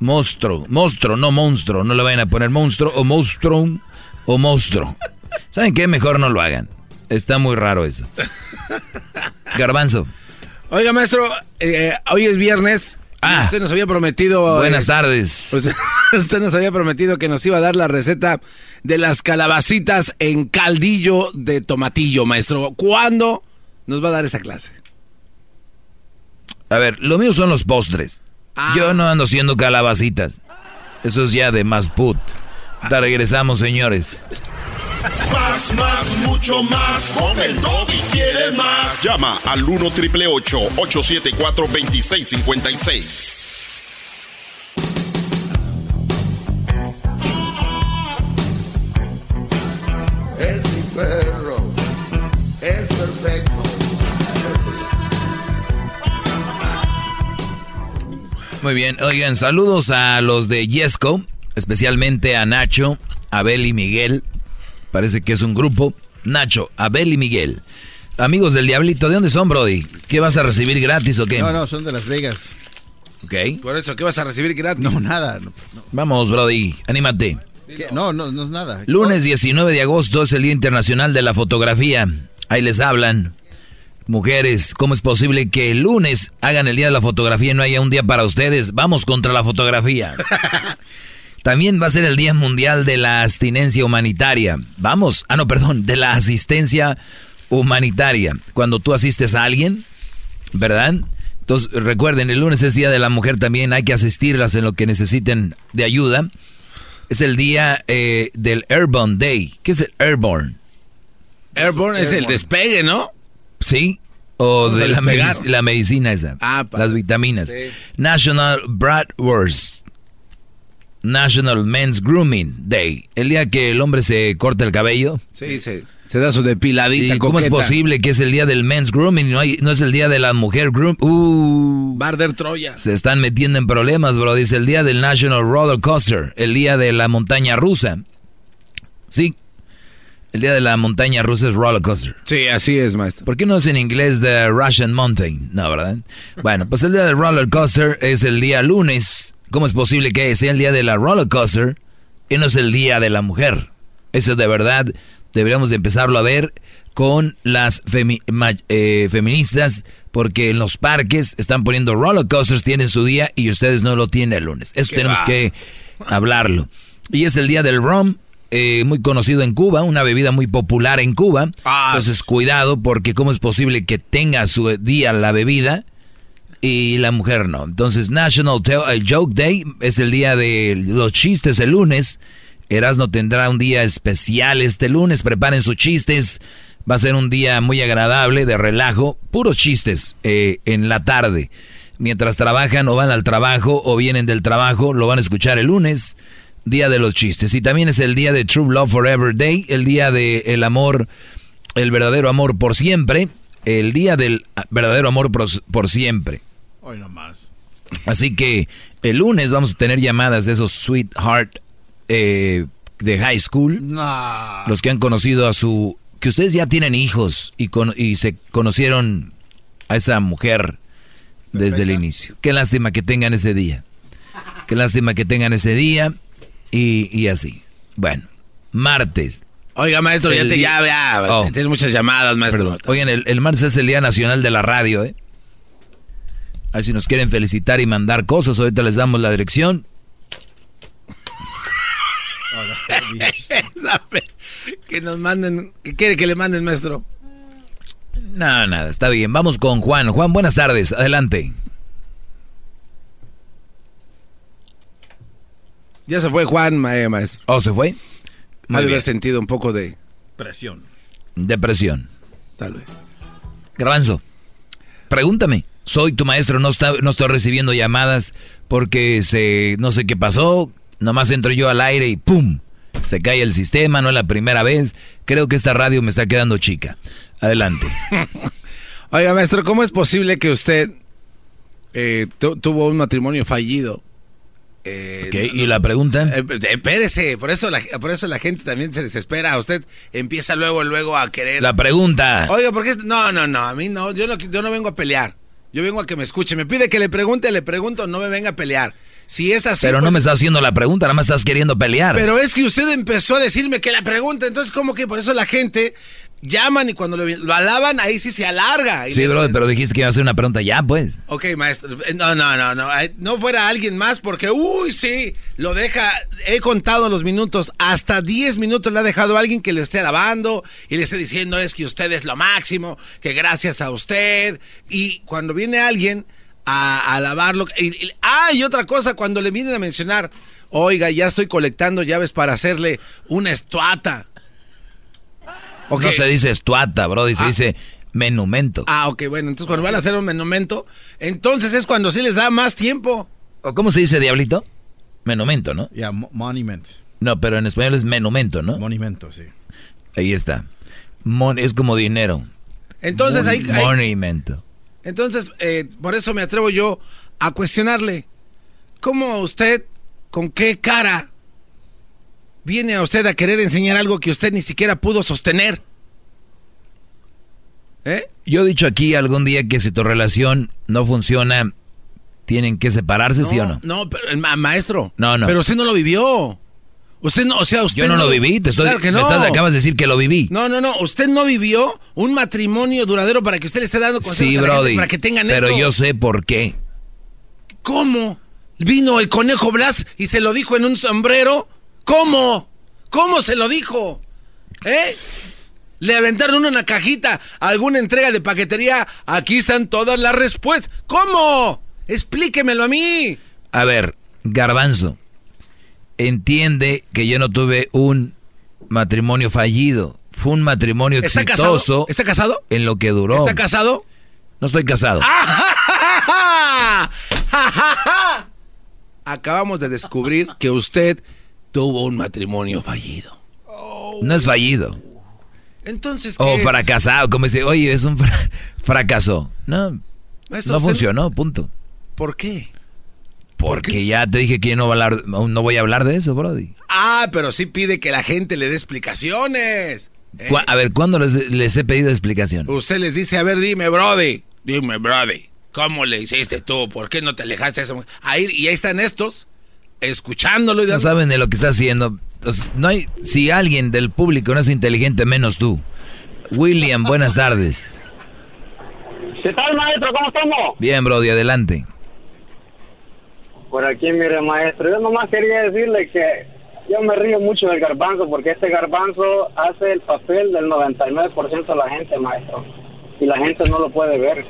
monstruo. Monstruo, no monstruo. No le vayan a poner monstruo o monstruo o monstruo. ¿Saben qué? Mejor no lo hagan. Está muy raro eso. Garbanzo. Oiga, maestro, eh, hoy es viernes. Ah. usted nos había prometido. Buenas eh, tardes. pues, usted nos había prometido que nos iba a dar la receta de las calabacitas en caldillo de tomatillo, maestro. ¿Cuándo nos va a dar esa clase? A ver, lo mío son los postres. Yo no ando haciendo calabacitas. Eso es ya de más put. Te regresamos, señores. Más, más, mucho más. Con el Doggy quieres más. Llama al 1 triple 874 2656. Es mi perro, es perfecto. Muy bien, oigan, saludos a los de Yesco, especialmente a Nacho, Abel y Miguel. Parece que es un grupo. Nacho, Abel y Miguel. Amigos del Diablito, ¿de dónde son, Brody? ¿Qué vas a recibir gratis o qué? No, no, son de Las Vegas. Ok. Por eso, ¿qué vas a recibir gratis? No, nada. no, no. Vamos, Brody, anímate. ¿Qué? No, no, no es nada. Lunes 19 de agosto es el Día Internacional de la Fotografía. Ahí les hablan. Mujeres, ¿cómo es posible que el lunes hagan el Día de la Fotografía y no haya un día para ustedes? Vamos contra la fotografía. También va a ser el Día Mundial de la Abstinencia Humanitaria. Vamos, ah no, perdón, de la asistencia humanitaria. Cuando tú asistes a alguien, ¿verdad? Entonces, recuerden, el lunes es Día de la Mujer también, hay que asistirlas en lo que necesiten de ayuda. Es el día eh, del Airborne Day. ¿Qué es el Airborne? Airborne es el despegue, ¿no? Sí. O Vamos de la, medic- la medicina esa. Ah, las vitaminas. Sí. National Bratwurst. National Men's Grooming Day. El día que el hombre se corta el cabello. Sí, se, se da su depiladita. ¿Y cómo es posible que es el día del men's grooming y no, hay- no es el día de la mujer groom? Uh, Barder Troya. se están metiendo en problemas, bro. Dice el día del National Roller Coaster, el día de la montaña rusa. Sí, el día de la montaña rusa es roller coaster. Sí, así es, maestro. ¿Por qué no es en inglés The Russian Mountain? No, ¿verdad? Bueno, pues el día del roller coaster es el día lunes. ¿Cómo es posible que sea el día de la roller coaster y no es el día de la mujer? Eso de verdad deberíamos de empezarlo a ver con las femi- eh, feministas porque en los parques están poniendo roller coasters, tienen su día y ustedes no lo tienen el lunes. Eso tenemos va. que hablarlo. Y es el día del rum, eh, muy conocido en Cuba, una bebida muy popular en Cuba. Entonces cuidado porque cómo es posible que tenga su día la bebida y la mujer no. Entonces National Tell- eh, Joke Day es el día de los chistes el lunes. Erasmo tendrá un día especial este lunes. Preparen sus chistes. Va a ser un día muy agradable de relajo. Puros chistes eh, en la tarde. Mientras trabajan o van al trabajo o vienen del trabajo, lo van a escuchar el lunes. Día de los chistes. Y también es el día de True Love Forever Day. El día de el amor, el verdadero amor por siempre. El día del ah, verdadero amor por siempre. Hoy nomás. Así que el lunes vamos a tener llamadas de esos sweetheart eh, de high school. Nah. Los que han conocido a su... Que ustedes ya tienen hijos y, con- y se conocieron a esa mujer desde el inicio. Qué lástima que tengan ese día. Qué lástima que tengan ese día y, y así. Bueno, martes. Oiga, maestro, ya te ya, ya, Oh. tienes muchas llamadas, maestro. Perdón. Oigan, el, el martes es el Día Nacional de la Radio, ¿eh? A ver si nos quieren felicitar y mandar cosas, ahorita les damos la dirección. que nos manden, que quiere que le manden, maestro. No, nada, está bien. Vamos con Juan. Juan, buenas tardes. Adelante. Ya se fue Juan, eh, maestro. ¿Oh, se fue? Ha Muy de bien. haber sentido un poco de Presión. Depresión. Tal vez. Garbanzo, pregúntame. Soy tu maestro, no, está, no estoy recibiendo llamadas porque se, no sé qué pasó. Nomás entro yo al aire y ¡pum! Se cae el sistema, no es la primera vez. Creo que esta radio me está quedando chica. Adelante. Oiga, maestro, ¿cómo es posible que usted eh, tu- tuvo un matrimonio fallido? Eh, ¿y la pregunta? Eh, espérese, por eso, la, por eso la gente también se desespera. Usted empieza luego, luego a querer. La pregunta. Oiga, ¿por qué? No, no, no, a mí no, yo no, yo no vengo a pelear. Yo vengo a que me escuche. Me pide que le pregunte, le pregunto, no me venga a pelear. Si es así. Pero no pues- me estás haciendo la pregunta, nada más estás queriendo pelear. Pero es que usted empezó a decirme que la pregunta, entonces, ¿cómo que por eso la gente llaman y cuando lo, lo alaban, ahí sí se alarga? Sí, bro, pero dijiste que iba a hacer una pregunta ya, pues. Ok, maestro. Eh, No, no, no, no. No fuera alguien más porque, uy, sí, lo deja. He contado los minutos. Hasta 10 minutos le ha dejado a alguien que le esté alabando y le esté diciendo es que usted es lo máximo, que gracias a usted. Y cuando viene alguien a, a alabarlo. Y, y- ah, y otra cosa, cuando le vienen a mencionar, oiga, ya estoy colectando llaves para hacerle una estuata. Ok. No se dice estuata, bro, se Ah. dice menumento. Ah, ok, bueno, entonces cuando van a hacer un monumento, entonces es cuando sí les da más tiempo. ¿O cómo se dice, diablito? Menumento, ¿no? Ya, mo- monument. No, pero en español es menumento, ¿no? Monumento, sí. Ahí está. Mon es como dinero. Entonces ahí, ahí- Monumento. entonces eh, por eso me atrevo yo a cuestionarle, ¿cómo usted, con qué cara viene a usted a querer enseñar algo que usted ni siquiera pudo sostener? ¿Eh? Yo he dicho aquí algún día que si tu relación no funciona, tienen que separarse, ¿sí o no? No, pero ma- maestro. No, no. Pero usted no lo vivió. Usted no, o sea, usted Yo no lo viví, te estoy, Claro que me no. estás- acabas de decir que lo viví. No, no, no. Usted no vivió un matrimonio duradero para que usted le esté dando consejos sí, a la gente Brody. para que tengan pero esto. yo sé por qué. ¿Cómo? ¿Vino el conejo Blas y se lo dijo en un sombrero? ¿Cómo? ¿Cómo se lo dijo? ¿Eh? ¿Le aventaron uno en una cajita? ¿Alguna entrega de paquetería? Aquí están todas las respuestas. ¿Cómo? Explíquemelo a mí. A ver, Garbanzo, entiende que yo no tuve un matrimonio fallido. Fue un matrimonio ¿Está exitoso. casado? ¿Está casado? En lo que duró. ¿Está casado? No estoy casado. ¡Ah! Acabamos de descubrir que usted tuvo un matrimonio fallido. No es fallido. Entonces, ¿qué O es? fracasado, como dice, oye, es un fra- fracaso. No, Maestro, no usted- funcionó, punto. ¿Por qué? Porque ya te dije que yo no, voy a hablar, no voy a hablar de eso, Brody. Ah, pero sí pide que la gente le dé explicaciones. ¿eh? Cu- A ver, ¿cuándo les, les he pedido explicación? Usted les dice, a ver, dime, Brody. Dime, Brody. ¿Cómo le hiciste tú? ¿Por qué no te alejaste de esa mujer? Ahí, y ahí están estos, escuchándolo y No saben de lo que está haciendo. Entonces, no hay, si alguien del público no es inteligente, menos tú. William, buenas tardes. ¿Qué tal, maestro? ¿Cómo estamos? Bien, Brody, adelante. Por aquí, mire, maestro, yo nomás quería decirle que yo me río mucho del garbanzo porque este garbanzo hace el papel del 99% de la gente, maestro. Y la gente no lo puede ver.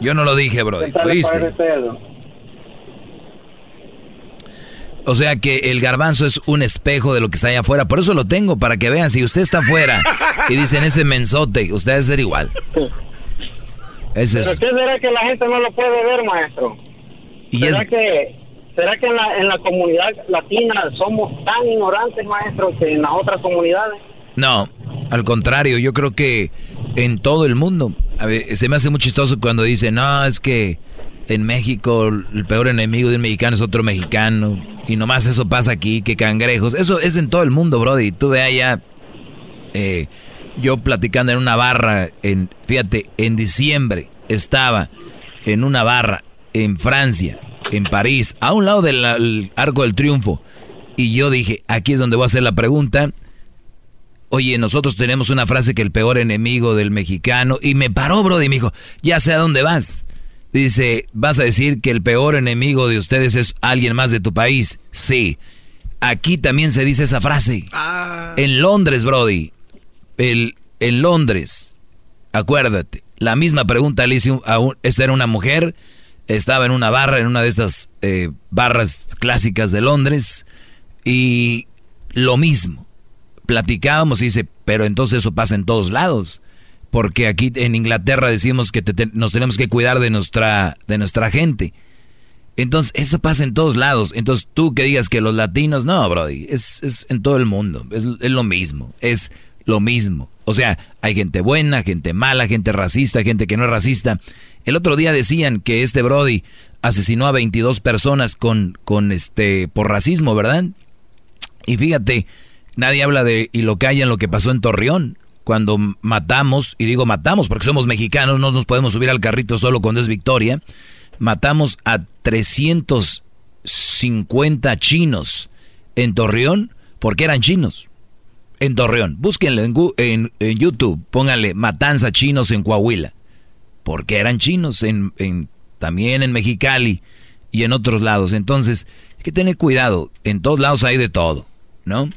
Yo no lo dije, ¿Qué Brody. tal le. O sea que el garbanzo es un espejo de lo que está allá afuera. Por eso lo tengo, para que vean. Si usted está afuera y dicen ese mensote, usted debe ser igual. Ese ¿Pero es. qué será que la gente no lo puede ver, maestro? Y ¿Será es, que, será que en, la, en la comunidad latina somos tan ignorantes, maestro, que en las otras comunidades? No, al contrario, yo creo que en todo el mundo. A ver, se me hace muy chistoso cuando dicen, no, es que en México el peor enemigo de un mexicano es otro mexicano. Y nomás eso pasa aquí, que cangrejos. Eso es en todo el mundo, Brody. Tú ve allá, eh, yo platicando en una barra, en, fíjate, en diciembre estaba en una barra en Francia, en París, a un lado del Arco del Triunfo. Y yo dije, aquí es donde voy a hacer la pregunta. Oye, nosotros tenemos una frase que el peor enemigo del mexicano. Y me paró, Brody, y me dijo, ya sé a dónde vas. Dice, ¿vas a decir que el peor enemigo de ustedes es alguien más de tu país? Sí. Aquí también se dice esa frase. En Londres, Brody. El, en Londres. Acuérdate. La misma pregunta le hice a un, esta era una mujer. Estaba en una barra, en una de estas eh, barras clásicas de Londres. Y lo mismo platicábamos y dice, pero entonces eso pasa en todos lados. Porque aquí en Inglaterra decimos que te- nos tenemos que cuidar de nuestra, de nuestra gente. Entonces, eso pasa en todos lados. Entonces, tú que digas que los latinos, no, Brody, es, es en todo el mundo. Es, lo mismo. Es lo mismo. O sea, hay gente buena, gente mala, gente racista, gente que no es racista. El otro día decían que este Brody asesinó a 22 personas con, con este, por racismo, ¿verdad? Y fíjate, nadie habla de y lo callan lo que pasó en Torreón. Cuando matamos, y digo matamos porque somos mexicanos, no nos podemos subir al carrito solo cuando es victoria. Matamos a 350 chinos en Torreón porque eran chinos. En Torreón. Búsquenlo en, en YouTube. Pónganle matanza chinos en Coahuila. Porque eran chinos en, en- también en Mexicali y en otros lados. Entonces, hay que tener cuidado. En todos lados hay de todo, ¿no?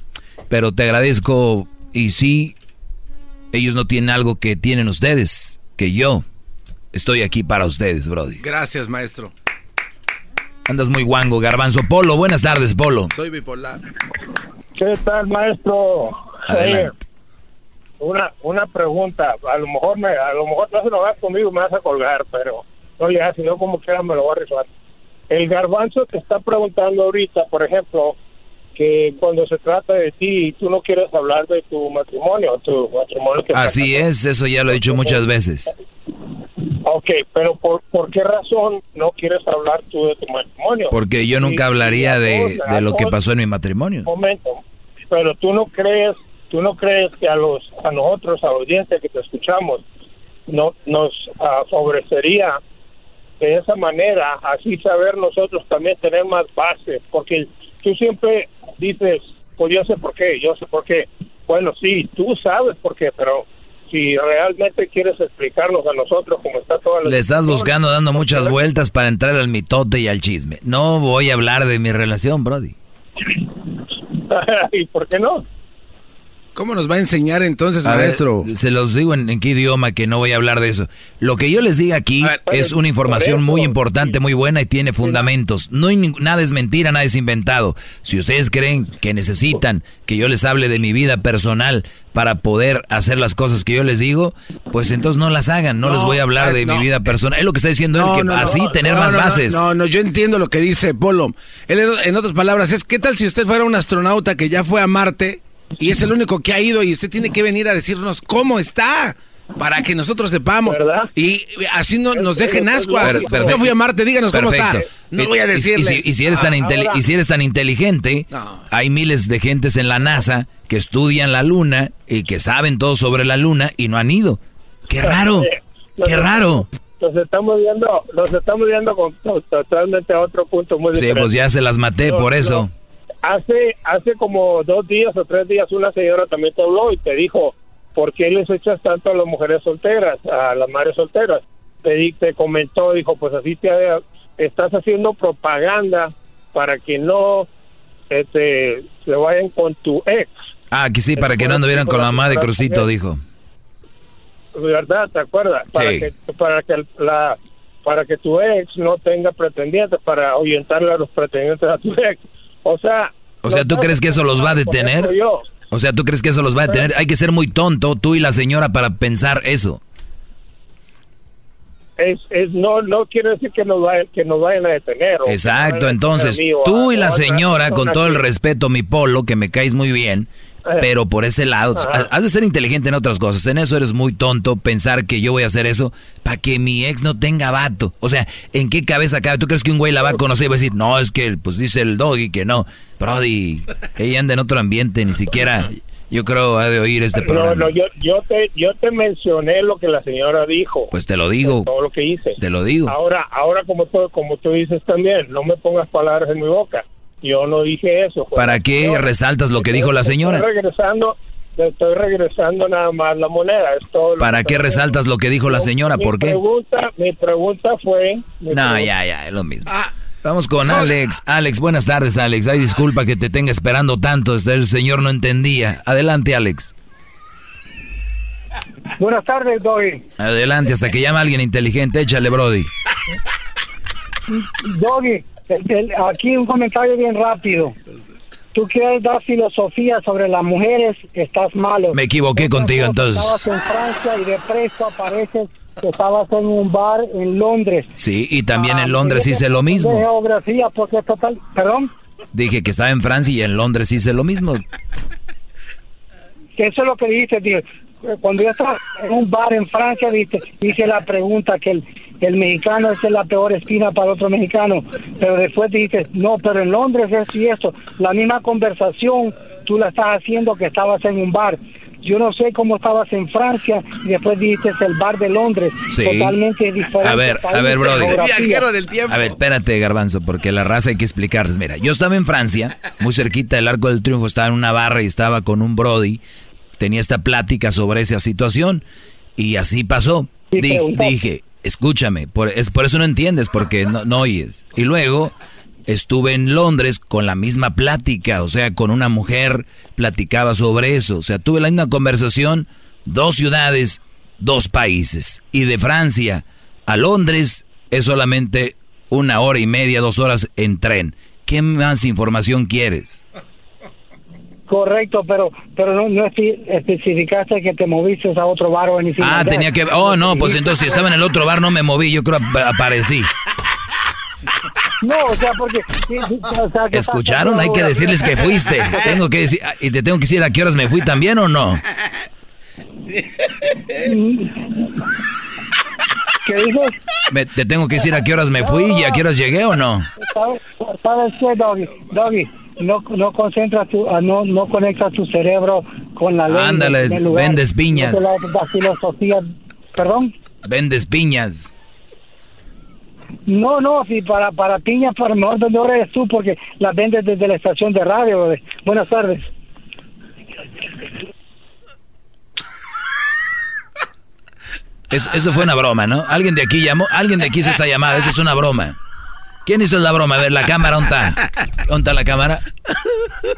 Pero te agradezco y sí, ellos no tienen algo que tienen ustedes, que yo estoy aquí para ustedes, Brody. Gracias, maestro. Andas muy guango, garbanzo. Polo, buenas tardes, Polo. Soy bipolar. ¿Qué tal, maestro? Adelante. Eh, una, una pregunta. A lo mejor me, a lo mejor no se lo vas conmigo, me vas a colgar, pero no ya, si no como quiera me lo voy a rifar. El garbanzo te está preguntando ahorita, por ejemplo, que cuando se trata de ti, tú no quieres hablar de tu matrimonio, tu matrimonio que Así es, eso ya lo he dicho muchas veces. Ok, pero por, ¿por qué razón no quieres hablar tú de tu matrimonio? Porque yo nunca hablaría de, de lo que pasó en mi matrimonio. momento, pero tú no crees, tú no crees que a los, a nosotros, a la audiencia que te escuchamos, no nos ah, favorecería de esa manera, así saber nosotros también tener más base, porque tú siempre dices, pues yo sé por qué, yo sé por qué. Bueno, sí, tú sabes por qué, pero si realmente quieres explicarnos a nosotros cómo está toda la Le estás buscando dando muchas vueltas para entrar al mitote y al chisme. No voy a hablar de mi relación, Brody. ¿Y por qué no? ¿Cómo nos va a enseñar entonces, A ver, maestro? se los digo en, en qué idioma que no voy a hablar de eso. Lo que yo les diga aquí es una información muy importante, muy buena y tiene fundamentos. No hay nada es mentira, nada es inventado. Si ustedes creen que necesitan que yo les hable de mi vida personal para poder hacer las cosas que yo les digo, pues entonces no las hagan. No, les voy a hablar de mi vida personal. Es lo que está diciendo él, que así tener no, más bases. No, no, yo entiendo lo que dice Polo. Él, en- en otras palabras, es ¿qué tal si usted fuera un astronauta que ya fue a Marte y es el único que ha ido y usted tiene que venir a decirnos cómo está? Para que nosotros sepamos. Y así no, nos dejen ascuas. Yo fui a Marte, díganos cómo está. No Y- voy a y- y decirles. si- Y, si eres tan inteli- y si eres tan inteligente, hay miles de gentes en la NASA que estudian la luna y que saben todo sobre la luna y no han ido. ¡Qué raro! ¡Qué raro! Los estamos viendo, los estamos viendo con totalmente a otro punto muy Sí, diferente. pues ya se las maté No, por no. Hace, hace como dos días o tres días una señora también te habló y te dijo, ¿por qué les echas tanto a las mujeres solteras, a las madres solteras? Te, di- te comentó, dijo, pues así te estás haciendo propaganda para que no este, se vayan con tu ex. Ah, que sí, para que no anduvieran con la mamá de Crucito, dijo. ¿verdad? ¿Te acuerdas? Para Sí. que para que la para que tu ex no tenga pretendientes para ahuyentarle a los pretendientes a tu ex. O sea, O sea, ¿tú crees que eso los va a detener? Yo. O sea, ¿tú crees que eso los va a detener? Hay que ser muy tonto, tú y la señora, para pensar eso. es, es no no quiere decir que nos vayan que nos vayan a detener. Exacto, vayan a detener entonces a mí tú y la señora, con todo el respeto, mi polo, que me caes muy bien. Pero por ese lado, Ajá. has de ser inteligente en otras cosas. En eso eres muy tonto, pensar que yo voy a hacer eso para que mi ex no tenga vato. O sea, ¿en qué cabeza cabe? ¿Tú crees que un güey la va a conocer y va a decir, no, es que pues dice el doggy que no? Brody, ella anda en otro ambiente, ni siquiera yo creo ha de oír este No, programa. no, yo, yo te yo te mencioné lo que la señora dijo. Pues te lo digo, todo lo que hice. te lo digo. Ahora, ahora como tú, como tú dices también, no me pongas palabras en mi boca. Yo no dije eso. fue ¿Para qué resaltas lo que dijo la Estoy señora? regresando, te estoy regresando nada más la moneda. Es todo lo ¿Para que qué estoy resaltas lo que dijo la señora? Mi ¿Por qué? Pregunta, mi pregunta fue... mi No, pregunta- ya, ya, es lo mismo. Vamos con Alex. Alex, buenas tardes, Alex. Ay, disculpa que te tenga esperando tanto. este, El señor no entendía. Adelante, Alex. Buenas tardes, Doggy. Adelante, hasta que llama alguien inteligente. Échale, Brody. Doggy, aquí un comentario bien rápido. Tú quieres dar filosofía sobre las mujeres, estás malo. Me equivoqué contigo, entonces. Estabas en Francia y de presto apareces que estabas en un bar en Londres. Sí, y también Ah, en Londres hice lo De mismo. geografía, porque total, perdón, Dije que estaba en Francia y en Londres hice lo mismo. eso es lo que dijiste, tío. Cuando yo estaba en un bar en Francia, viste, hice la pregunta que el, el mexicano es la peor espina para otro mexicano, pero después dijiste, no, pero en Londres es y esto. La misma conversación tú la estás haciendo que estabas en un bar. Yo no sé cómo estabas en Francia y después dijiste el bar de Londres. Sí. Totalmente diferente. A ver, a ver, Brody. A ver, espérate, Garbanzo, porque la raza hay que explicarles. Mira, yo estaba en Francia, muy cerquita del Arco del Triunfo, estaba en una barra y estaba con un Brody. Tenía esta plática sobre esa situación y así pasó. Sí, Di- pregunta. dije, escúchame, por, es, por eso no entiendes, porque no, no oyes. Y luego estuve en Londres con la misma plática, o sea, con una mujer platicaba sobre eso. O sea, tuve la misma conversación, dos ciudades, dos países. Y de Francia a Londres es solamente una hora y media, dos horas en tren. ¿Qué más información quieres? Correcto, pero pero no, no espe- especificaste que te moviste a otro bar o en Ah, tenía que... Oh, no, pues entonces si estaba en el otro bar no me moví, yo creo ap- aparecí. No, o sea, porque... sí, sí, o sea, que ¿Escucharon? Hay que decirles que fuiste. Tengo que decir... ¿Y te tengo que decir a qué horas me fui también o no? ¿Qué dices? Me- ¿Te tengo que decir a qué horas me fui y a qué horas llegué o no? ¿Sabes, sabes qué, Doggy? Doggy, no, no concentras tu, ah, no, no conectas tu cerebro con la ley. Ándale, en el lugar. vendes piñas. No la- filosofía, perdón. Vendes piñas. No, no, si para, para piñas, para mejor vendedor eres tú, porque las vendes desde la estación de radio. Buenas tardes. Es- eso fue una broma, ¿no? Alguien de aquí llamó, alguien de aquí hizo esta llamada, eso es una broma. ¿Quién hizo la broma? A ver, la cámara. ¿Dónde está la cámara?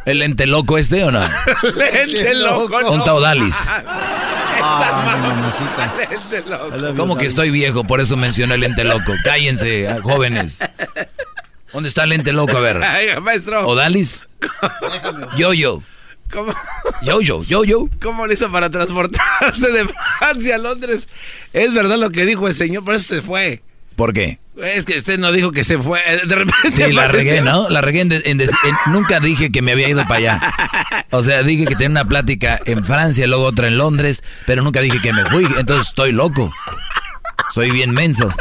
¿El lente loco este o no? Lente loco, ¿Dónde está Odalis? Ah, Lente loco. ¿Cómo que estoy viejo? Por eso mencioné el lente loco. Cállense, ah, jóvenes. ¿Dónde está el lente loco? A ver. Ay, maestro. ¿Odalis? Yo-yo. ¿Cómo, Yo-yo, yo-yo. ¿Cómo le hizo para transportarse de Francia a Londres? Es verdad lo que dijo el señor, por eso se fue. ¿Por qué? Es que usted no dijo que se fue. De repente Sí, la regué, ¿no? La regué en, en- Nunca dije que me había ido para allá. O sea, dije que tenía una plática en Francia, luego otra en Londres, pero nunca dije que me fui. Entonces estoy loco. Soy bien menso.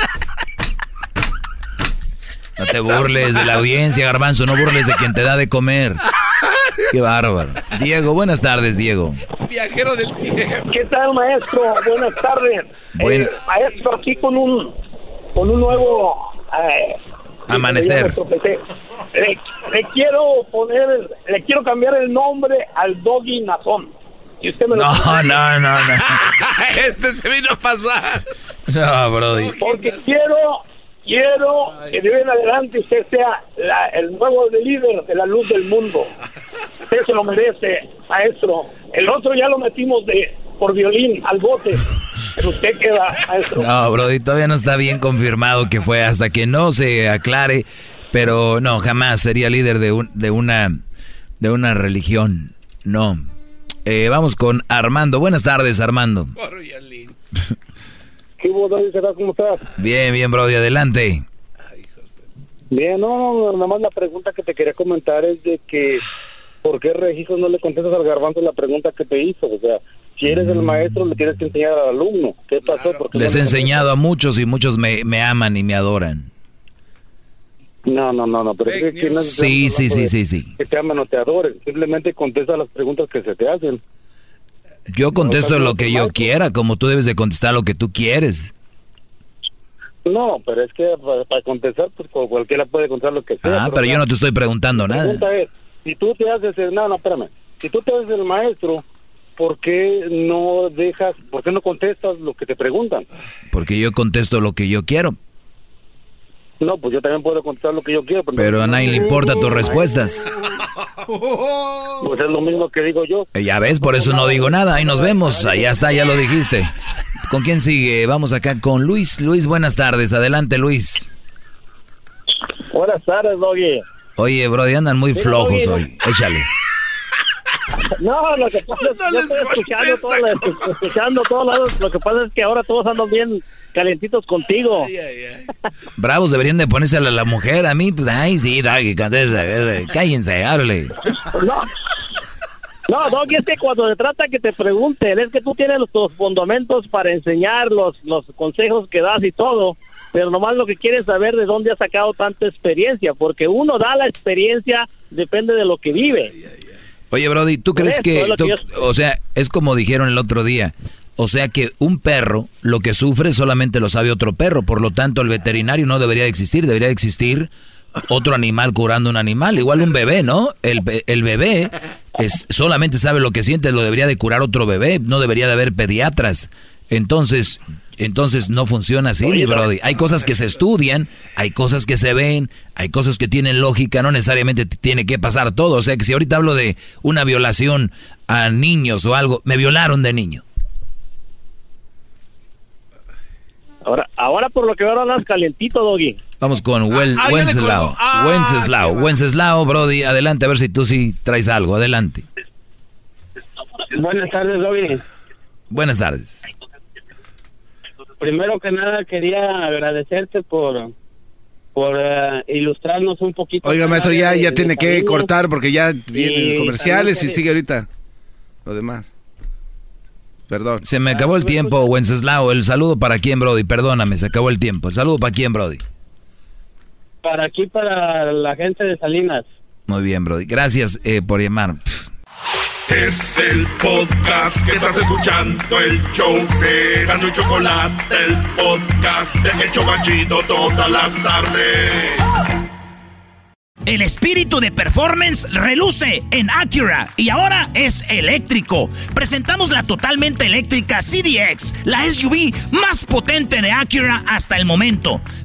No te burles de la audiencia, Garbanzo. No burles de quien te da de comer. Qué bárbaro. Diego, buenas tardes, Diego. Viajero del tiempo. ¿Qué tal, maestro? Buenas tardes. Bueno. Eh, maestro, aquí con un con un nuevo eh, Amanecer. Le, le quiero poner, le quiero cambiar el nombre al Doggy Nazón. Y usted me lo No, no, no, no. este se vino a pasar. No, Brody. Porque quiero, quiero que de hoy en adelante usted sea la- el nuevo líder de la luz del mundo. Usted se lo merece, maestro. El otro ya lo metimos de por violín al bote. Usted maestro. No, Brody, todavía no está bien confirmado que fue hasta que no se aclare. Pero no, jamás sería líder de, un, de, una, de una religión. No. Eh, vamos con Armando. Buenas tardes, Armando. ¿Qué hubo. ¿Cómo estás? Bien, bien, Brody, adelante. Bien, no, no, nada más la pregunta que te quería comentar es de que ¿por qué registro no le contestas al garbanzo la pregunta que te hizo? O sea, si eres el maestro le tienes que enseñar al alumno. ¿Qué pasó? ¿Por qué Les he enseñado a muchos y muchos me, me aman y me adoran. No, no, no, no, pero es que no es- Sí, sí, sí, sí, sí. que te aman o te adoren, simplemente contesta las preguntas que se te hacen. Yo contesto lo que yo quiera, como tú debes de contestar lo que tú quieres. No, pero es que para, para contestar, pues cu- cualquiera puede contestar lo que sea. Ah, pero yo no te estoy preguntando La nada. pregunta es, si tú te haces el, no, no, espérame, si tú te haces el maestro, ¿por qué no dejas, por qué no contestas lo que te preguntan? Porque yo contesto lo que yo quiero. No, pues yo también puedo contestar lo que yo quiero. Pero a nadie le importa tus respuestas. Pues es lo mismo que digo yo. Eh, Ya ves, por eso no digo nada. Ahí nos vemos. Allá está, ya lo dijiste. ¿Con quién sigue? Vamos acá con Luis. Luis, buenas tardes. Adelante, Luis. Buenas tardes, Doggy. Oye, Brody, andan muy flojos hoy. Échale. No, lo que pasa es que estoy escuchando todo, lo, escuchando todo lo, lo que pasa es que ahora todos andan bien calentitos contigo. Bravos deberían de ponerse a la, la mujer. A mí, pues, ay, sí, Doggy, contesta, cállense, hable. No, no, Doggy, es que cuando se trata que te pregunten, es que tú tienes los, tus fundamentos para enseñar los, los consejos que das y todo, pero nomás lo que quieres saber de dónde has sacado tanta experiencia, porque uno da la experiencia, depende de lo que vive. Oye, Brody, ¿tú crees que, yo- o sea, es como dijeron el otro día, o sea que un perro lo que sufre solamente lo sabe otro perro, por lo tanto el veterinario no debería de existir, debería de existir otro animal curando un animal, igual un bebé, ¿no? El, el bebé es solamente sabe lo que siente, lo debería de curar otro bebé, no debería de haber pediatras. Entonces, entonces no funciona así, mi brody. Hay cosas que se estudian, hay cosas que se ven, hay cosas que tienen lógica, no necesariamente tiene que pasar todo. O sea, que si ahorita hablo de una violación a niños o algo, me violaron de niño. Ahora, ahora por lo que veo andas calientito, Doggy. Vamos con Wen- ah, le Wenceslao. Ah, Wenceslao, Wenceslao, brody, adelante, a ver si tú sí traes algo, adelante. Buenas tardes, Doggy. Buenas tardes. Primero que nada quería agradecerte por por eh, ilustrarnos un poquito. Oiga, maestro, ya, de- ya de tiene que cortar porque ya vienen Y comerciales y sigue ahorita lo demás. Perdón. Se me acabó el tiempo, Wenceslao. El saludo para quién, Brody. Perdóname, se acabó el tiempo. El saludo para quién, Brody. Para aquí, para la gente de Salinas. Muy bien, Brody. Gracias eh, por llamar. Es el podcast que estás escuchando, el show de Gano y Chocolate, el podcast de El Chocachito todas las tardes. El espíritu de performance reluce en Acura y ahora es eléctrico. Presentamos la totalmente eléctrica CDX, la SUV más potente de Acura hasta el momento.